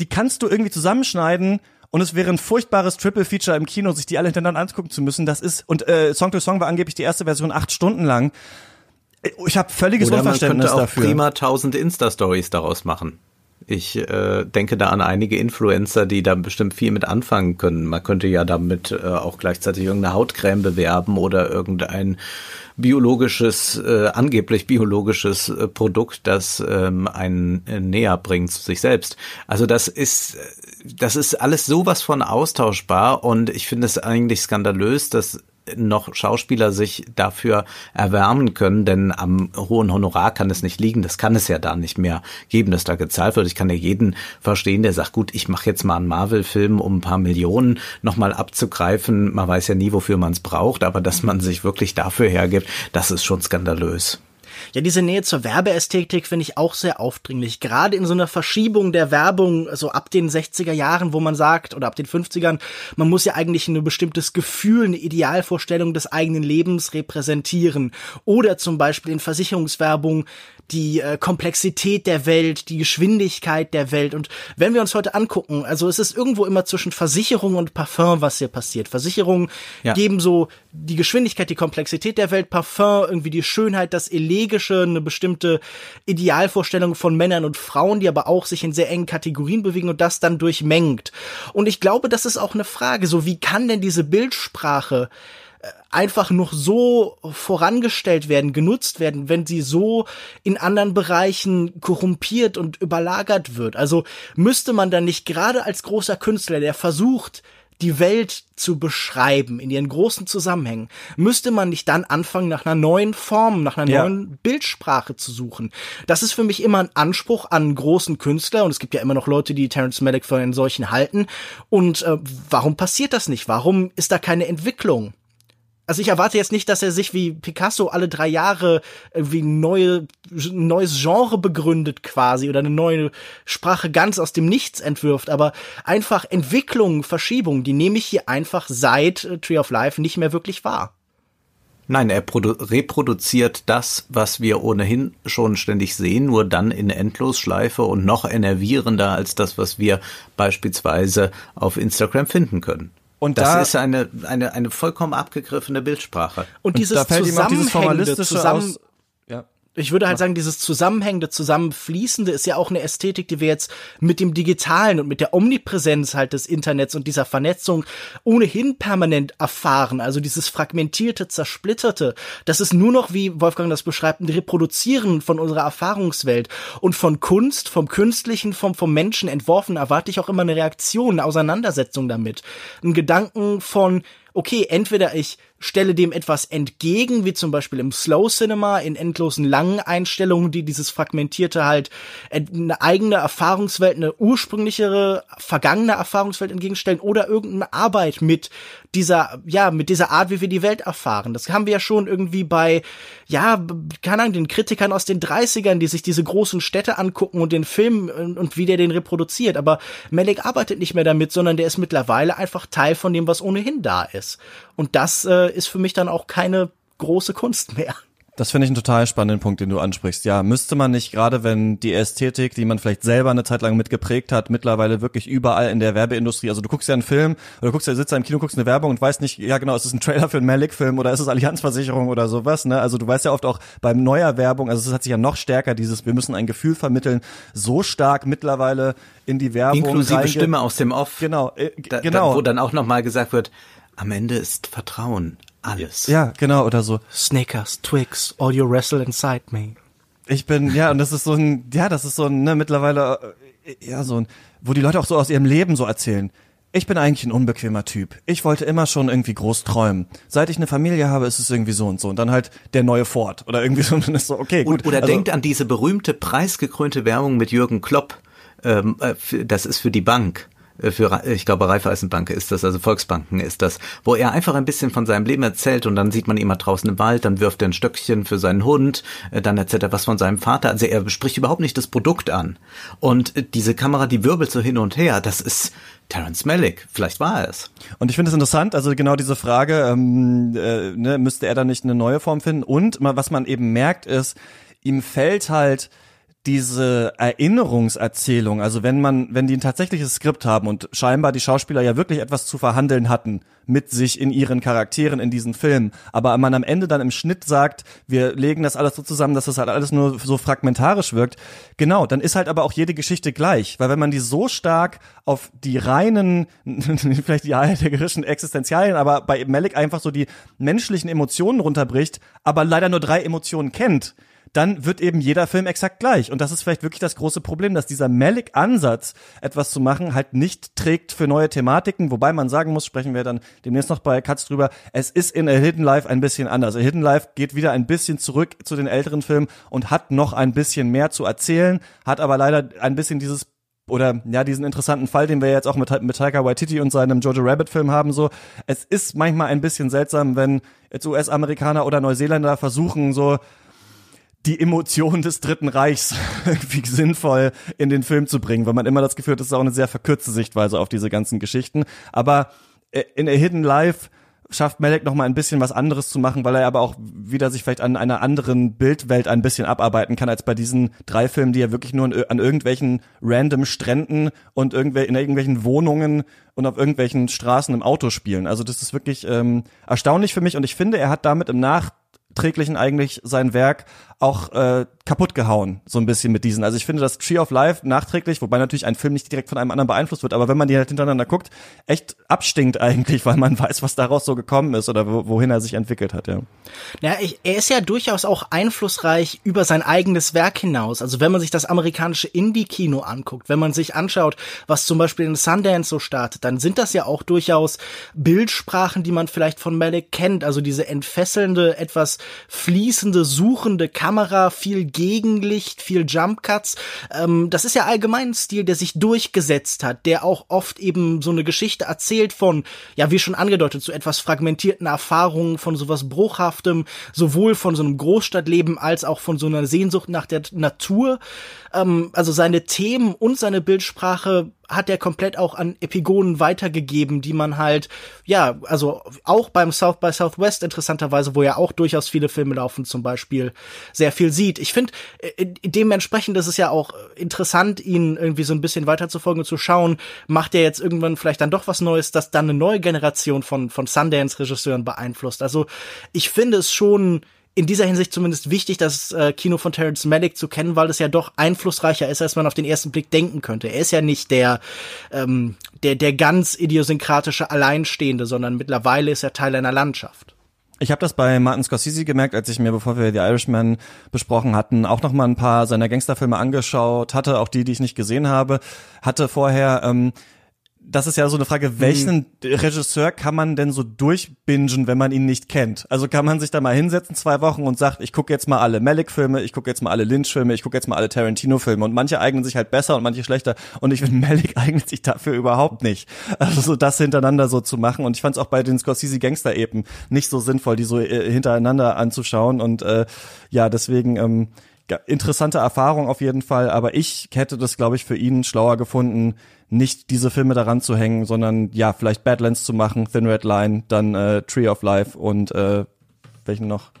die kannst du irgendwie zusammenschneiden und es wäre ein furchtbares Triple Feature im Kino, sich die alle hintereinander angucken zu müssen. Das ist und äh, Song to Song war angeblich die erste Version acht Stunden lang. Ich habe völliges Oder Unverständnis man könnte auch dafür. prima tausend Insta-Stories daraus machen. Ich äh, denke da an einige Influencer, die da bestimmt viel mit anfangen können. Man könnte ja damit äh, auch gleichzeitig irgendeine Hautcreme bewerben oder irgendein biologisches, äh, angeblich biologisches äh, Produkt, das ähm, einen äh, näher bringt zu sich selbst. Also das ist, das ist alles sowas von austauschbar und ich finde es eigentlich skandalös, dass noch Schauspieler sich dafür erwärmen können, denn am hohen Honorar kann es nicht liegen. Das kann es ja da nicht mehr geben, dass da gezahlt wird. Ich kann ja jeden verstehen, der sagt, gut, ich mache jetzt mal einen Marvel-Film, um ein paar Millionen nochmal abzugreifen. Man weiß ja nie, wofür man es braucht, aber dass man sich wirklich dafür hergibt, das ist schon skandalös. Ja, diese Nähe zur Werbeästhetik finde ich auch sehr aufdringlich. Gerade in so einer Verschiebung der Werbung, so ab den 60er Jahren, wo man sagt, oder ab den 50ern, man muss ja eigentlich ein bestimmtes Gefühl, eine Idealvorstellung des eigenen Lebens repräsentieren. Oder zum Beispiel in Versicherungswerbung die äh, Komplexität der Welt, die Geschwindigkeit der Welt. Und wenn wir uns heute angucken, also es ist irgendwo immer zwischen Versicherung und Parfum, was hier passiert. Versicherungen Ja. geben so die Geschwindigkeit, die Komplexität der Welt, Parfum, irgendwie die Schönheit, das Elegische, eine bestimmte Idealvorstellung von Männern und Frauen, die aber auch sich in sehr engen Kategorien bewegen und das dann durchmengt. Und ich glaube, das ist auch eine Frage, so wie kann denn diese Bildsprache einfach noch so vorangestellt werden, genutzt werden, wenn sie so in anderen Bereichen korrumpiert und überlagert wird. Also müsste man dann nicht gerade als großer Künstler, der versucht, die Welt zu beschreiben in ihren großen Zusammenhängen, müsste man nicht dann anfangen, nach einer neuen Form, nach einer ja. neuen Bildsprache zu suchen. Das ist für mich immer ein Anspruch an großen Künstler und es gibt ja immer noch Leute, die Terence Malick für einen solchen halten. Und äh, warum passiert das nicht? Warum ist da keine Entwicklung? Also ich erwarte jetzt nicht, dass er sich wie Picasso alle drei Jahre wie neue neues Genre begründet quasi oder eine neue Sprache ganz aus dem Nichts entwirft, aber einfach Entwicklung, Verschiebung, die nehme ich hier einfach seit äh, Tree of Life nicht mehr wirklich wahr. Nein, er reproduziert das, was wir ohnehin schon ständig sehen, nur dann in Endlosschleife und noch enervierender als das, was wir beispielsweise auf Instagram finden können. Und das da, ist eine, eine, eine vollkommen abgegriffene Bildsprache. Und, dieses und da fällt auch dieses formalistische zusammen, aus, ich würde halt sagen, dieses zusammenhängende, zusammenfließende ist ja auch eine Ästhetik, die wir jetzt mit dem Digitalen und mit der Omnipräsenz halt des Internets und dieser Vernetzung ohnehin permanent erfahren. Also dieses fragmentierte, zersplitterte, das ist nur noch, wie Wolfgang das beschreibt, ein Reproduzieren von unserer Erfahrungswelt. Und von Kunst, vom Künstlichen, vom, vom Menschen entworfen, erwarte ich auch immer eine Reaktion, eine Auseinandersetzung damit. Ein Gedanken von, okay, entweder ich stelle dem etwas entgegen, wie zum Beispiel im Slow Cinema, in endlosen langen Einstellungen, die dieses Fragmentierte halt eine eigene Erfahrungswelt, eine ursprünglichere, vergangene Erfahrungswelt entgegenstellen oder irgendeine Arbeit mit dieser, ja, mit dieser Art, wie wir die Welt erfahren. Das haben wir ja schon irgendwie bei, ja, keine Ahnung, den Kritikern aus den 30ern, die sich diese großen Städte angucken und den Film und wie der den reproduziert. Aber Malik arbeitet nicht mehr damit, sondern der ist mittlerweile einfach Teil von dem, was ohnehin da ist. Und das äh, ist für mich dann auch keine große Kunst mehr. Das finde ich einen total spannenden Punkt, den du ansprichst. Ja, müsste man nicht, gerade wenn die Ästhetik, die man vielleicht selber eine Zeit lang mitgeprägt hat, mittlerweile wirklich überall in der Werbeindustrie, also du guckst ja einen Film oder du guckst ja, sitzt da im Kino, guckst eine Werbung und weißt nicht, ja genau, ist es ein Trailer für einen Malik-Film oder ist es Allianzversicherung oder sowas, ne? Also du weißt ja oft auch beim neuer Werbung, also es hat sich ja noch stärker dieses, wir müssen ein Gefühl vermitteln, so stark mittlerweile in die Werbung. Inklusive Stimme aus dem Off. Genau, äh, da, genau. Da, wo dann auch nochmal gesagt wird, am Ende ist Vertrauen alles. Ja, genau, oder so. Snickers, Twix, all you wrestle inside me. Ich bin, ja, und das ist so ein, ja, das ist so ein, ne, mittlerweile, äh, ja, so ein, wo die Leute auch so aus ihrem Leben so erzählen. Ich bin eigentlich ein unbequemer Typ. Ich wollte immer schon irgendwie groß träumen. Seit ich eine Familie habe, ist es irgendwie so und so. Und dann halt der neue Ford oder irgendwie so. Und dann ist so, okay, gut. Oder, oder also, denkt an diese berühmte preisgekrönte Werbung mit Jürgen Klopp. Ähm, äh, das ist für die Bank. Äh, für, ich glaube, Raiffeisenbank ist das, also Volksbanken ist das, wo er einfach ein bisschen von seinem Leben erzählt und dann sieht man ihn mal draußen im Wald, dann wirft er ein Stöckchen für seinen Hund, äh, dann erzählt er was von seinem Vater, also er spricht überhaupt nicht das Produkt an. Und äh, diese Kamera, die wirbelt so hin und her, das ist Terence Malick, vielleicht war er es. Und ich finde es interessant, also genau diese Frage, ähm, äh, ne, müsste er da nicht eine neue Form finden? Und was man eben merkt ist, ihm fällt halt diese Erinnerungserzählung, also wenn man, wenn die ein tatsächliches Skript haben und scheinbar die Schauspieler ja wirklich etwas zu verhandeln hatten mit sich in ihren Charakteren in diesen Filmen, aber man am Ende dann im Schnitt sagt, wir legen das alles so zusammen, dass das halt alles nur so fragmentarisch wirkt, genau, dann ist halt aber auch jede Geschichte gleich, weil wenn man die so stark auf die reinen, vielleicht die heideggerischen existenzialen, aber bei Malik einfach so die menschlichen Emotionen runterbricht, aber leider nur drei Emotionen kennt, dann wird eben jeder Film exakt gleich. Und das ist vielleicht wirklich das große Problem, dass dieser Malik-Ansatz, etwas zu machen, halt nicht trägt für neue Thematiken. Wobei man sagen muss, sprechen wir dann demnächst noch bei Katz drüber, es ist in A Hidden Life ein bisschen anders. A Hidden Life geht wieder ein bisschen zurück zu den älteren Filmen und hat noch ein bisschen mehr zu erzählen, hat aber leider ein bisschen dieses oder ja diesen interessanten Fall, den wir jetzt auch mit, mit Taika Waititi und seinem Jojo Rabbit Film haben so. Es ist manchmal ein bisschen seltsam, wenn jetzt US-Amerikaner oder Neuseeländer versuchen so die Emotion des Dritten Reichs irgendwie sinnvoll in den Film zu bringen, weil man immer das Gefühl hat, das ist auch eine sehr verkürzte Sichtweise auf diese ganzen Geschichten. Aber äh, in A Hidden Life schafft Malek noch mal ein bisschen was anderes zu machen, weil er aber auch wieder sich vielleicht an einer anderen Bildwelt ein bisschen abarbeiten kann als bei diesen drei Filmen, die ja wirklich nur an, irgendwelchen random Stränden und irgendwel in irgendwelchen Wohnungen und auf irgendwelchen Straßen im Auto spielen. Also das ist wirklich ähm, erstaunlich für mich und ich finde, er hat damit im Nach nachträglichen eigentlich sein Werk auch äh, kaputt gehauen, so ein bisschen mit diesen. Also ich finde, dass Tree of Life nachträglich, wobei natürlich ein Film nicht direkt von einem anderen beeinflusst wird, aber wenn man die halt hintereinander guckt, echt abstinkt eigentlich, weil man weiß, was daraus so gekommen ist oder wohin er sich entwickelt hat, ja. Ja, ich, er ist ja durchaus auch einflussreich über sein eigenes Werk hinaus. Also wenn man sich das amerikanische Indie-Kino anguckt, wenn man sich anschaut, was zum Beispiel in Sundance so startet, dann sind das ja auch durchaus Bildsprachen, die man vielleicht von Malik kennt. Also diese entfesselnde, etwas fließende, suchende Kamera, viel Gegenlicht, viel Jump Cuts. Ähm, das ist ja allgemein ein Stil, der sich durchgesetzt hat, der auch oft eben so eine Geschichte erzählt von, ja, wie schon angedeutet, so etwas fragmentierten Erfahrungen, von sowas Bruchhaftem, sowohl von so einem Großstadtleben als auch von so einer Sehnsucht nach der Natur. Ähm, also seine Themen und seine Bildsprache hat er komplett auch an Epigonen weitergegeben, die man halt, ja, also auch beim South by Southwest interessanterweise, wo ja auch durchaus viele Filme laufen, zum Beispiel, sehr viel sieht. Ich finde, äh, dementsprechend ist es ja auch interessant, ihn irgendwie so ein bisschen weiterzufolgen und zu schauen, macht er jetzt irgendwann vielleicht dann doch was Neues, das dann eine neue Generation von, von Sundance-Regisseuren beeinflusst. Also ich finde es schon in dieser Hinsicht zumindest wichtig, das äh, Kino von Terrence Malick zu kennen, weil es ja doch einflussreicher ist, als man auf den ersten Blick denken könnte. Er ist ja nicht der, ähm, der, der ganz idiosynkratische Alleinstehende, sondern mittlerweile ist er Teil einer Landschaft. Ich habe das bei Martin Scorsese gemerkt, als ich mir, bevor wir The Irishman besprochen hatten, auch noch mal ein paar seiner Gangsterfilme angeschaut hatte, auch die, die ich nicht gesehen habe, hatte vorher ähm, das ist ja so eine Frage, welchen hm. Regisseur kann man denn so durchbingen, wenn man ihn nicht kennt? Also kann man sich da mal hinsetzen zwei Wochen und sagt, ich gucke jetzt mal alle Malick-Filme, ich gucke jetzt mal alle Lynch-Filme, ich gucke jetzt mal alle Tarantino-Filme und manche eignen sich halt besser und manche schlechter und ich finde, Malick eignet sich dafür überhaupt nicht. Also so das hintereinander so zu machen und ich fand es auch bei den Scorsese-Gangster-Epen nicht so sinnvoll, die so äh, hintereinander anzuschauen und äh, ja, deswegen ähm, interessante Erfahrung auf jeden Fall, aber ich hätte das, glaube ich, für ihn schlauer gefunden, nicht diese Filme daran zu hängen, sondern ja, vielleicht Badlands zu machen, Thin Red Line, dann äh, Tree of Life und äh, welchen noch?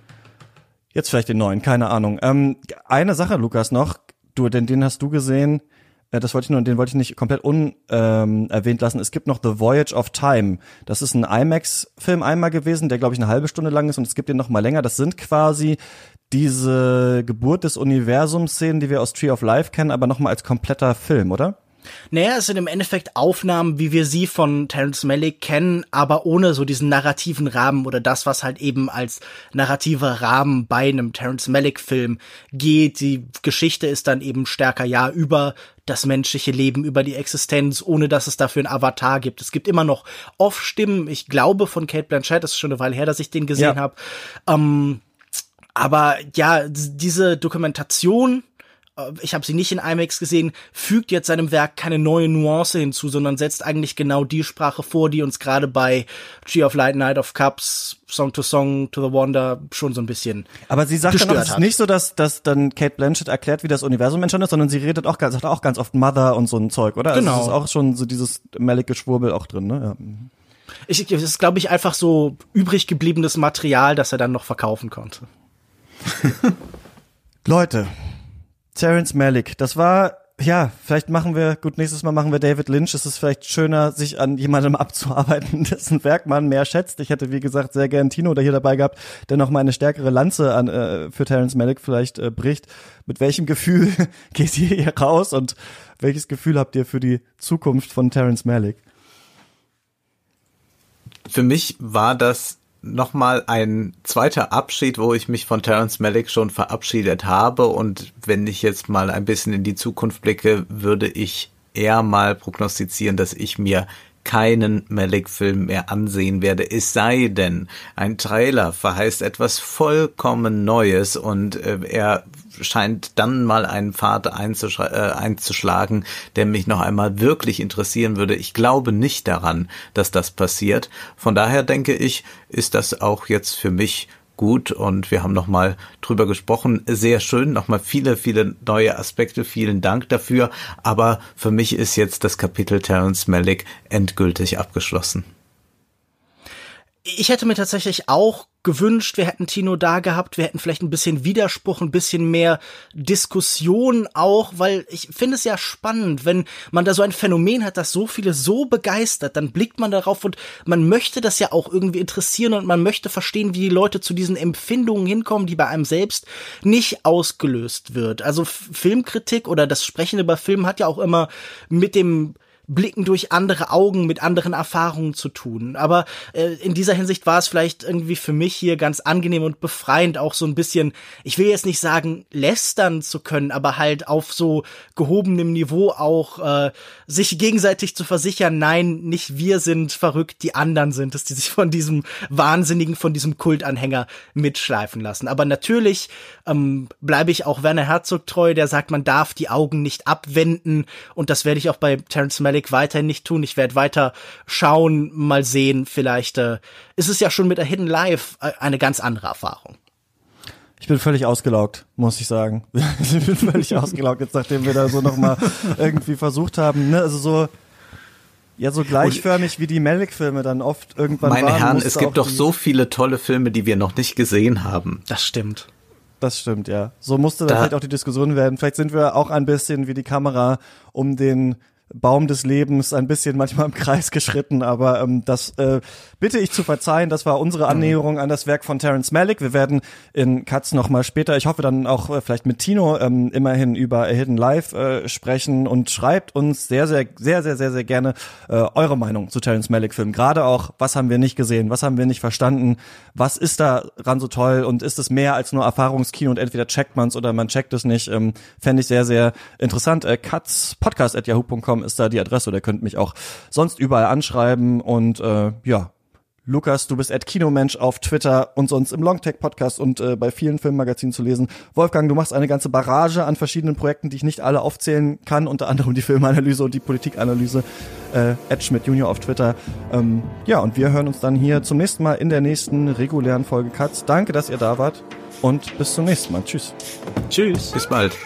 Jetzt vielleicht den neuen, keine Ahnung. Ähm, eine Sache, Lukas, noch, du, denn den hast du gesehen, äh, das wollte ich nur, den wollte ich nicht komplett unerwähnt ähm, lassen. Es gibt noch The Voyage of Time. Das ist ein IMAX-Film einmal gewesen, der glaube ich eine halbe Stunde lang ist und es gibt den noch mal länger. Das sind quasi diese Geburt des Universums-Szenen, die wir aus Tree of Life kennen, aber noch mal als kompletter Film, oder? Naja, es sind im Endeffekt Aufnahmen, wie wir sie von Terence Malick kennen, aber ohne so diesen narrativen Rahmen oder das, was halt eben als narrativer Rahmen bei einem Terence Malick-Film geht. Die Geschichte ist dann eben stärker, ja, über das menschliche Leben, über die Existenz, ohne dass es dafür einen Avatar gibt. Es gibt immer noch Off-Stimmen, ich glaube von Kate Blanchett, das ist schon eine Weile her, dass ich den gesehen ja. habe. Ähm, aber ja, diese Dokumentation ich habe sie nicht in IMAX gesehen, fügt jetzt seinem Werk keine neue Nuance hinzu, sondern setzt eigentlich genau die Sprache vor, die uns gerade bei Tree of Light, Night of Cups, Song to Song to the Wonder schon so ein bisschen. Aber sie sagt dann auch, es ist nicht so, dass, dass dann Kate Blanchett erklärt, wie das Universum entstanden ist, sondern sie redet auch, sagt auch ganz oft Mother und so ein Zeug, oder? Genau. Also es ist auch schon so dieses mellige Schwurbel auch drin, ne? Ja. Ich, es ist, glaube ich, einfach so übrig gebliebenes Material, das er dann noch verkaufen konnte. Leute, Terence Malick, das war ja, vielleicht machen wir, gut, nächstes Mal machen wir David Lynch. Es ist vielleicht schöner, sich an jemandem abzuarbeiten, dessen Werk man mehr schätzt. Ich hätte, wie gesagt, sehr gern Tino da hier dabei gehabt, der noch mal eine stärkere Lanze an, äh, für Terence Malick vielleicht äh, bricht. Mit welchem Gefühl geht ihr hier raus und welches Gefühl habt ihr für die Zukunft von Terence Malick? Für mich war das nochmal ein zweiter Abschied, wo ich mich von Terence Malick schon verabschiedet habe. Und wenn ich jetzt mal ein bisschen in die Zukunft blicke, würde ich eher mal prognostizieren, dass ich mir keinen Malick-Film mehr ansehen werde, es sei denn, ein Trailer verheißt etwas vollkommen Neues und äh, er scheint dann mal einen Pfad äh, einzuschlagen, der mich noch einmal wirklich interessieren würde. Ich glaube nicht daran, dass das passiert. Von daher denke ich, ist das auch jetzt für mich gut und wir haben nochmal drüber gesprochen. Sehr schön, nochmal viele, viele neue Aspekte. Vielen Dank dafür. Aber für mich ist jetzt das Kapitel Terence Malick endgültig abgeschlossen. Ich hätte mir tatsächlich auch gewünscht, wir hätten Tino da gehabt, wir hätten vielleicht ein bisschen Widerspruch, ein bisschen mehr Diskussion auch, weil ich finde es ja spannend, wenn man da so ein Phänomen hat, das so viele so begeistert, dann blickt man darauf und man möchte das ja auch irgendwie interessieren und man möchte verstehen, wie die Leute zu diesen Empfindungen hinkommen, die bei einem selbst nicht ausgelöst wird. Also Filmkritik oder das Sprechen über Film hat ja auch immer mit dem Blicken durch andere Augen mit anderen Erfahrungen zu tun. Aber äh, in dieser Hinsicht war es vielleicht irgendwie für mich hier ganz angenehm und befreiend, auch so ein bisschen, ich will jetzt nicht sagen, lästern zu können, aber halt auf so gehobenem Niveau auch äh, sich gegenseitig zu versichern, nein, nicht wir sind verrückt, die anderen sind es, die sich von diesem Wahnsinnigen, von diesem Kultanhänger mitschleifen lassen. Aber natürlich ähm, bleibe ich auch Werner Herzog treu, der sagt, man darf die Augen nicht abwenden und das werde ich auch bei Terence Malik weiterhin nicht tun. Ich werde weiter schauen, mal sehen. Vielleicht äh, ist es ja schon mit der Hidden Life äh, eine ganz andere Erfahrung. Ich bin völlig ausgelaugt, muss ich sagen. ich bin völlig ausgelaugt, jetzt nachdem wir da so nochmal irgendwie versucht haben. Ne? Also so, ja, so gleichförmig wie die Malik-Filme dann oft irgendwann Meine waren. Herren, es gibt doch so viele tolle Filme, die wir noch nicht gesehen haben. Das stimmt. Das stimmt, ja. So musste dann da vielleicht auch die Diskussion werden. Vielleicht sind wir auch ein bisschen wie die Kamera um den Baum des Lebens ein bisschen manchmal im Kreis geschritten, aber ähm, das äh, bitte ich zu verzeihen. Das war unsere Annäherung an das Werk von Terence Malick. Wir werden in Katz noch mal später, ich hoffe dann auch äh, vielleicht mit Tino ähm, immerhin über Hidden Life äh, sprechen und schreibt uns sehr, sehr, sehr, sehr, sehr, sehr gerne äh, eure Meinung zu Terence Malick Filmen. Gerade auch, was haben wir nicht gesehen, was haben wir nicht verstanden, was ist daran so toll und ist es mehr als nur Erfahrungskino und entweder checkt man es oder man checkt es nicht. Ähm, Fände ich sehr, sehr interessant. Äh, Katz Podcast at yahoo.com ist da die Adresse oder ihr könnt mich auch sonst überall anschreiben und äh, ja, Lukas, du bist at Kinomensch auf Twitter und sonst im Longtech Podcast und äh, bei vielen Filmmagazinen zu lesen. Wolfgang, du machst eine ganze Barrage an verschiedenen Projekten, die ich nicht alle aufzählen kann, unter anderem die Filmanalyse und die Politikanalyse. Äh, Ed Schmidt Junior auf Twitter. Ähm, ja, und wir hören uns dann hier zum nächsten Mal in der nächsten regulären Folge Katz. Danke, dass ihr da wart und bis zum nächsten Mal. Tschüss. Tschüss. Bis bald.